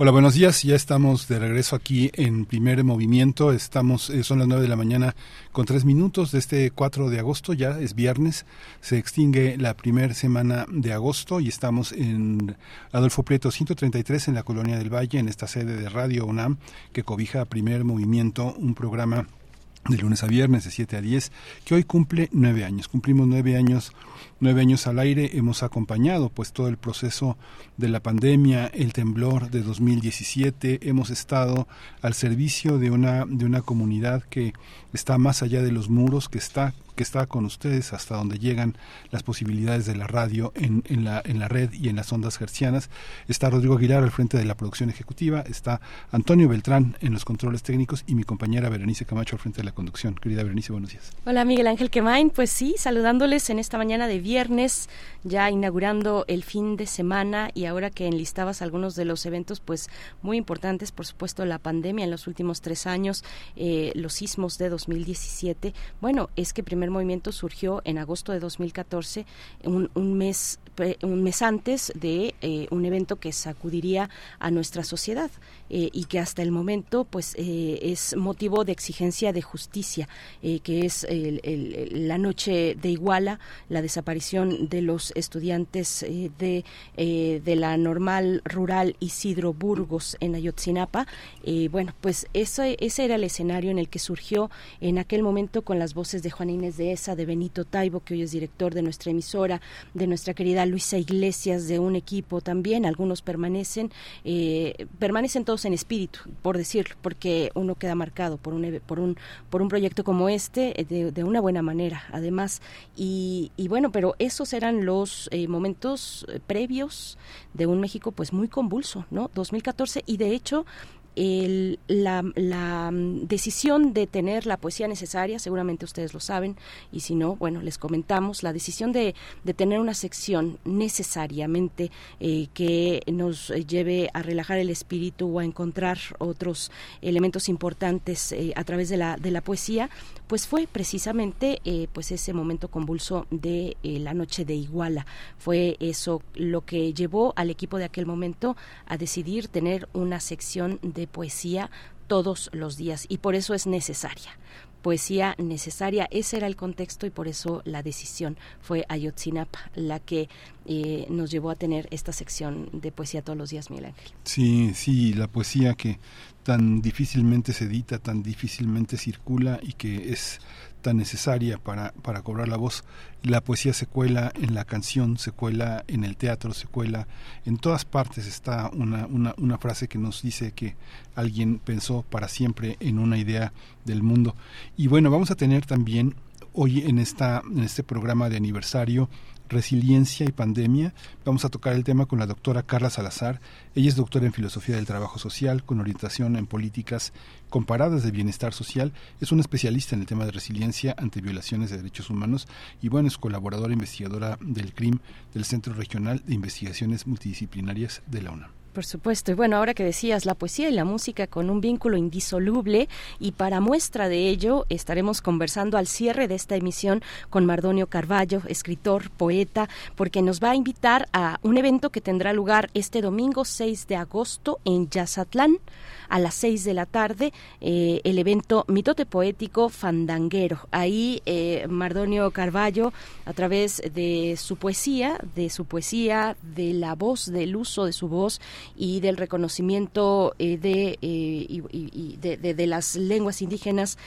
Hola, buenos días. Ya estamos de regreso aquí en primer movimiento. Estamos, eh, son las nueve de la mañana con tres minutos de este 4 de agosto. Ya es viernes. Se extingue la primera semana de agosto y estamos en Adolfo Prieto 133 en la Colonia del Valle, en esta sede de Radio UNAM que cobija primer movimiento, un programa de lunes a viernes de 7 a 10, que hoy cumple nueve años. Cumplimos nueve años, nueve años al aire. Hemos acompañado pues todo el proceso de la pandemia, el temblor de 2017. Hemos estado al servicio de una, de una comunidad que está más allá de los muros, que está que está con ustedes hasta donde llegan las posibilidades de la radio en, la, en la red y en las ondas hercianas. Está Rodrigo Aguilar al frente de la producción ejecutiva, está Antonio Beltrán en los controles técnicos y mi compañera Berenice Camacho al frente de la conducción. Querida Berenice, buenos días. Hola Miguel Ángel Quemain, pues sí, saludándoles en esta mañana de viernes, ya inaugurando el fin de semana y ahora que enlistabas algunos de los eventos pues muy importantes, por supuesto la pandemia en los últimos tres años, eh, los sismos de 2017, bueno, es que primer movimiento surgió en agosto de 2014, un, un mes un mes antes de eh, un evento que sacudiría a nuestra sociedad. Eh, y que hasta el momento pues eh, es motivo de exigencia de justicia, eh, que es la noche de Iguala, la desaparición de los estudiantes de, de la normal rural Isidro Burgos en Ayotzinapa. bueno, pues ese, ese era el escenario en el que surgió en aquel momento con las voces de Juan Inés de Esa, de Benito Taibo, que hoy es director de nuestra emisora, de nuestra querida Luisa Iglesias, de un equipo también, algunos permanecen, permanecen todos en espíritu, por decirlo, porque uno queda marcado por un, por un, por un proyecto como este eh, de, una buena manera, además. Y, bueno, pero esos eran los eh, momentos eh, previos de un México pues muy convulso, ¿no? 2014 y de hecho la, mm, decisión de tener la poesía necesaria, seguramente ustedes lo saben, y si no, bueno, les comentamos, la decisión de, tener una sección necesariamente eh, que nos lleve a relajar el espíritu o a encontrar otros elementos importantes eh, a través de la, de la poesía, pues fue precisamente eh, pues ese momento convulso de la noche de Iguala. Fue eso lo que llevó al equipo de aquel momento a decidir tener una sección de poesía todos los días y por eso es necesaria. Poesía necesaria, ese era el contexto y por eso la decisión fue Ayotzinapa la que eh, nos llevó a tener esta sección de poesía todos los días, Miguel Ángel. Sí, sí, la poesía que tan difícilmente se edita, tan difícilmente circula y que es necesaria para, para cobrar la voz. La poesía se cuela en la canción, se cuela en el teatro, se cuela en todas partes. Está una, una, una frase que nos dice que alguien pensó para siempre en una idea del mundo. Y bueno, vamos a tener también hoy en, esta, en este programa de aniversario resiliencia y pandemia. Vamos a tocar el tema con la doctora Carla Salazar. Ella es doctora en filosofía del trabajo social con orientación en políticas comparadas de bienestar social. Es una especialista en el tema de resiliencia ante violaciones de derechos humanos y bueno, es colaboradora investigadora del CRIM del Centro Regional de Investigaciones Multidisciplinarias de la UNAM. Por supuesto. Y bueno, ahora que decías la poesía y la música con un vínculo indisoluble y para muestra de ello estaremos conversando al cierre de esta emisión con Mardonio Carballo, escritor, poeta, porque nos va a invitar a un evento que tendrá lugar este domingo 6 de agosto en Yazatlán a las 6 de la tarde eh, el evento Mitote Poético Fandanguero. Ahí eh, Mardonio Carballo, a través de su poesía, de su poesía, de la voz, del uso de su voz y del reconocimiento eh, de, de, las lenguas indígenas,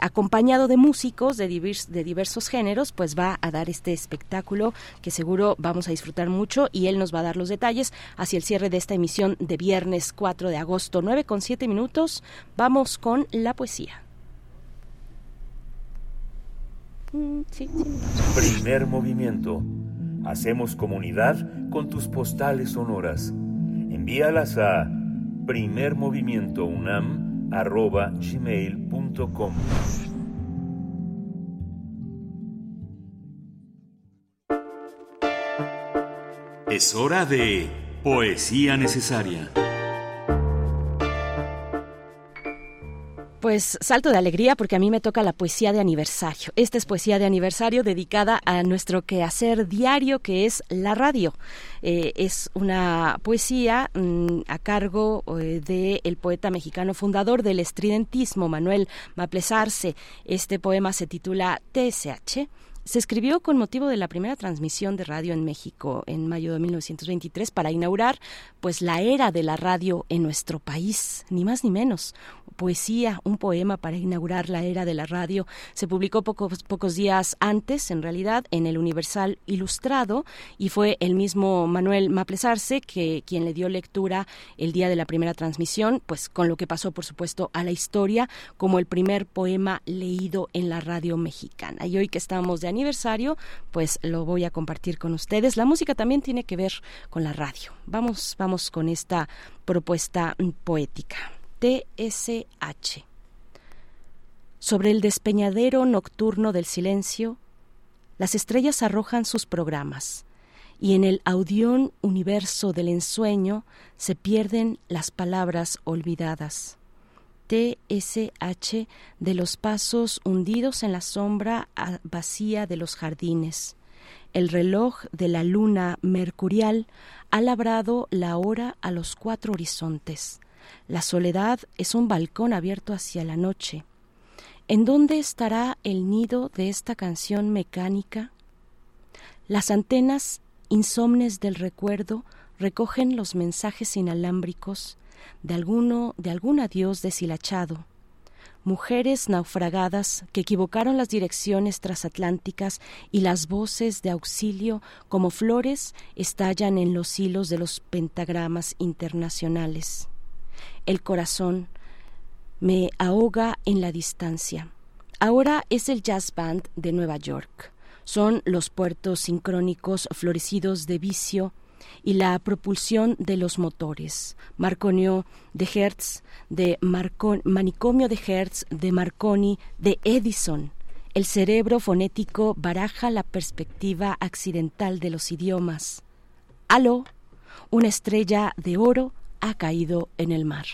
acompañado de músicos de, de diversos géneros, pues va a dar este espectáculo que seguro vamos a disfrutar mucho y él nos va a dar los detalles hacia el cierre de esta emisión de viernes 4 de agosto, 9 con siete minutos. Vamos con la poesía. Mm, Primer movimiento. Hacemos comunidad con tus postales sonoras. Envíalas a primermovimientounam.gmail.com Es hora de Poesía Necesaria. Pues salto de alegría porque a mí me toca la poesía de aniversario. Esta es poesía de aniversario dedicada a nuestro quehacer diario que es la radio. Eh, es una poesía mm, a cargo eh, del poeta mexicano fundador del estridentismo, Manuel Maplesarse. Este poema se titula TSH se escribió con motivo de la primera transmisión de radio en México en mayo de 1923 para inaugurar pues la era de la radio en nuestro país, ni más ni menos. Poesía, un poema para inaugurar la era de la radio. Se publicó pocos, días antes, en realidad, en el Universal Ilustrado y fue el mismo Manuel Maplesarse que quien le dio lectura el día de la primera transmisión, pues con lo que pasó, por supuesto, a la historia como el primer poema leído en la radio mexicana. Y hoy que estamos de aniversario, pues lo voy a compartir con ustedes. La música también tiene que ver con la radio. Vamos, vamos con esta propuesta poética. TSH. Sobre el despeñadero nocturno del silencio, las estrellas arrojan sus programas y en el audión universo del ensueño se pierden las palabras olvidadas. TSH de los pasos hundidos en la sombra vacía de los jardines. El reloj de la luna mercurial ha labrado la hora a los cuatro horizontes. La soledad es un balcón abierto hacia la noche. ¿En dónde estará el nido de esta canción mecánica? Las antenas insomnes del recuerdo recogen los mensajes inalámbricos de alguno de algún adiós deshilachado mujeres naufragadas que equivocaron las direcciones transatlánticas y las voces de auxilio como flores estallan en los hilos de los pentagramas internacionales. El corazón me ahoga en la distancia. Ahora es el Jazz Band de Nueva York. Son los puertos sincrónicos florecidos de vicio, y la propulsión de los motores. Marconio de Hertz, de manicomio de Hertz, de Marconi, de Edison. El cerebro fonético baraja la perspectiva accidental de los idiomas. Aló, una estrella de oro ha caído en el mar.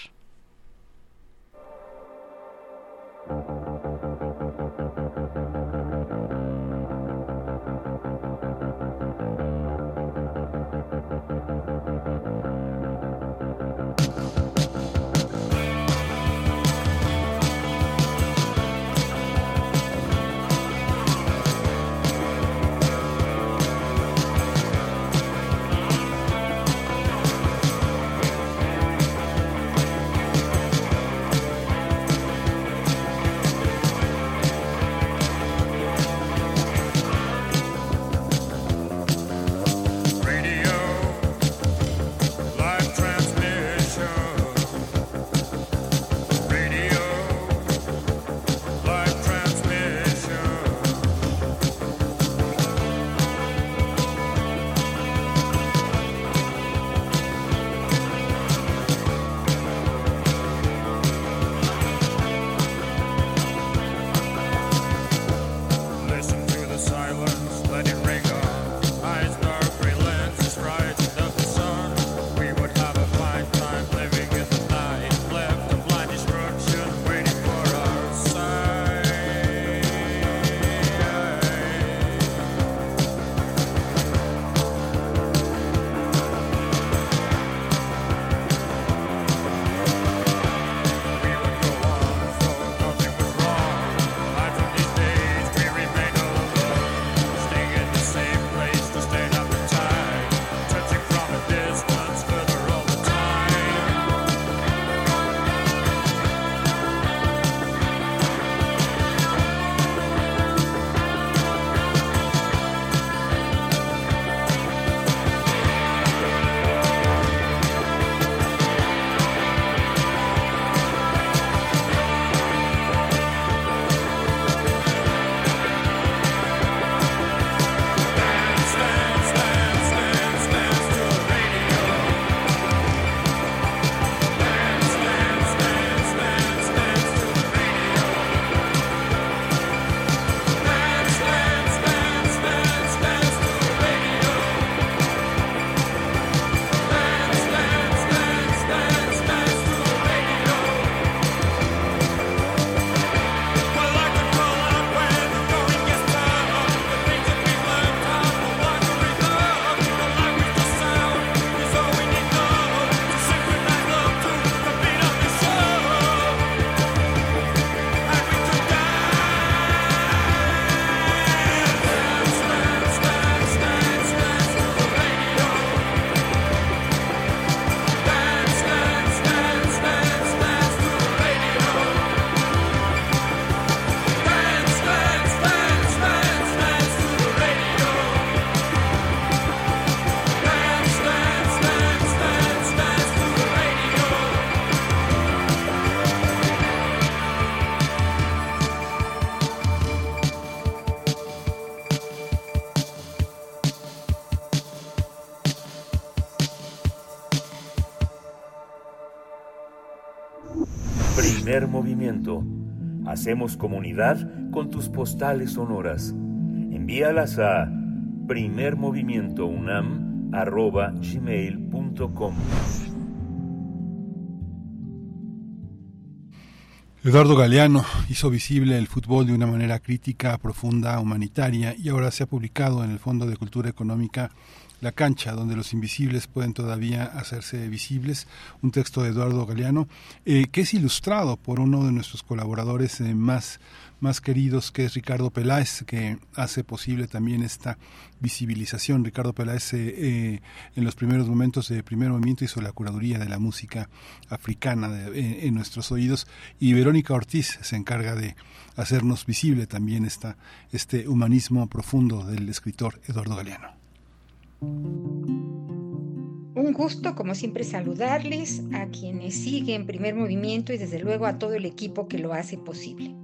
Hacemos comunidad con tus postales sonoras. Envíalas a primermovimientounam.gmail.com Eduardo Galeano hizo visible el fútbol de una manera crítica, profunda, humanitaria y ahora se ha publicado en el Fondo de Cultura Económica La cancha, donde los invisibles pueden todavía hacerse visibles, un texto de Eduardo Galeano, eh, que es ilustrado por uno de nuestros colaboradores eh, más más queridos, que es Ricardo Peláez, que hace posible también esta visibilización. Ricardo Peláez eh, en los primeros momentos de primer movimiento hizo la curaduría de la música africana en, nuestros oídos y Verónica Ortiz se encarga de hacernos visible también esta, este humanismo profundo del escritor Eduardo Galeano. Un gusto, como siempre, saludarles a quienes siguen primer movimiento y desde luego a todo el equipo que lo hace posible.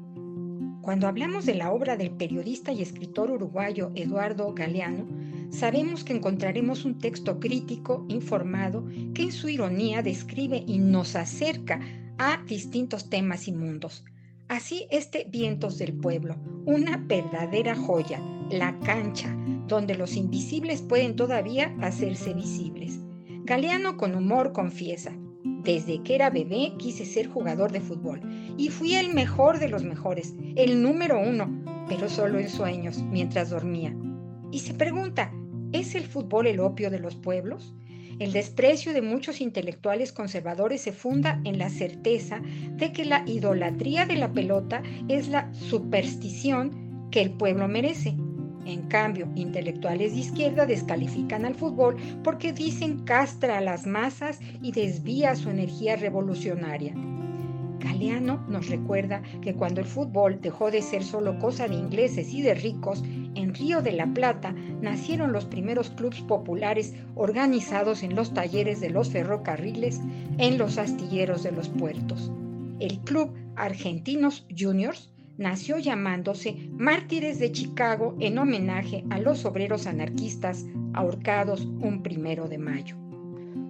Cuando hablamos de la obra del periodista y escritor uruguayo Eduardo Galeano, sabemos que encontraremos un texto crítico, informado, que en su ironía describe y nos acerca a distintos temas y mundos. Así este Vientos del Pueblo, una verdadera joya, la cancha, donde los invisibles pueden todavía hacerse visibles. Galeano con humor confiesa, desde que era bebé quise ser jugador de fútbol y fui el mejor de los mejores, el número uno, pero solo en sueños, mientras dormía. Y se pregunta, ¿es el fútbol el opio de los pueblos? El desprecio de muchos intelectuales conservadores se funda en la certeza de que la idolatría de la pelota es la superstición que el pueblo merece en cambio, intelectuales de izquierda descalifican al fútbol porque dicen castra a las masas y desvía su energía revolucionaria. Galeano nos recuerda que cuando el fútbol dejó de ser solo cosa de ingleses y de ricos, en Río de la Plata nacieron los primeros clubes populares organizados en los talleres de los ferrocarriles, en los astilleros de los puertos. El Club Argentinos Juniors nació llamándose Mártires de Chicago en homenaje a los obreros anarquistas ahorcados un primero de mayo.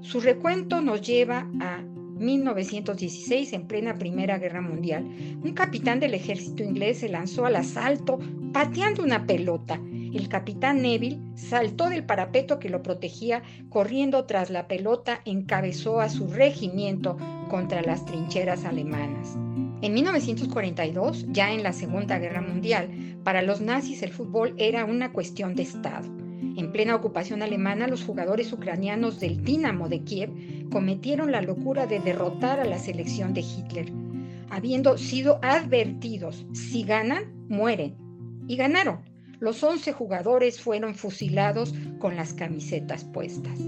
Su recuento nos lleva a 1916, en plena Primera Guerra Mundial. Un capitán del ejército inglés se lanzó al asalto pateando una pelota. El capitán Neville saltó del parapeto que lo protegía, corriendo tras la pelota, encabezó a su regimiento contra las trincheras alemanas. En 1942, ya en la Segunda Guerra Mundial, para los nazis el fútbol era una cuestión de Estado. En plena ocupación alemana, los jugadores ucranianos del Dinamo de Kiev cometieron la locura de derrotar a la selección de Hitler, habiendo sido advertidos, si ganan, mueren. Y ganaron. Los 11 jugadores fueron fusilados con las camisetas puestas.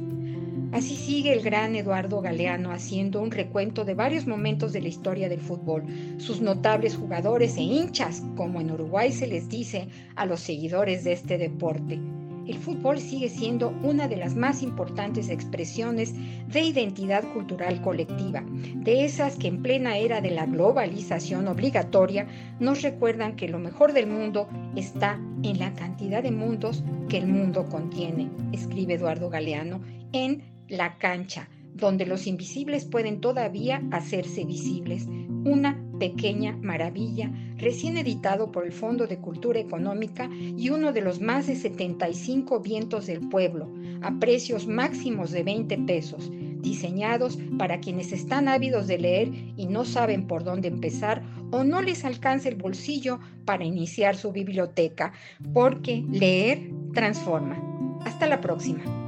Así sigue el gran Eduardo Galeano haciendo un recuento de varios momentos de la historia del fútbol, sus notables jugadores e hinchas, como en Uruguay se les dice a los seguidores de este deporte. El fútbol sigue siendo una de las más importantes expresiones de identidad cultural colectiva, de esas que en plena era de la globalización obligatoria nos recuerdan que lo mejor del mundo está en la cantidad de mundos que el mundo contiene, escribe Eduardo Galeano en la cancha, donde los invisibles pueden todavía hacerse visibles. Una pequeña maravilla, recién editado por el Fondo de Cultura Económica y uno de los más de 75 vientos del pueblo, a precios máximos de 20 pesos, diseñados para quienes están ávidos de leer y no saben por dónde empezar o no les alcanza el bolsillo para iniciar su biblioteca, porque leer transforma. Hasta la próxima.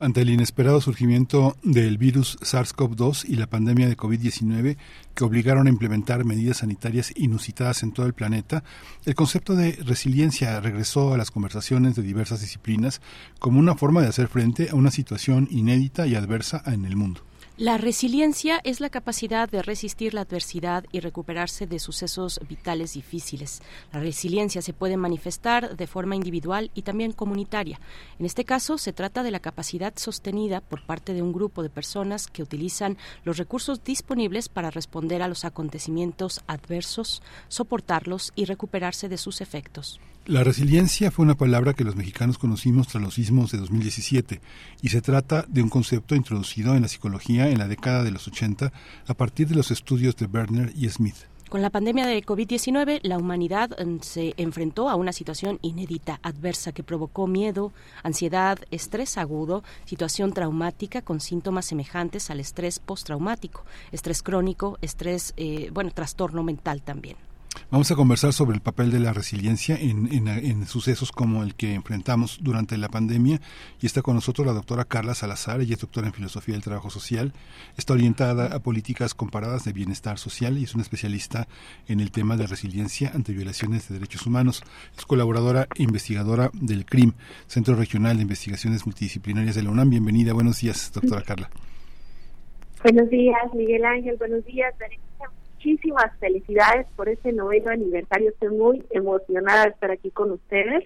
Ante el inesperado surgimiento del virus SARS-CoV-2 y la pandemia de COVID-19 que obligaron a implementar medidas sanitarias inusitadas en todo el planeta, el concepto de resiliencia regresó a las conversaciones de diversas disciplinas como una forma de hacer frente a una situación inédita y adversa en el mundo. La resiliencia es la capacidad de resistir la adversidad y recuperarse de sucesos vitales difíciles. La resiliencia se puede manifestar de forma individual y también comunitaria. En este caso, se trata de la capacidad sostenida por parte de un grupo de personas que utilizan los recursos disponibles para responder a los acontecimientos adversos, soportarlos y recuperarse de sus efectos. La resiliencia fue una palabra que los mexicanos conocimos tras los sismos de 2017 y se trata de un concepto introducido en la psicología en la década de los 80 a partir de los estudios de Berner y Smith. Con la pandemia de COVID-19, la humanidad mm, se enfrentó a una situación inédita, adversa, que provocó miedo, ansiedad, estrés agudo, situación traumática con síntomas semejantes al estrés postraumático, estrés crónico, estrés, eh, bueno, trastorno mental también. Vamos a conversar sobre el papel de la resiliencia en, sucesos como el que enfrentamos durante la pandemia y está con nosotros la doctora Carla Salazar, ella es doctora en Filosofía del Trabajo Social, está orientada a políticas comparadas de bienestar social y es una especialista en el tema de resiliencia ante violaciones de derechos humanos. Es colaboradora e investigadora del CRIM, Centro Regional de Investigaciones Multidisciplinarias de la UNAM. Bienvenida, buenos días, doctora Carla. Buenos días, Miguel Ángel, buenos días, muchísimas felicidades por este noveno aniversario. Estoy muy emocionada de estar aquí con ustedes.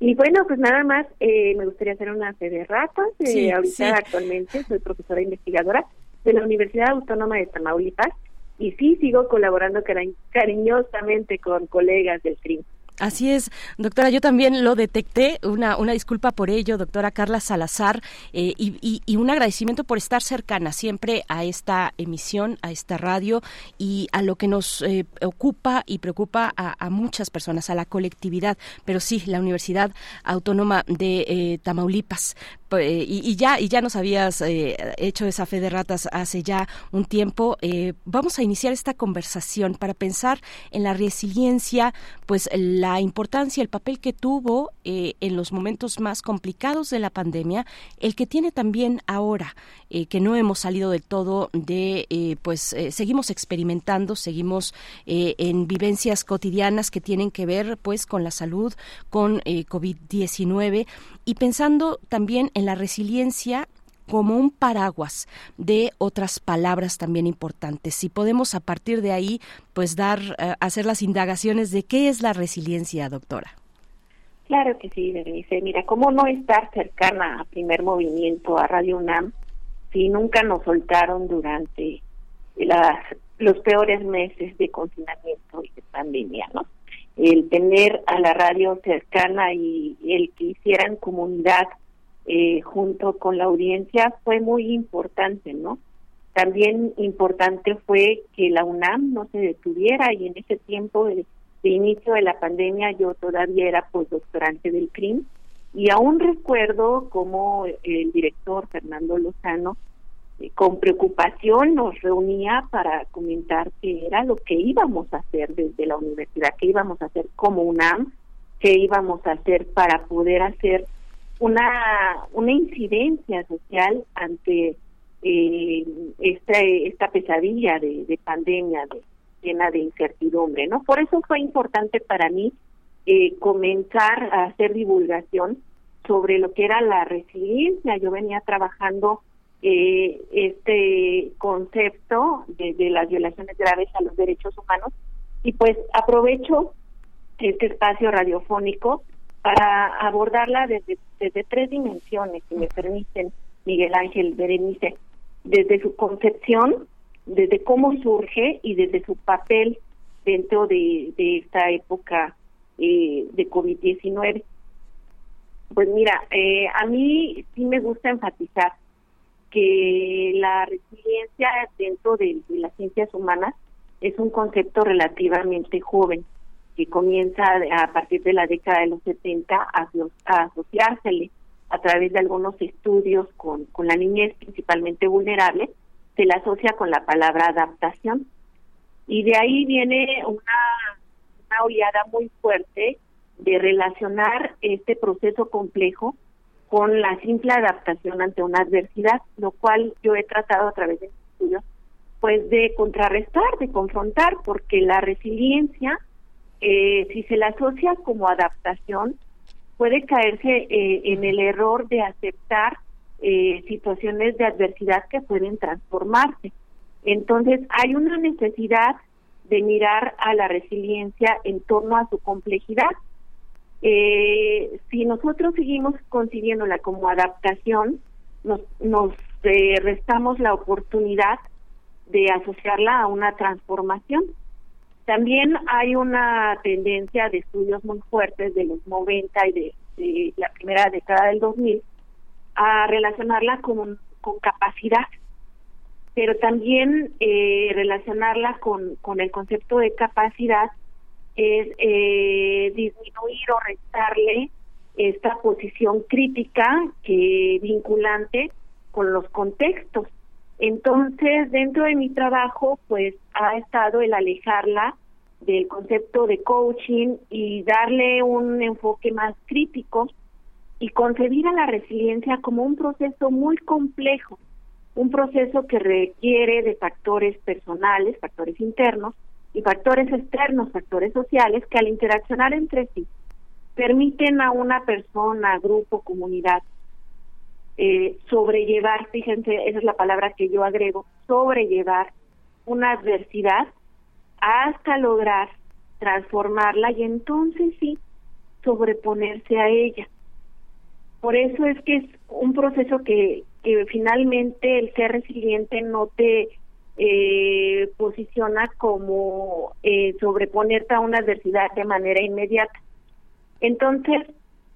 Y bueno, pues nada más, eh, me gustaría hacer una fe de ratas. Eh, ahorita actualmente soy profesora investigadora de la Universidad Autónoma de Tamaulipas y sí sigo colaborando cariñosamente con colegas del CRIM. Así es, doctora, yo también lo detecté, una, una disculpa por ello, doctora Carla Salazar, eh, y, un agradecimiento por estar cercana siempre a esta emisión, a esta radio y a lo que nos eh, ocupa y preocupa a, muchas personas, a la colectividad, pero sí, la Universidad Autónoma de eh, Tamaulipas. Y, ya y ya nos habías hecho esa fe de ratas hace ya un tiempo. vamos a iniciar esta conversación para pensar en la resiliencia, pues la importancia, el papel que tuvo eh, en los momentos más complicados de la pandemia, el que tiene también ahora, eh, que no hemos salido del todo de, eh, pues seguimos experimentando, seguimos en vivencias cotidianas que tienen que ver pues con la salud, con COVID-19 y pensando también en la resiliencia como un paraguas de otras palabras también importantes. Si podemos a partir de ahí, pues dar, eh, hacer las indagaciones de qué es la resiliencia, doctora. Claro que sí, Berenice. Mira, ¿cómo no estar cercana a primer movimiento, a Radio UNAM, si nunca nos soltaron durante las, los peores meses de confinamiento y de pandemia, ¿no? El tener a la radio cercana y el que hicieran comunidad eh, junto con la audiencia fue muy importante, ¿no? También importante fue que la UNAM no se detuviera y en ese tiempo de, inicio de la pandemia yo todavía era postdoctorante del CRIM y aún recuerdo cómo el director Fernando Lozano con preocupación nos reunía para comentar qué era lo que íbamos a hacer desde la universidad, qué íbamos a hacer como UNAM, qué íbamos a hacer para poder hacer una, una incidencia social ante eh, esta, esta pesadilla de, pandemia de, llena de incertidumbre, ¿no? Por eso fue importante para mí eh, comenzar a hacer divulgación sobre lo que era la resiliencia. Yo venía trabajando eh, este concepto de, de las violaciones graves a los derechos humanos y pues aprovecho este espacio radiofónico para abordarla desde, desde tres dimensiones, si me permiten, Miguel Ángel Berenice, desde su concepción, desde cómo surge y desde su papel dentro de, esta época eh, de COVID-19. Pues mira, eh, a mí sí me gusta enfatizar que la resiliencia dentro de las ciencias humanas es un concepto relativamente joven que comienza a partir de la década de los 70 a, a asociársele a través de algunos estudios con, con la niñez principalmente vulnerable, se la asocia con la palabra adaptación. Y de ahí viene una, una oleada muy fuerte de relacionar este proceso complejo con la simple adaptación ante una adversidad, lo cual yo he tratado a través de estudios pues de contrarrestar, de confrontar, porque la resiliencia eh, si se la asocia como adaptación, puede caerse eh, en el error de aceptar eh, situaciones de adversidad que pueden transformarse. Entonces, hay una necesidad de mirar a la resiliencia en torno a su complejidad. Si nosotros seguimos concibiéndola como adaptación, nos, nos restamos la oportunidad de asociarla a una transformación. También hay una tendencia de estudios muy fuertes de los 90 y de, la primera década del 2000 a relacionarla con, capacidad, pero también eh, relacionarla con el concepto de capacidad es eh, disminuir o restarle esta posición crítica que vinculante con los contextos. Entonces, dentro de mi trabajo, pues ha estado el alejarla del concepto de coaching y darle un enfoque más crítico y concebir a la resiliencia como un proceso muy complejo, un proceso que requiere de factores personales, factores internos y factores externos, factores sociales, que al interaccionar entre sí permiten a una persona, grupo, comunidad, eh, sobrellevar, fíjense, esa es la palabra que yo agrego, sobrellevar una adversidad hasta lograr transformarla y entonces sí sobreponerse a ella. Por eso es que es un proceso que, que finalmente el ser resiliente no te eh, posiciona como eh, sobreponerte a una adversidad de manera inmediata. Entonces,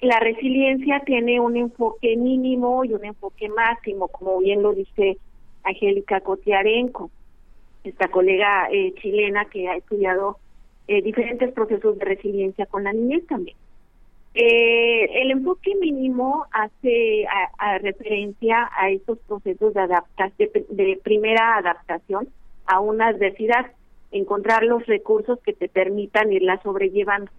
la resiliencia tiene un enfoque mínimo y un enfoque máximo, como bien lo dice Angélica Cotiarenco, esta colega eh, chilena que ha estudiado eh, diferentes procesos de resiliencia con la niñez también. Eh, el enfoque mínimo hace a, referencia a estos procesos de, adaptación, de primera adaptación a una adversidad, encontrar los recursos que te permitan irla sobrellevando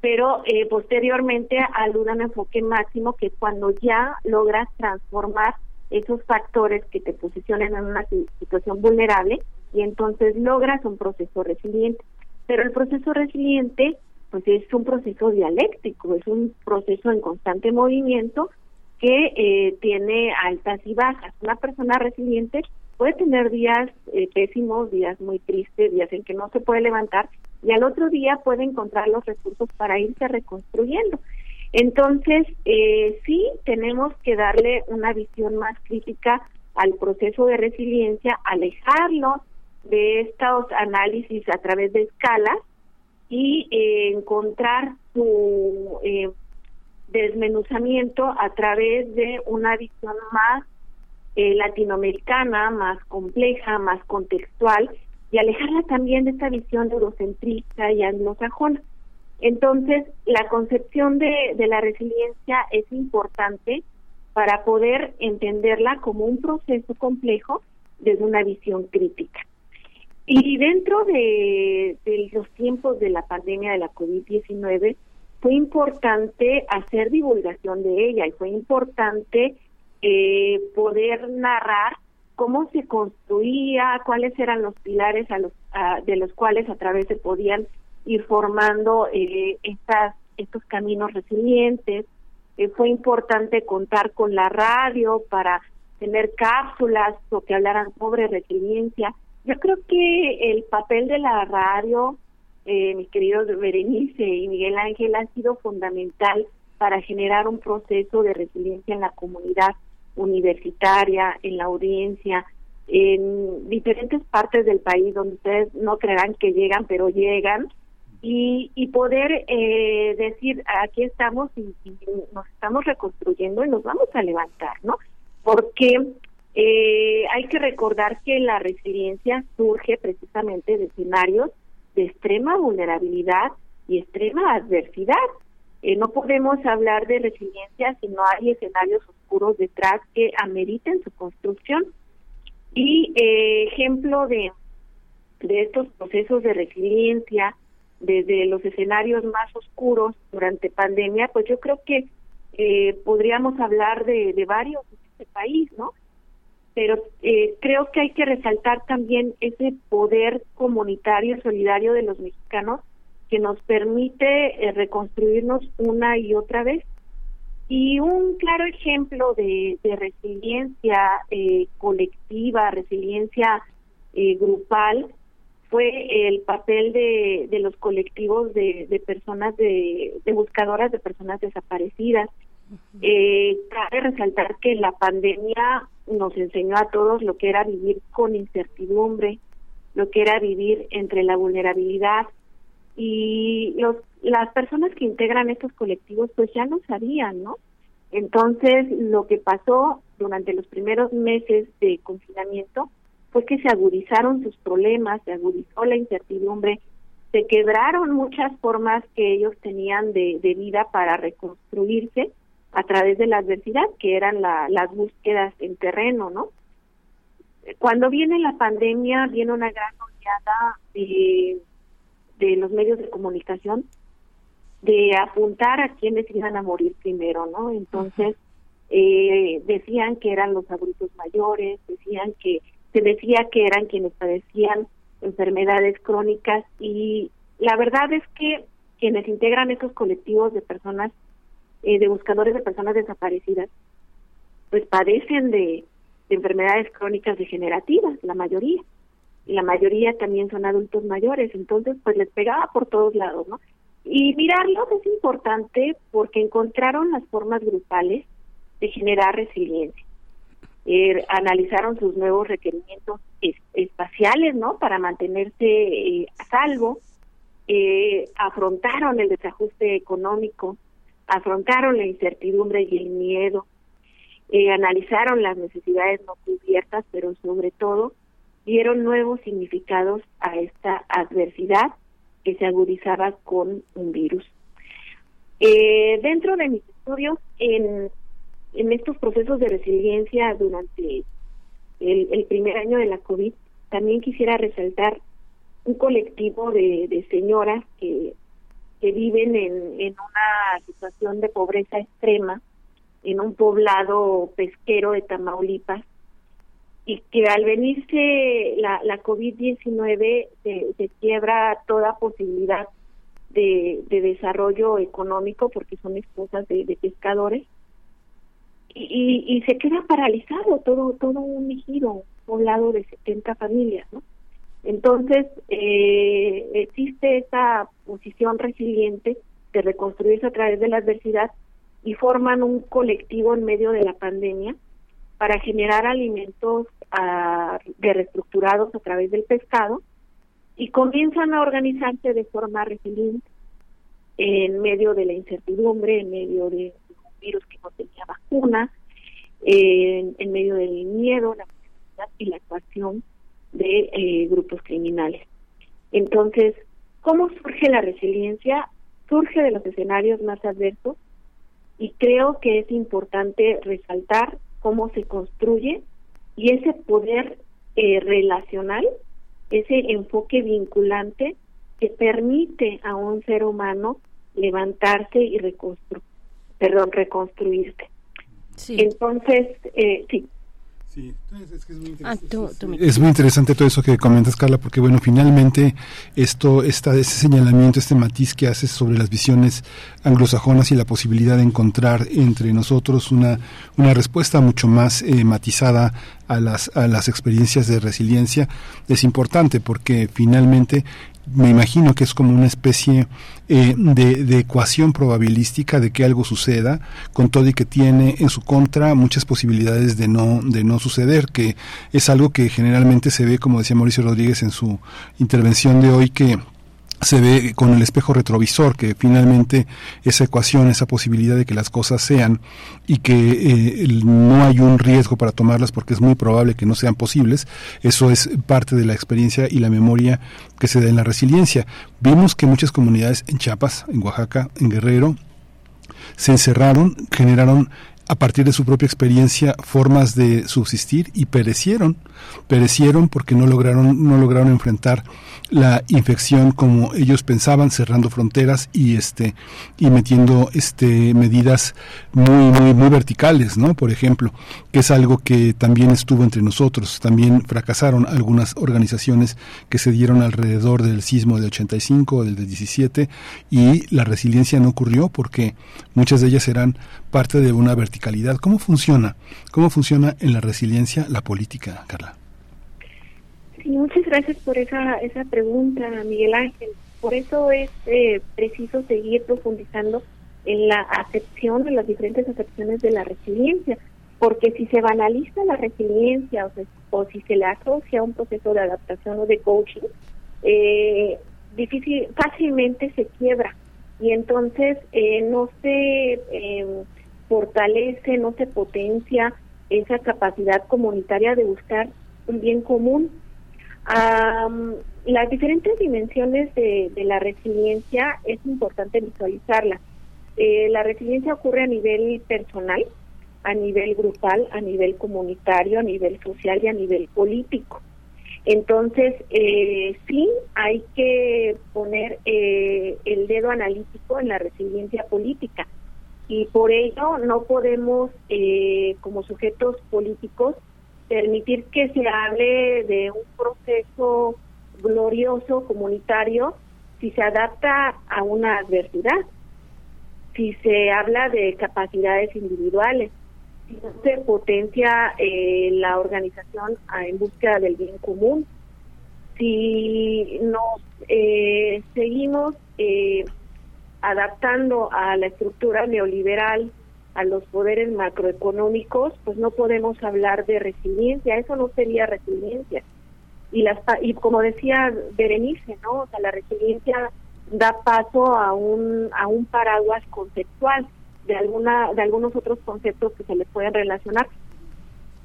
pero eh, posteriormente alude a un enfoque máximo que es cuando ya logras transformar esos factores que te posicionan en una situación vulnerable y entonces logras un proceso resiliente. Pero el proceso resiliente pues es un proceso dialéctico, es un proceso en constante movimiento que eh, tiene altas y bajas. Una persona resiliente puede tener días eh, pésimos, días muy tristes, días en que no se puede levantar, y al otro día puede encontrar los recursos para irse reconstruyendo. Entonces, eh, sí tenemos que darle una visión más crítica al proceso de resiliencia, alejarlo de estos análisis a través de escalas y eh, encontrar su eh, desmenuzamiento a través de una visión más eh, latinoamericana, más compleja, más contextual y alejarla también de esta visión eurocentrista y anglosajona. Entonces, la concepción de, de la resiliencia es importante para poder entenderla como un proceso complejo desde una visión crítica. Y dentro de, los tiempos de la pandemia de la COVID-19, fue importante hacer divulgación de ella y fue importante eh, poder narrar cómo se construía, cuáles eran los pilares a los, de los cuales a través se podían ir formando eh, estas, estos caminos resilientes. Eh, fue importante contar con la radio para tener cápsulas o que hablaran sobre resiliencia. Yo creo que el papel de la radio, eh, mis queridos Berenice y Miguel Ángel, ha sido fundamental para generar un proceso de resiliencia en la comunidad universitaria, en la audiencia, en diferentes partes del país donde ustedes no creerán que llegan, pero llegan, y, y poder eh, decir, aquí estamos y, nos estamos reconstruyendo y nos vamos a levantar, ¿no? Porque eh, hay que recordar que la resiliencia surge precisamente de escenarios de extrema vulnerabilidad y extrema adversidad. Eh, no podemos hablar de resiliencia si no hay escenarios oscuros detrás que ameriten su construcción. Y eh, ejemplo de, de estos procesos de resiliencia desde los escenarios más oscuros durante pandemia, pues yo creo que eh, podríamos hablar de, de varios en este país, ¿no? Pero eh, creo que hay que resaltar también ese poder comunitario solidario de los mexicanos que nos permite eh, reconstruirnos una y otra vez. Y un claro ejemplo de, resiliencia eh, colectiva, resiliencia eh, grupal, fue el papel de, de los colectivos de, de personas, de, de, buscadoras de personas desaparecidas. Eh, cabe resaltar que la pandemia nos enseñó a todos lo que era vivir con incertidumbre, lo que era vivir entre la vulnerabilidad y los, las personas que integran estos colectivos pues ya lo sabían, ¿no? Entonces, lo que pasó durante los primeros meses de confinamiento fue que se agudizaron sus problemas, se agudizó la incertidumbre, se quebraron muchas formas que ellos tenían de, de vida para reconstruirse a través de la adversidad, que eran la, las búsquedas en terreno, ¿no? Cuando viene la pandemia, viene una gran oleada de, de los medios de comunicación de apuntar a quienes iban a morir primero, ¿no? Entonces, eh, decían que eran los adultos mayores, decían que se decía que eran quienes padecían enfermedades crónicas y la verdad es que quienes integran estos colectivos de personas, eh, de buscadores de personas desaparecidas, pues padecen de, de enfermedades crónicas degenerativas, la mayoría. Y la mayoría también son adultos mayores, entonces pues les pegaba por todos lados, ¿no? Y mirarlos es importante porque encontraron las formas grupales de generar resiliencia. Eh, analizaron sus nuevos requerimientos espaciales, ¿no? Para mantenerse eh, a salvo. Eh, afrontaron el desajuste económico, afrontaron la incertidumbre y el miedo, analizaron las necesidades no cubiertas, pero sobre todo dieron nuevos significados a esta adversidad que se agudizaba con un virus. dentro de mis estudios en estos procesos de resiliencia durante el, primer año de la COVID, también quisiera resaltar un colectivo de señoras que, que viven en, en una situación de pobreza extrema en un poblado pesquero de Tamaulipas y que al venirse la, la COVID-19 se, se, quiebra toda posibilidad de, de desarrollo económico porque son esposas de, pescadores y, y se queda paralizado todo todo un ejido, un poblado de 70 familias, ¿no? Entonces, eh, existe esa posición resiliente de reconstruirse a través de la adversidad y forman un colectivo en medio de la pandemia para generar alimentos a, ah, de reestructurados a través del pescado y comienzan a organizarse de forma resiliente en medio de la incertidumbre, en medio de virus que no tenía vacuna, en, medio del miedo, la y la actuación de eh, grupos criminales. Entonces, ¿cómo surge la resiliencia? Surge de los escenarios más adversos y creo que es importante resaltar cómo se construye y ese poder eh, relacional, ese enfoque vinculante que permite a un ser humano levantarse y reconstruir perdón, reconstruirse. Entonces, eh, sí. Sí, es, que es, muy ah, es, muy interesante todo eso que comentas, Carla, porque bueno, finalmente esto, esta, ese señalamiento, este matiz que haces sobre las visiones anglosajonas y la posibilidad de encontrar entre nosotros una, una respuesta mucho más eh, matizada a las, a las experiencias de resiliencia es importante porque finalmente me imagino que es como una especie eh, de, ecuación probabilística de que algo suceda, con todo y que tiene en su contra muchas posibilidades de no, de no suceder, que es algo que generalmente se ve, como decía Mauricio Rodríguez en su intervención de hoy, que se ve con el espejo retrovisor que finalmente esa ecuación, esa posibilidad de que las cosas sean y que eh, no hay un riesgo para tomarlas porque es muy probable que no sean posibles, eso es parte de la experiencia y la memoria que se da en la resiliencia. Vimos que muchas comunidades en Chiapas, en Oaxaca, en Guerrero, se encerraron, generaron a partir de su propia experiencia formas de subsistir y perecieron, perecieron porque no lograron no lograron enfrentar la infección como ellos pensaban, cerrando fronteras y este y metiendo este medidas muy muy muy verticales, ¿no? Por ejemplo, que es algo que también estuvo entre nosotros. También fracasaron algunas organizaciones que se dieron alrededor del sismo del 85 o del 17 y la resiliencia no ocurrió porque muchas de ellas eran parte de una verticalidad. ¿Cómo funciona? ¿Cómo funciona en la resiliencia la política, Carla? Sí, muchas gracias por esa, esa pregunta, Miguel Ángel. Por eso es eh, preciso seguir profundizando en la acepción de las diferentes acepciones de la resiliencia, porque si se banaliza la resiliencia o, o si se le asocia a un proceso de adaptación o de coaching, eh, difícil, fácilmente se quiebra y entonces eh, no se eh, fortalece, no se potencia esa capacidad comunitaria de buscar un bien común. las diferentes dimensiones de, de, la resiliencia es importante visualizarlas. Eh, la resiliencia ocurre a nivel personal, a nivel grupal, a nivel comunitario, a nivel social y a nivel político. Entonces, eh, sí hay que poner eh, el dedo analítico en la resiliencia política y por ello no podemos, eh, como sujetos políticos, permitir que se hable de un proceso glorioso comunitario si se adapta a una adversidad, si se habla de capacidades individuales, se potencia eh, la organización en búsqueda del bien común. Si nos eh, seguimos eh, adaptando a la estructura neoliberal, a los poderes macroeconómicos, pues no podemos hablar de resiliencia, eso no sería resiliencia. Y, las, y como decía Berenice, ¿no? O sea, la resiliencia da paso a un, a un paraguas conceptual de alguna de algunos otros conceptos que se les pueden relacionar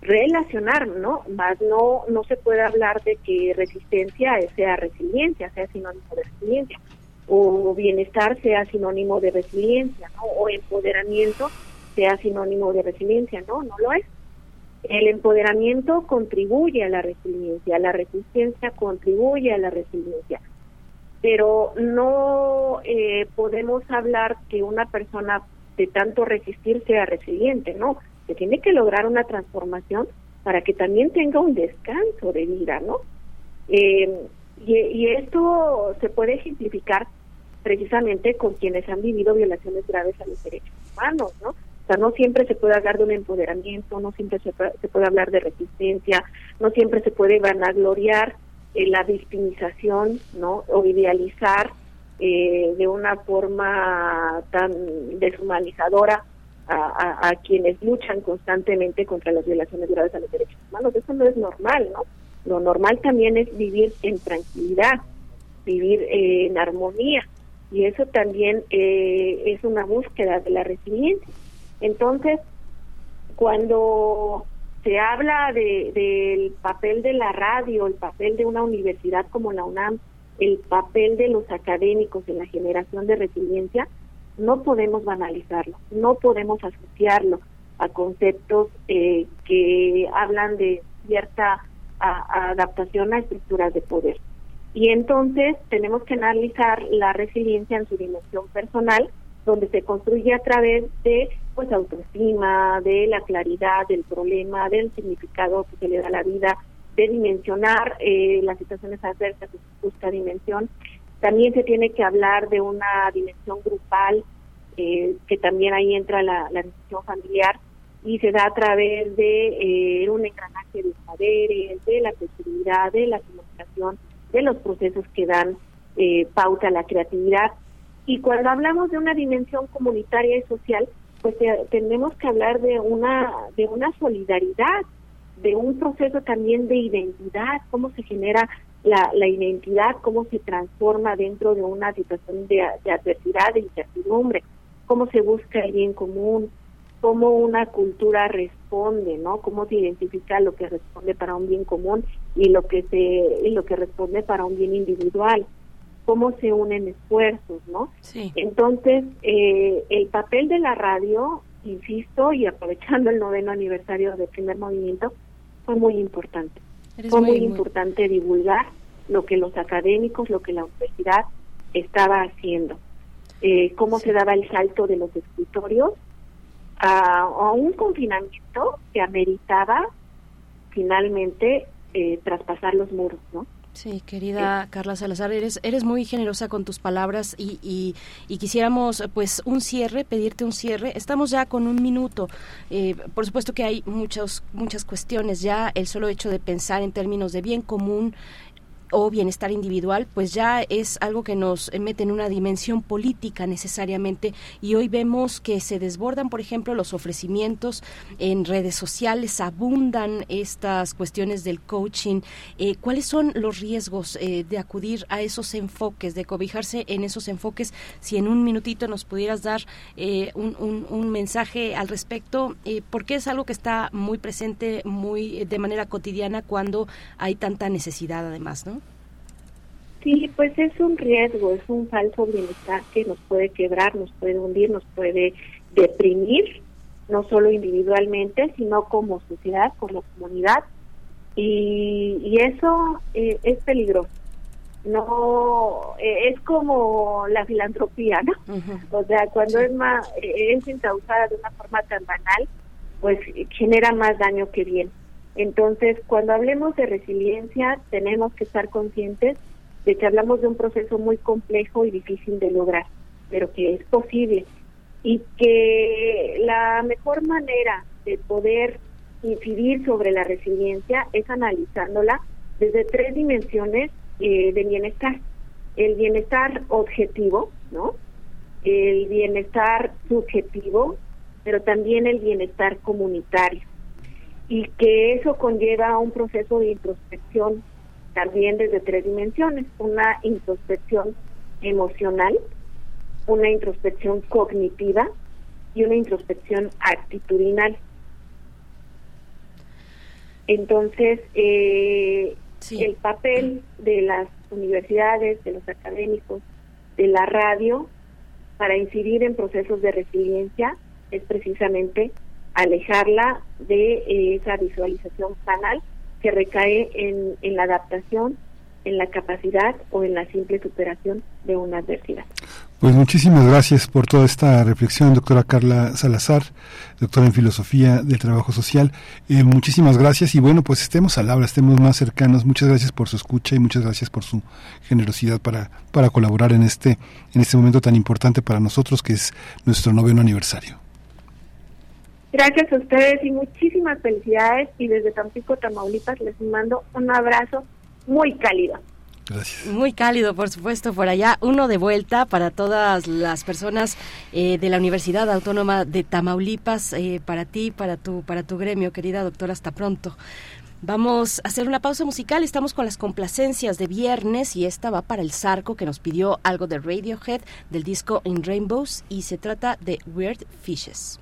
relacionar no más no no se puede hablar de que resistencia sea resiliencia sea sinónimo de resiliencia o bienestar sea sinónimo de resiliencia no o empoderamiento sea sinónimo de resiliencia. No no lo es. El empoderamiento contribuye a la resiliencia la resistencia contribuye a la resiliencia. Pero no eh, podemos hablar que una persona de tanto resistir sea resiliente, no, se tiene que lograr una transformación para que también tenga un descanso de vida, ¿no? Eh, y, esto se puede ejemplificar precisamente con quienes han vivido violaciones graves a los derechos humanos, ¿no? O sea, no siempre se puede hablar de un empoderamiento, no siempre se, puede hablar de resistencia, no siempre se puede vanagloriar eh, la victimización, ¿no? O idealizar eh, de una forma tan deshumanizadora a, quienes luchan constantemente contra las violaciones graves a los derechos humanos. Eso no es normal, ¿no? Lo normal también es vivir en tranquilidad, vivir eh, en armonía, y eso también eh, es una búsqueda de la resiliencia. Entonces, cuando se habla de, del papel de la radio, el papel de una universidad como la UNAM, el papel de los académicos en la generación de resiliencia, no podemos banalizarlo, no podemos asociarlo a conceptos eh, que hablan de cierta adaptación a estructuras de poder. Y entonces tenemos que analizar la resiliencia en su dimensión personal, donde se construye a través de pues autoestima, de la claridad del problema, del significado que se le da a la vida, de dimensionar eh, las situaciones adversas en su justa dimensión. También se tiene que hablar de una dimensión grupal, eh, que también ahí entra la, dimensión familiar y se da a través de eh, un engranaje de saberes, de la creatividad, de la comunicación, de los procesos que dan pauta a la creatividad. Y cuando hablamos de una dimensión comunitaria y social, pues tenemos que hablar de una de una solidaridad de un proceso también de identidad, cómo se genera la, la identidad, cómo se transforma dentro de una situación de, adversidad, de incertidumbre, cómo se busca el bien común, cómo una cultura responde, ¿no? Cómo se identifica lo que responde para un bien común y lo que se y lo que responde para un bien individual, cómo se unen esfuerzos, ¿no? Sí. Entonces, eh, el papel de la radio, insisto, y aprovechando el noveno aniversario del primer movimiento, fue muy importante. fue muy, importante divulgar lo que los académicos, lo que la universidad estaba haciendo. Eh, cómo se daba el salto de los escritorios a, un confinamiento que ameritaba finalmente eh, traspasar los muros, ¿no? Sí, querida Carla Salazar, eres, eres muy generosa con tus palabras y, y, quisiéramos pues un cierre, pedirte un cierre. Estamos ya con un minuto. Eh, por supuesto que hay muchas muchas cuestiones ya. El solo hecho de pensar en términos de bien común, o bienestar individual, pues ya es algo que nos mete en una dimensión política necesariamente y hoy vemos que se desbordan, por ejemplo, los ofrecimientos en redes sociales, abundan estas cuestiones del coaching. Eh, ¿Cuáles son los riesgos eh, de acudir a esos enfoques, de cobijarse en esos enfoques? Si en un minutito nos pudieras dar eh, un, un, mensaje al respecto, porque es algo que está muy presente, muy de manera cotidiana cuando hay tanta necesidad además, ¿no? Sí, pues es un riesgo, es un falso bienestar que nos puede quebrar, nos puede hundir, nos puede deprimir, no solo individualmente, sino como sociedad, como comunidad, y, eso eh, es peligroso. No, eh, es como la filantropía, ¿no? O sea, cuando es más, eh, es encausada de una forma tan banal, pues genera más daño que bien. Entonces, cuando hablemos de resiliencia, tenemos que estar conscientes de que hablamos de un proceso muy complejo y difícil de lograr, pero que es posible y que la mejor manera de poder incidir sobre la resiliencia es analizándola desde tres dimensiones eh, de bienestar. El bienestar objetivo, ¿no? El bienestar subjetivo, pero también el bienestar comunitario. Y que eso conlleva un proceso de introspección también desde tres dimensiones, una introspección emocional, una introspección cognitiva y una introspección actitudinal. Entonces, eh, el papel de las universidades, de los académicos, de la radio, para incidir en procesos de resiliencia, es precisamente alejarla de eh, esa visualización banal que recae en, la adaptación, en la capacidad o en la simple superación de una adversidad. Pues muchísimas gracias por toda esta reflexión, doctora Carla Salazar, doctora en Filosofía del Trabajo Social. Eh, muchísimas gracias y bueno, pues estemos al habla, estemos más cercanos. Muchas gracias por su escucha y muchas gracias por su generosidad para, para colaborar en este, en este momento tan importante para nosotros que es nuestro noveno aniversario. Gracias a ustedes y muchísimas felicidades y desde Tampico, Tamaulipas les mando un abrazo muy cálido. Gracias. Muy cálido, por supuesto, por allá. Uno de vuelta para todas las personas eh, de la Universidad Autónoma de Tamaulipas, eh, para ti, para tu, para tu gremio, querida doctora. Hasta pronto. Vamos a hacer una pausa musical. Estamos con las complacencias de viernes y esta va para el Zarco que nos pidió algo de Radiohead del disco In Rainbows y se trata de Weird Fishes.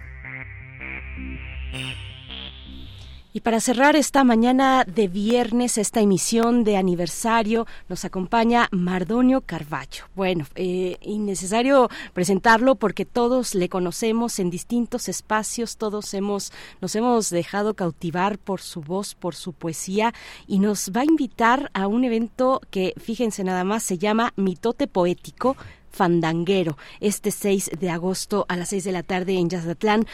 Para cerrar esta mañana de viernes, esta emisión de aniversario, nos acompaña Mardonio Carvalho. Bueno, eh, innecesario presentarlo porque todos le conocemos en distintos espacios, todos hemos, nos hemos dejado cautivar por su voz, por su poesía, y nos va a invitar a un evento que, fíjense nada más, se llama Mitote Poético Fandanguero, este 6 de agosto a las 6 de la tarde en Yazatlán.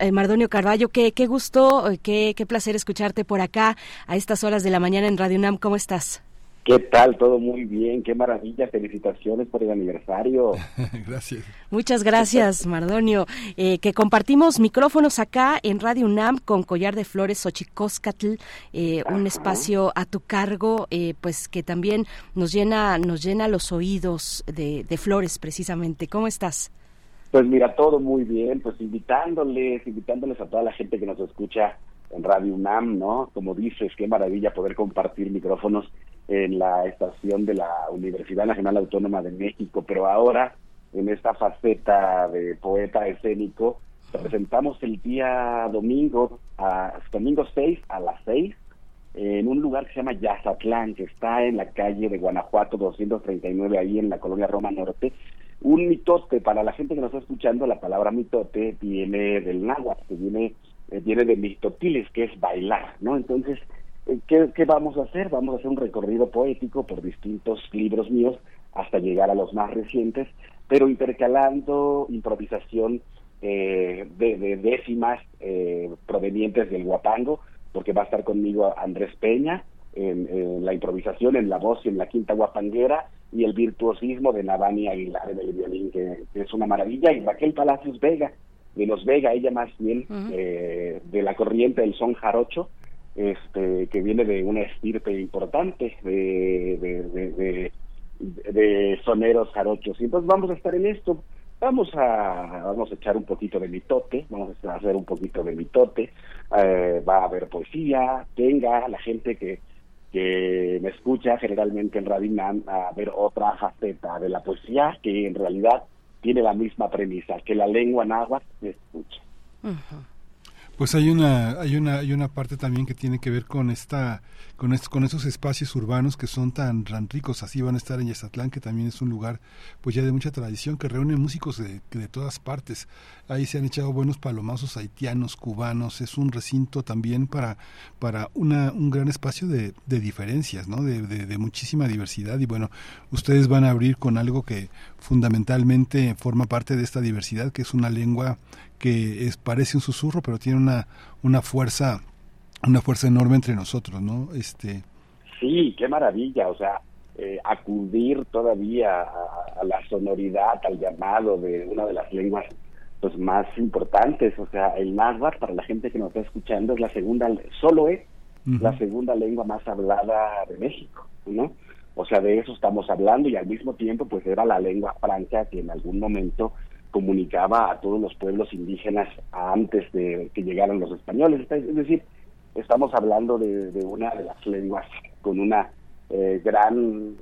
Eh, Mardonio Carballo, qué, qué gusto, eh, qué, qué placer escucharte por acá a estas horas de la mañana en Radio UNAM. ¿Cómo estás? ¿Qué tal? Todo muy bien, qué maravilla, felicitaciones por el aniversario. (laughs) gracias. Muchas gracias, Mardonio. Eh, que compartimos micrófonos acá en Radio UNAM con Collar de Flores Xochicóscatl, eh, un espacio a tu cargo, eh, pues que también nos llena, nos llena los oídos de, de flores, precisamente. ¿Cómo estás? Pues mira, todo muy bien, pues invitándoles, invitándoles a toda la gente que nos escucha en Radio UNAM, ¿no? Como dices, qué maravilla poder compartir micrófonos en la estación de la Universidad Nacional Autónoma de México, pero ahora en esta faceta de poeta escénico presentamos el día domingo, a, domingo 6 a las 6 en un lugar que se llama Yazatlán, que está en la calle de Guanajuato 239, ahí en la colonia Roma Norte. Un mitote, para la gente que nos está escuchando, la palabra mitote viene del náhuatl, que viene, eh, viene de mitotiles, que es bailar, ¿no? Entonces, ¿qué, ¿qué vamos a hacer? Vamos a hacer un recorrido poético por distintos libros míos hasta llegar a los más recientes, pero intercalando improvisación eh, de, de, décimas eh, provenientes del guapango, porque va a estar conmigo Andrés Peña en, en, la improvisación, en la voz y en la quinta guapanguera, y el virtuosismo de Navani Aguilar en el violín, que, que, es una maravilla, y Raquel Palacios Vega, de los Vega, ella más bien uh -huh. eh, de la corriente del son jarocho, este que viene de una estirpe importante de, de, soneros jarochos. Y entonces vamos a estar en esto. Vamos a, vamos a echar un poquito de mitote, vamos a hacer un poquito de mitote, eh, va a haber poesía, tenga la gente que, que me escucha generalmente en Radinam a ver otra faceta de la poesía que en realidad tiene la misma premisa, que la lengua náhuatl se escucha. Uh. Pues hay una, hay una, hay una parte también que tiene que ver con esta, con est con esos espacios urbanos que son tan, tan ricos, así van a estar en Yezatlán, que también es un lugar, pues ya de mucha tradición, que reúne músicos de, de todas partes. Ahí se han echado buenos palomazos haitianos, cubanos, es un recinto también para, para una, un gran espacio de, de diferencias, ¿no? De, de muchísima diversidad. Y bueno, ustedes van a abrir con algo que fundamentalmente forma parte de esta diversidad, que es una lengua que es, parece un susurro, pero tiene una, una fuerza, una fuerza enorme entre nosotros, ¿no? Este... Sí, qué maravilla, o sea, eh, acudir todavía a, a, la sonoridad, al llamado de una de las lenguas pues más importantes, o sea, el náhuatl para la gente que nos está escuchando es la segunda, solo es uh -huh. la segunda lengua más hablada de México, ¿no? O sea, de eso estamos hablando y al mismo tiempo pues era la lengua franca que en algún momento comunicaba a todos los pueblos indígenas antes de que llegaran los españoles. Es decir, estamos hablando de, una de las lenguas con una eh, gran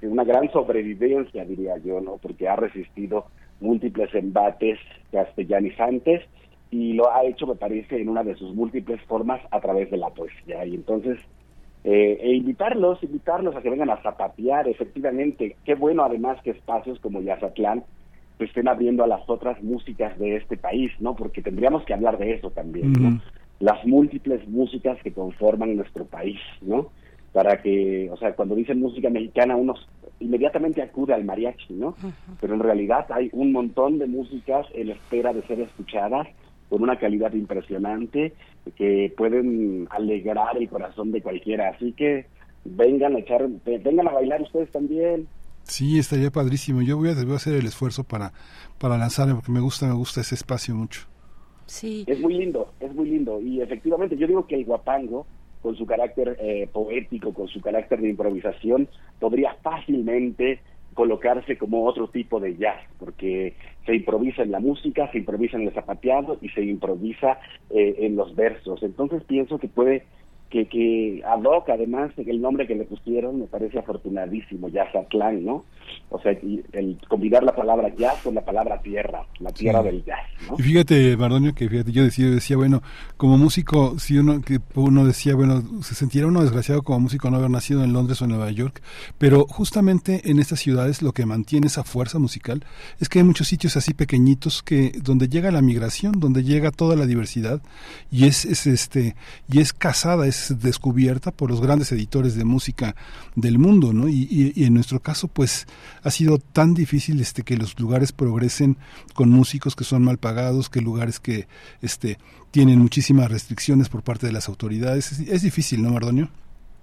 una gran sobrevivencia, diría yo, ¿no? Porque ha resistido múltiples embates castellanizantes y lo ha hecho, me parece, en una de sus múltiples formas a través de la poesía. Y entonces, eh, e invitarlos, invitarlos a que vengan a zapatear, efectivamente. Qué bueno, además, que espacios como Yazatlán estén abriendo a las otras músicas de este país, ¿no? Porque tendríamos que hablar de eso también, ¿no? Uh -huh. Las múltiples músicas que conforman nuestro país, ¿no? Para que, o sea, cuando dicen música mexicana, uno inmediatamente acude al mariachi, ¿no? Uh -huh. Pero en realidad hay un montón de músicas en espera de ser escuchadas con una calidad impresionante que pueden alegrar el corazón de cualquiera. Así que vengan a echar, vengan a bailar ustedes también. Sí, estaría padrísimo. Yo voy a, voy a hacer el esfuerzo para, para lanzarme porque me gusta, me gusta ese espacio mucho. Sí. Es muy lindo, es muy lindo. Y efectivamente, yo digo que el guapango con su carácter eh, poético, con su carácter de improvisación, podría fácilmente colocarse como otro tipo de jazz, porque se improvisa en la música, se improvisa en el zapateado y se improvisa eh, en los versos. Entonces pienso que puede que, que ad hoc, además, el nombre que le pusieron me parece afortunadísimo, Jazzatlán, ¿no? O sea, el combinar la palabra jazz con la palabra tierra, la tierra del jazz, ¿no? Y fíjate, Mardonio, que fíjate, yo decía, decía, bueno, como músico, si uno, que uno decía, bueno, se sentiera uno desgraciado como músico no haber nacido en Londres o en Nueva York, pero justamente en estas ciudades lo que mantiene esa fuerza musical es que hay muchos sitios así pequeñitos que, donde llega la migración, donde llega toda la diversidad, y es, es este, y es casada, es descubierta por los grandes editores de música del mundo, ¿no? Y, en nuestro caso, pues, ha sido tan difícil este que los lugares progresen con músicos que son mal pagados, que lugares que este tienen muchísimas restricciones por parte de las autoridades. Es, difícil, ¿no, Mardonio?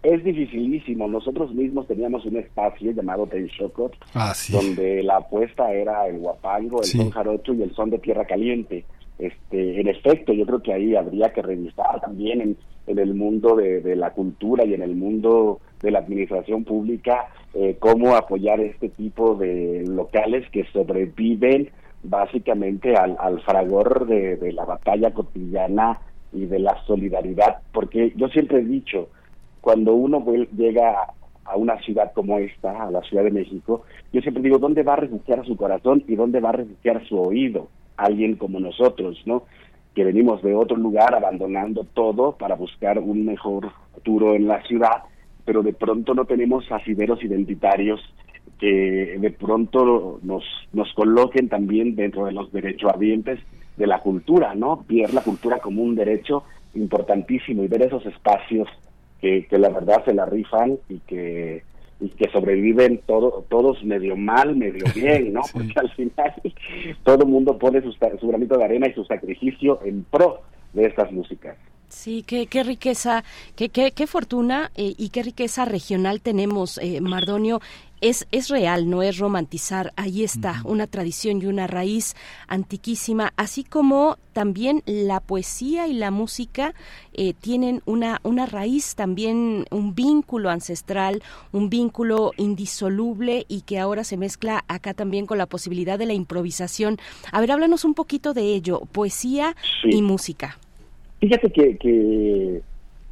Es dificilísimo. Nosotros mismos teníamos un espacio llamado Tenshokot, ah, donde la apuesta era el guapango, el son jarocho y el son de tierra caliente. Este, en efecto, yo creo que ahí habría que revisar también en en el mundo de, la cultura y en el mundo de la administración pública eh, cómo apoyar este tipo de locales que sobreviven básicamente al, al fragor de, la batalla cotidiana y de la solidaridad, porque yo siempre he dicho, cuando uno llega a una ciudad como esta, a la Ciudad de México, yo siempre digo, ¿dónde va a refugiar su corazón y dónde va a refugiar su oído? Alguien como nosotros, ¿no? Que venimos de otro lugar abandonando todo para buscar un mejor futuro en la ciudad, pero de pronto no tenemos asideros identitarios que de pronto nos, nos coloquen también dentro de los derechohabientes de la cultura, ¿no? Ver la cultura como un derecho importantísimo y ver esos espacios que, que la verdad se la rifan y que y que sobreviven todo, todos medio mal, medio (laughs) bien, ¿no? Porque al final todo el mundo pone su, su granito de arena y su sacrificio en pro de estas músicas. Sí, qué, qué riqueza, qué, qué, qué fortuna eh, y qué riqueza regional tenemos, eh, Mardonio. Es, es real, no es romantizar. Ahí está una tradición y una raíz antiquísima, así como también la poesía y la música eh, tienen una, una raíz también, un vínculo ancestral, un vínculo indisoluble y que ahora se mezcla acá también con la posibilidad de la improvisación. A ver, háblanos un poquito de ello, poesía y música. Fíjate que,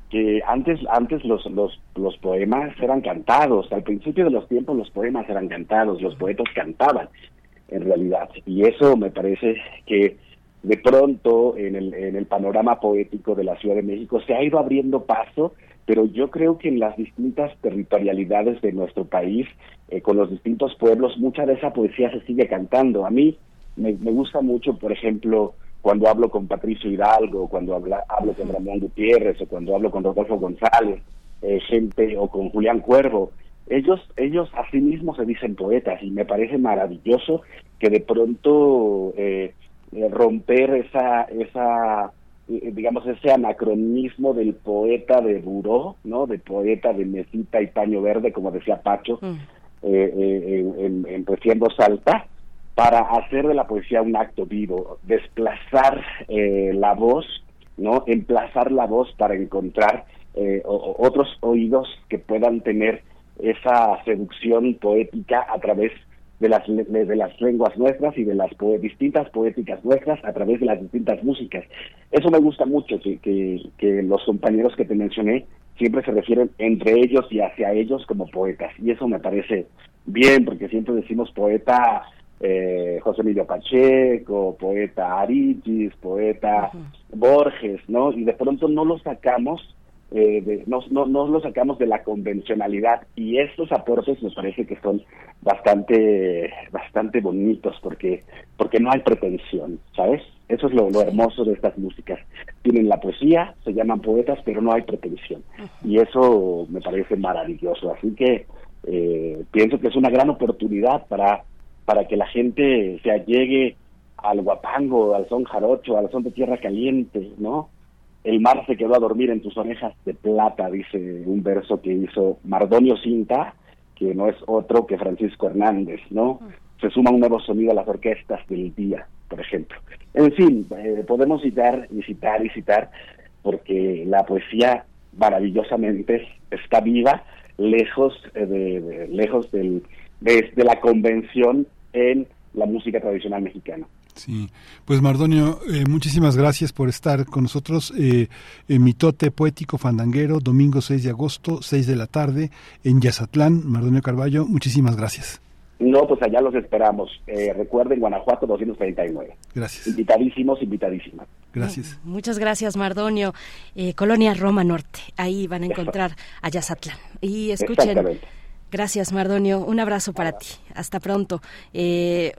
que, antes, antes los, los, los poemas eran cantados. Al principio de los tiempos los poemas eran cantados, los poetas cantaban en realidad. Y eso me parece que de pronto en el, en el panorama poético de la Ciudad de México se ha ido abriendo paso, pero yo creo que en las distintas territorialidades de nuestro país, eh, con los distintos pueblos, mucha de esa poesía se sigue cantando. A mí me, me gusta mucho, por ejemplo, cuando hablo con Patricio Hidalgo, cuando hablo con Ramón Gutiérrez o cuando hablo con Rodolfo González, eh, gente o con Julián Cuervo, ellos ellos a sí mismos se dicen poetas y me parece maravilloso que de pronto eh, eh, romper esa esa digamos ese anacronismo del poeta de Buró, ¿no? De poeta de mesita y paño verde, como decía Pacho, mm. en, en, en Poesía en Voz Alta, para hacer de la poesía un acto vivo, desplazar eh, la voz, ¿no? Emplazar la voz para encontrar eh, otros oídos que puedan tener esa seducción poética a través de las, de las lenguas nuestras y de las distintas poéticas nuestras a través de las distintas músicas. Eso me gusta mucho, que, que, que los compañeros que te mencioné siempre se refieren entre ellos y hacia ellos como poetas. Y eso me parece bien, porque siempre decimos poeta eh, José Emilio Pacheco, poeta Aritis, poeta Borges, ¿no? Y de pronto no lo sacamos, eh, de, no, no, no lo sacamos de la convencionalidad y estos aportes nos parece que son bastante, bastante bonitos porque, porque no hay pretensión, ¿sabes? Eso es lo, hermoso de estas músicas. Tienen la poesía, se llaman poetas, pero no hay pretensión. Y eso me parece maravilloso. Así que eh, pienso que es una gran oportunidad para para que la gente se allegue al guapango, al son jarocho, al son de tierra caliente, ¿no? El mar se quedó a dormir en tus orejas de plata, dice un verso que hizo Mardonio Cinta, que no es otro que Francisco Hernández, ¿no? Se suma un nuevo sonido a las orquestas del día, por ejemplo. En fin, eh, podemos citar y citar y citar, porque la poesía maravillosamente está viva, lejos eh, de, lejos del, de, la convención en la música tradicional mexicana. Sí, pues Mardonio, eh, muchísimas gracias por estar con nosotros. Eh, en Mitote Poético Fandanguero, domingo 6 de agosto, 6 de la tarde, en Yazatlán. Mardonio Carballo, muchísimas gracias. No, pues allá los esperamos. Eh, recuerden, Guanajuato 239. Gracias. Invitadísimos, invitadísimas. Gracias. Muchas gracias, Mardonio. Eh, Colonia Roma Norte. Ahí van a encontrar a Yazatlán. Y escuchen. Gracias, Mardonio. Un abrazo para ti. Hasta pronto. Eh,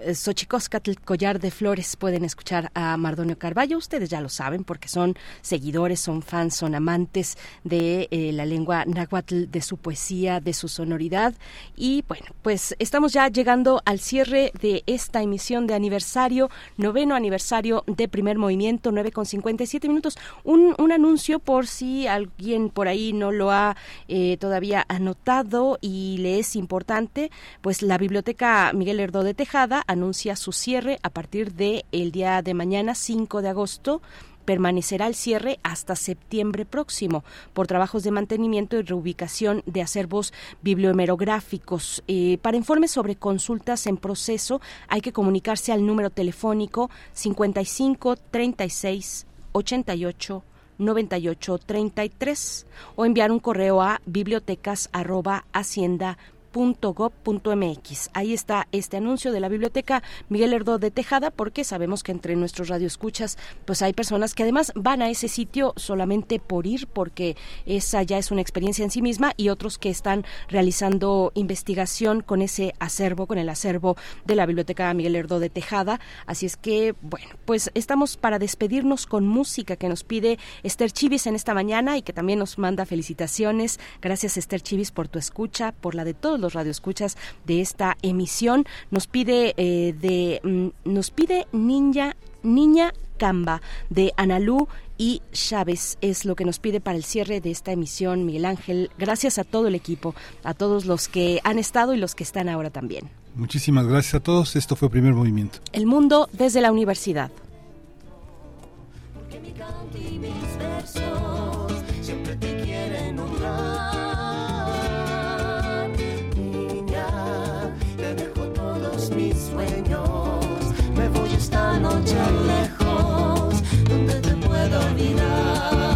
Collar de Flores, pueden escuchar a Mardonio Carballo. Ustedes ya lo saben porque son seguidores, son fans, son amantes de eh, la lengua náhuatl, de su poesía, de su sonoridad. Y bueno, pues estamos ya llegando al cierre de esta emisión de aniversario, noveno aniversario de primer movimiento, 9 con 57 minutos. Un, un anuncio por si alguien por ahí no lo ha eh, todavía anotado y le es importante, pues la Biblioteca Miguel Herdo de Tejada anuncia su cierre a partir de el día de mañana, 5 de agosto permanecerá el cierre hasta septiembre próximo por trabajos de mantenimiento y reubicación de acervos bibliohemerográficos. Eh, para informes sobre consultas en proceso hay que comunicarse al número telefónico 55 36 88 9833 o enviar un correo a bibliotecas Ahí está este anuncio de la biblioteca Miguel Herdo de Tejada porque sabemos que entre nuestros radioescuchas pues hay personas que además van a ese sitio solamente por ir porque esa ya es una experiencia en sí misma y otros que están realizando investigación con ese acervo, con el acervo de la biblioteca Miguel Herdo de Tejada. Así es que bueno, pues estamos para despedirnos con música que nos pide Esther Chivis en esta mañana y que también nos manda felicitaciones. Gracias Esther Chivis por tu escucha, por la de todos los radioescuchas de esta emisión. Nos pide eh, de mm, nos pide Niña Niña Camba de Analú y Chávez es lo que nos pide para el cierre de esta emisión Miguel Ángel. Gracias a todo el equipo, a todos los que han estado y los que están ahora también. Muchísimas gracias a todos. Esto fue Primer Movimiento. El mundo desde la universidad. Esta noche lejos, donde te puedo olvidar.